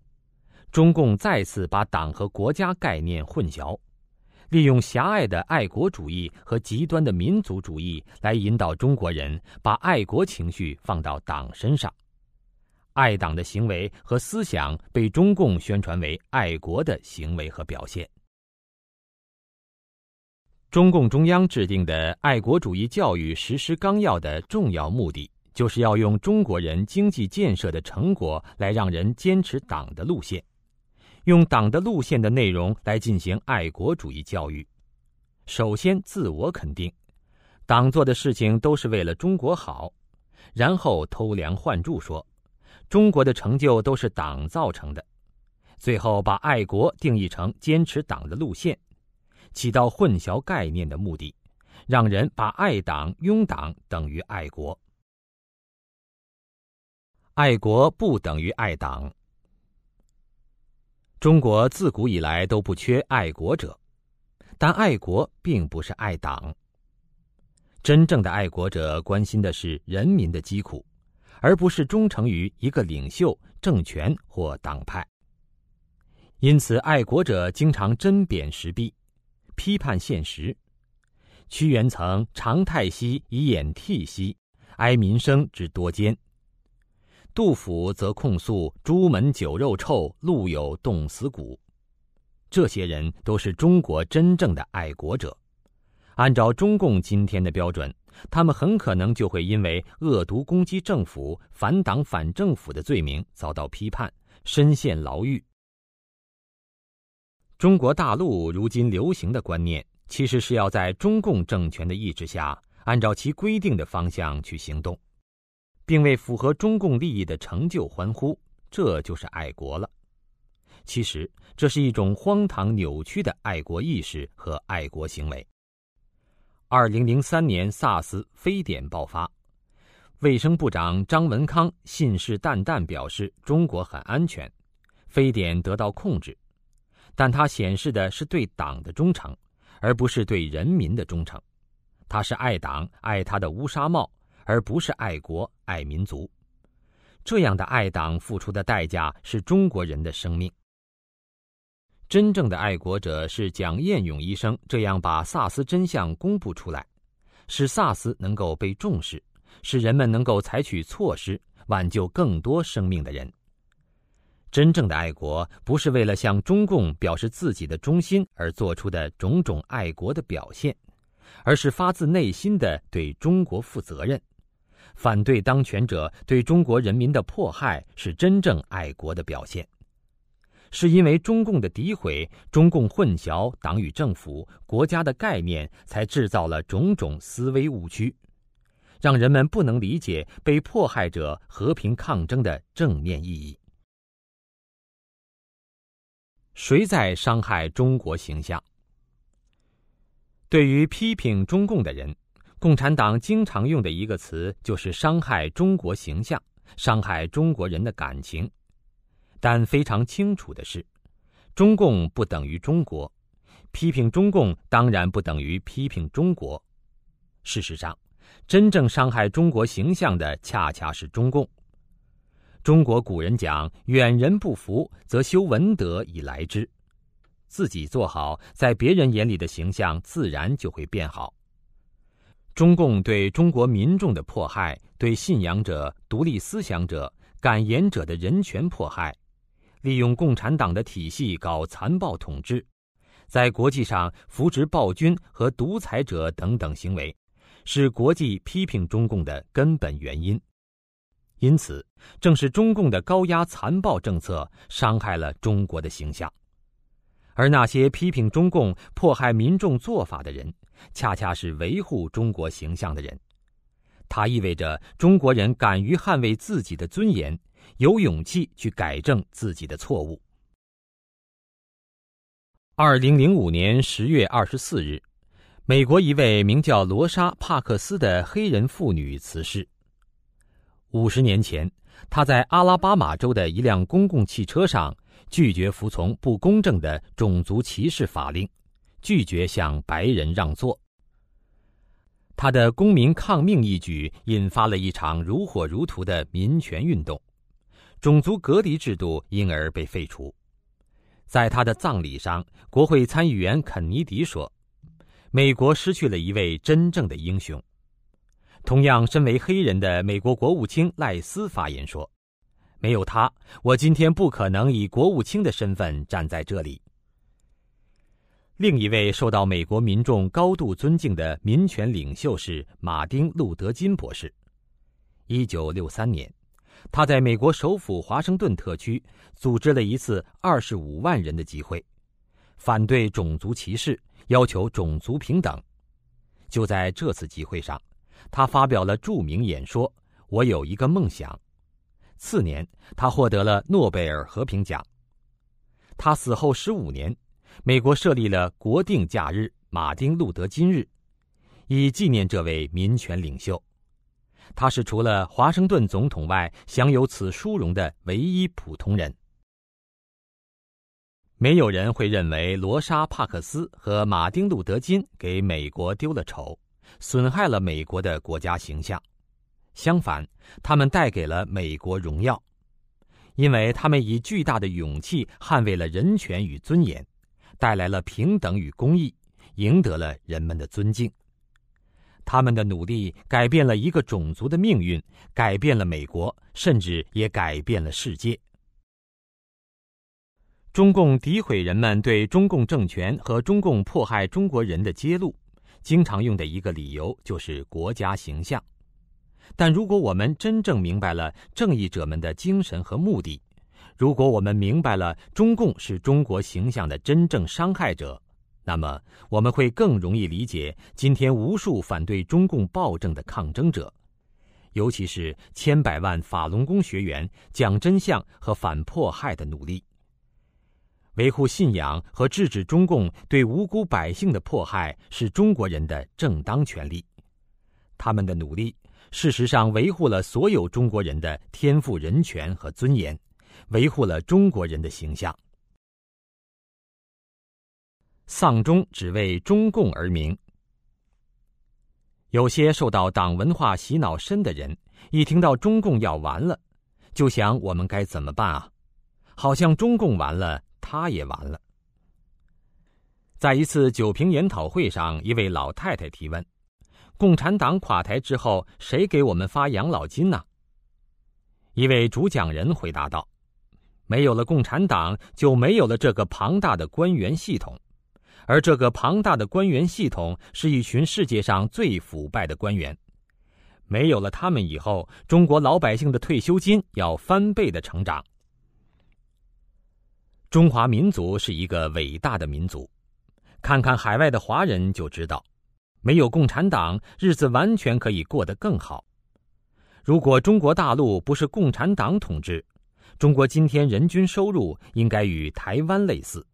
Speaker 1: 中共再次把党和国家概念混淆。利用狭隘的爱国主义和极端的民族主义来引导中国人把爱国情绪放到党身上，爱党的行为和思想被中共宣传为爱国的行为和表现。中共中央制定的爱国主义教育实施纲要的重要目的，就是要用中国人经济建设的成果来让人坚持党的路线，用党的路线的内容来进行爱国主义教育。首先，自我肯定，党做的事情都是为了中国好；然后偷梁换柱说。中国的成就都是党造成的，最后把爱国定义成坚持党的路线，起到混淆概念的目的，让人把爱党、拥党等于爱国。爱国不等于爱党。中国自古以来都不缺爱国者，但爱国并不是爱党。真正的爱国者关心的是人民的疾苦。而不是忠诚于一个领袖、政权或党派。因此，爱国者经常针砭时弊，批判现实。屈原曾“长太息以掩涕兮，哀民生之多艰”。杜甫则控诉朱门酒肉臭，路有冻死骨。这些人都是中国真正的爱国者。按照中共今天的标准。他们很可能就会因为恶毒攻击政府、反党反政府的罪名遭到批判，深陷牢狱。中国大陆如今流行的观念，其实是要在中共政权的意志下，按照其规定的方向去行动，并为符合中共利益的成就欢呼，这就是爱国了。其实，这是一种荒唐扭曲的爱国意识和爱国行为。二零零三年，SARS 非典爆发，卫生部长张文康信誓旦旦表示中国很安全，非典得到控制，但他显示的是对党的忠诚，而不是对人民的忠诚。他是爱党爱他的乌纱帽，而不是爱国爱民族。这样的爱党付出的代价是中国人的生命。真正的爱国者是蒋彦勇医生这样把萨斯真相公布出来，使萨斯能够被重视，使人们能够采取措施挽救更多生命的人。真正的爱国不是为了向中共表示自己的忠心而做出的种种爱国的表现，而是发自内心的对中国负责任。反对当权者对中国人民的迫害是真正爱国的表现。是因为中共的诋毁、中共混淆党与政府、国家的概念，才制造了种种思维误区，让人们不能理解被迫害者和平抗争的正面意义。谁在伤害中国形象？对于批评中共的人，共产党经常用的一个词就是伤害中国形象，伤害中国人的感情。但非常清楚的是，中共不等于中国，批评中共当然不等于批评中国。事实上，真正伤害中国形象的恰恰是中共。中国古人讲“远人不服，则修文德以来之”，自己做好，在别人眼里的形象自然就会变好。中共对中国民众的迫害，对信仰者、独立思想者、敢言者的人权迫害。利用共产党的体系搞残暴统治，在国际上扶植暴君和独裁者等等行为，是国际批评中共的根本原因。因此，正是中共的高压残暴政策伤害了中国的形象，而那些批评中共迫害民众做法的人，恰恰是维护中国形象的人。它意味着中国人敢于捍卫自己的尊严。有勇气去改正自己的错误。二零零五年十月二十四日，美国一位名叫罗莎·帕克斯的黑人妇女辞世。五十年前，她在阿拉巴马州的一辆公共汽车上拒绝服从不公正的种族歧视法令，拒绝向白人让座。他的公民抗命一举引发了一场如火如荼的民权运动。种族隔离制度因而被废除。在他的葬礼上，国会参议员肯尼迪说：“美国失去了一位真正的英雄。”同样，身为黑人的美国国务卿赖斯发言说：“没有他，我今天不可能以国务卿的身份站在这里。另一位受到美国民众高度尊敬的民权领袖是马丁·路德·金博士。一九六三年，他在美国首府华盛顿特区组织了一次二十五万人的集会，反对种族歧视，要求种族平等。就在这次集会上，他发表了著名演说：“我有一个梦想。”次年，他获得了诺贝尔和平奖。他死后十五年。美国设立了国定假日——马丁·路德·金日，以纪念这位民权领袖。他是除了华盛顿总统外享有此殊荣的唯一普通人。没有人会认为罗莎·帕克斯和马丁·路德·金给美国丢了丑，损害了美国的国家形象。相反，他们带给了美国荣耀，因为他们以巨大的勇气捍卫了人权与尊严。带来了平等与公义，赢得了人们的尊敬。他们的努力改变了一个种族的命运，改变了美国，甚至也改变了世界。中共诋毁人们对中共政权和中共迫害中国人的揭露，经常用的一个理由就是国家形象。但如果我们真正明白了正义者们的精神和目的，如果我们明白了中共是中国形象的真正伤害者，那么我们会更容易理解今天无数反对中共暴政的抗争者，尤其是千百万法轮功学员讲真相和反迫害的努力。维护信仰和制止中共对无辜百姓的迫害是中国人的正当权利。他们的努力，事实上维护了所有中国人的天赋人权和尊严。维护了中国人的形象。丧钟只为中共而鸣。有些受到党文化洗脑深的人，一听到中共要完了，就想我们该怎么办啊？好像中共完了，他也完了。在一次酒瓶研讨会上，一位老太太提问：“共产党垮台之后，谁给我们发养老金呢？”一位主讲人回答道。没有了共产党，就没有了这个庞大的官员系统，而这个庞大的官员系统是一群世界上最腐败的官员。没有了他们以后，中国老百姓的退休金要翻倍的成长。中华民族是一个伟大的民族，看看海外的华人就知道，没有共产党，日子完全可以过得更好。如果中国大陆不是共产党统治，中国今天人均收入应该与台湾类似，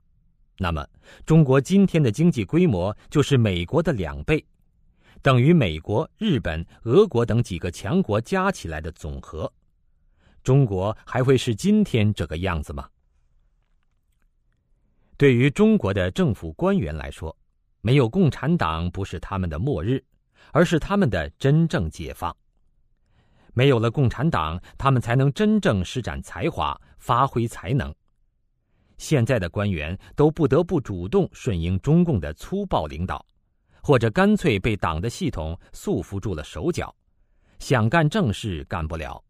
Speaker 1: 那么中国今天的经济规模就是美国的两倍，等于美国、日本、俄国等几个强国加起来的总和。中国还会是今天这个样子吗？对于中国的政府官员来说，没有共产党不是他们的末日，而是他们的真正解放。没有了共产党，他们才能真正施展才华、发挥才能。现在的官员都不得不主动顺应中共的粗暴领导，或者干脆被党的系统束缚住了手脚，想干正事干不了，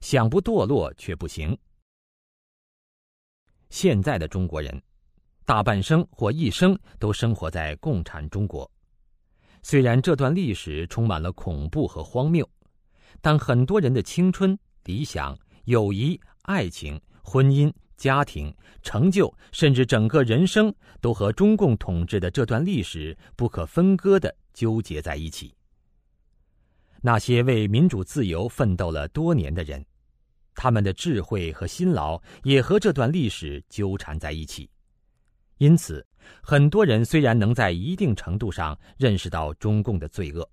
Speaker 1: 想不堕落却不行。现在的中国人，大半生或一生都生活在共产中国，虽然这段历史充满了恐怖和荒谬。但很多人的青春、理想、友谊、爱情、婚姻、家庭、成就，甚至整个人生，都和中共统治的这段历史不可分割的纠结在一起。那些为民主自由奋斗了多年的人，他们的智慧和辛劳也和这段历史纠缠在一起。因此，很多人虽然能在一定程度上认识到中共的罪恶。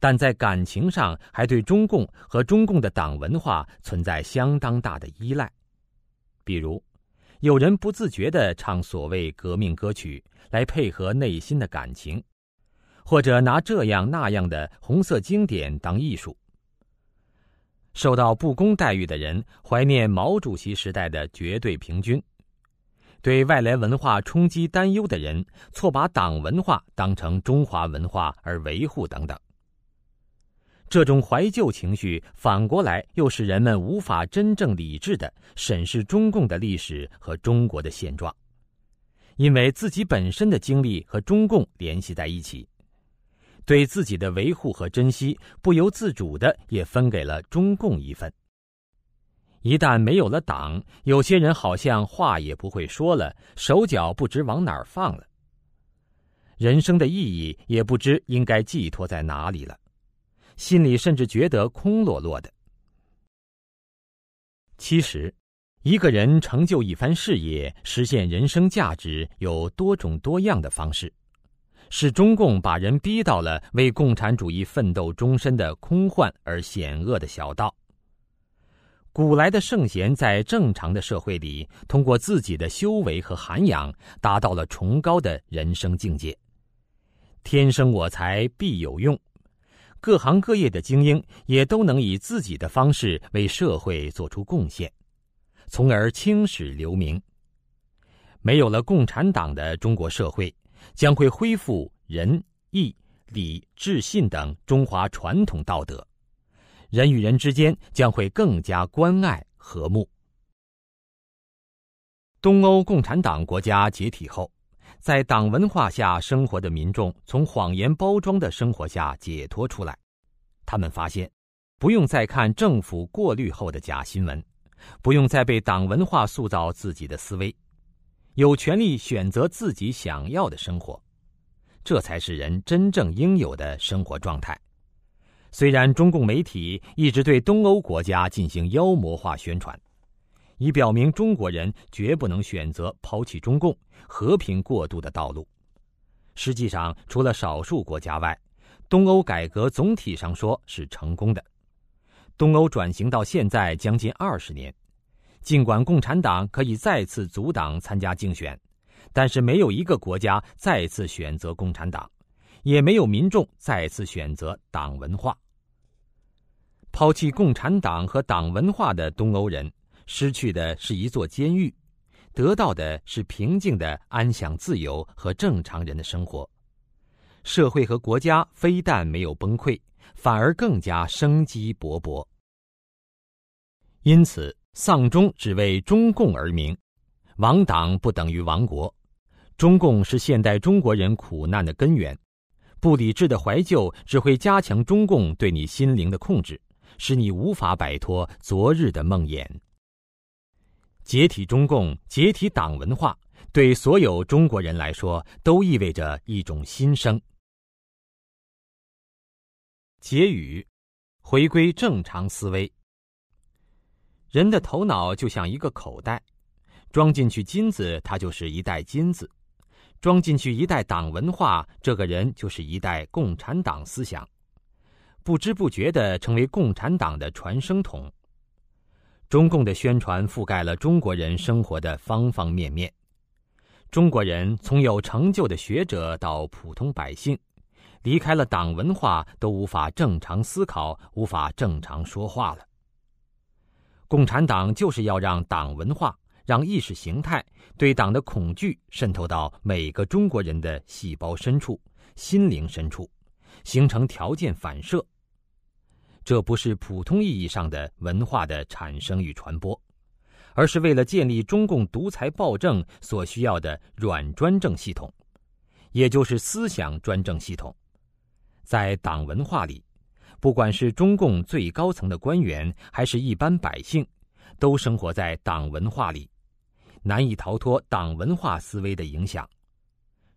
Speaker 1: 但在感情上，还对中共和中共的党文化存在相当大的依赖。比如，有人不自觉地唱所谓革命歌曲来配合内心的感情，或者拿这样那样的红色经典当艺术。受到不公待遇的人怀念毛主席时代的绝对平均，对外来文化冲击担忧的人错把党文化当成中华文化而维护等等。这种怀旧情绪反过来又使人们无法真正理智的审视中共的历史和中国的现状，因为自己本身的经历和中共联系在一起，对自己的维护和珍惜不由自主的也分给了中共一份。一旦没有了党，有些人好像话也不会说了，手脚不知往哪儿放了，人生的意义也不知应该寄托在哪里了。心里甚至觉得空落落的。其实，一个人成就一番事业、实现人生价值，有多种多样的方式。是中共把人逼到了为共产主义奋斗终身的空幻而险恶的小道。古来的圣贤在正常的社会里，通过自己的修为和涵养，达到了崇高的人生境界。天生我材必有用。各行各业的精英也都能以自己的方式为社会做出贡献，从而青史留名。没有了共产党的中国社会，将会恢复仁义礼智信等中华传统道德，人与人之间将会更加关爱和睦。东欧共产党国家解体后。在党文化下生活的民众，从谎言包装的生活下解脱出来。他们发现，不用再看政府过滤后的假新闻，不用再被党文化塑造自己的思维，有权利选择自己想要的生活。这才是人真正应有的生活状态。虽然中共媒体一直对东欧国家进行妖魔化宣传。以表明中国人绝不能选择抛弃中共、和平过渡的道路。实际上，除了少数国家外，东欧改革总体上说是成功的。东欧转型到现在将近二十年，尽管共产党可以再次阻挡参加竞选，但是没有一个国家再次选择共产党，也没有民众再次选择党文化。抛弃共产党和党文化的东欧人。失去的是一座监狱，得到的是平静的安享自由和正常人的生活。社会和国家非但没有崩溃，反而更加生机勃勃。因此，丧钟只为中共而鸣，亡党不等于亡国。中共是现代中国人苦难的根源，不理智的怀旧只会加强中共对你心灵的控制，使你无法摆脱昨日的梦魇。解体中共、解体党文化，对所有中国人来说都意味着一种新生。结语：回归正常思维。人的头脑就像一个口袋，装进去金子，它就是一袋金子；装进去一代党文化，这个人就是一代共产党思想，不知不觉的成为共产党的传声筒。中共的宣传覆盖了中国人生活的方方面面，中国人从有成就的学者到普通百姓，离开了党文化都无法正常思考，无法正常说话了。共产党就是要让党文化、让意识形态对党的恐惧渗透到每个中国人的细胞深处、心灵深处，形成条件反射。这不是普通意义上的文化的产生与传播，而是为了建立中共独裁暴政所需要的软专政系统，也就是思想专政系统。在党文化里，不管是中共最高层的官员，还是一般百姓，都生活在党文化里，难以逃脱党文化思维的影响。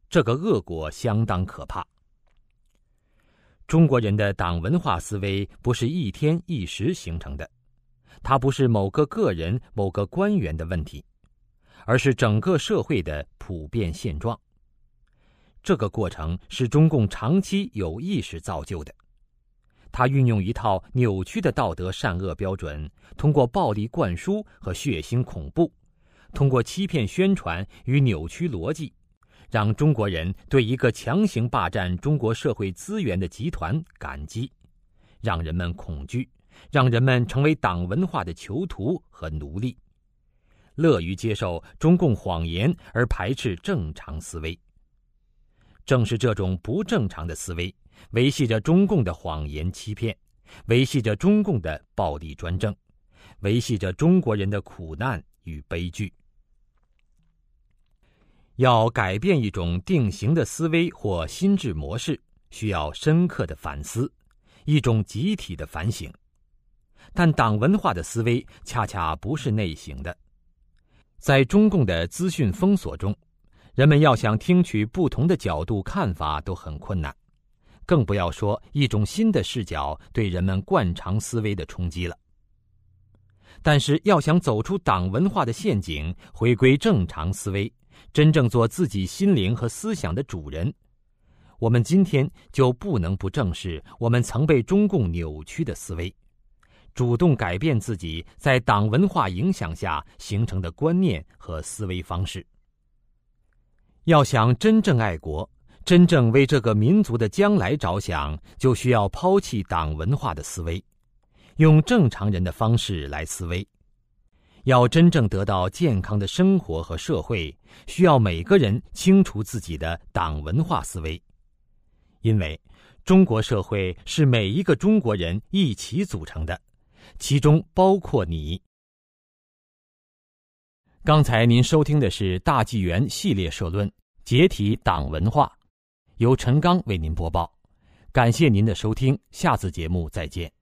Speaker 1: 这个恶果相当可怕。中国人的党文化思维不是一天一时形成的，它不是某个个人、某个官员的问题，而是整个社会的普遍现状。这个过程是中共长期有意识造就的，它运用一套扭曲的道德善恶标准，通过暴力灌输和血腥恐怖，通过欺骗宣传与扭曲逻辑。让中国人对一个强行霸占中国社会资源的集团感激，让人们恐惧，让人们成为党文化的囚徒和奴隶，乐于接受中共谎言而排斥正常思维。正是这种不正常的思维，维系着中共的谎言欺骗，维系着中共的暴力专政，维系着中国人的苦难与悲剧。要改变一种定型的思维或心智模式，需要深刻的反思，一种集体的反省。但党文化的思维恰恰不是内省的，在中共的资讯封锁中，人们要想听取不同的角度看法都很困难，更不要说一种新的视角对人们惯常思维的冲击了。但是，要想走出党文化的陷阱，回归正常思维，真正做自己心灵和思想的主人，我们今天就不能不正视我们曾被中共扭曲的思维。主动改变自己在党文化影响下形成的观念和思维方式。要想真正爱国，真正为这个民族的将来着想，就需要抛弃党文化的思维，用正常人的方式来思维。要真正得到健康的生活和社会，需要每个人清除自己的党文化思维，因为中国社会是每一个中国人一起组成的。其中包括你。刚才您收听的是大纪元系列社论《解体党文化》，由陈刚为您播报。感谢您的收听，下次节目再见。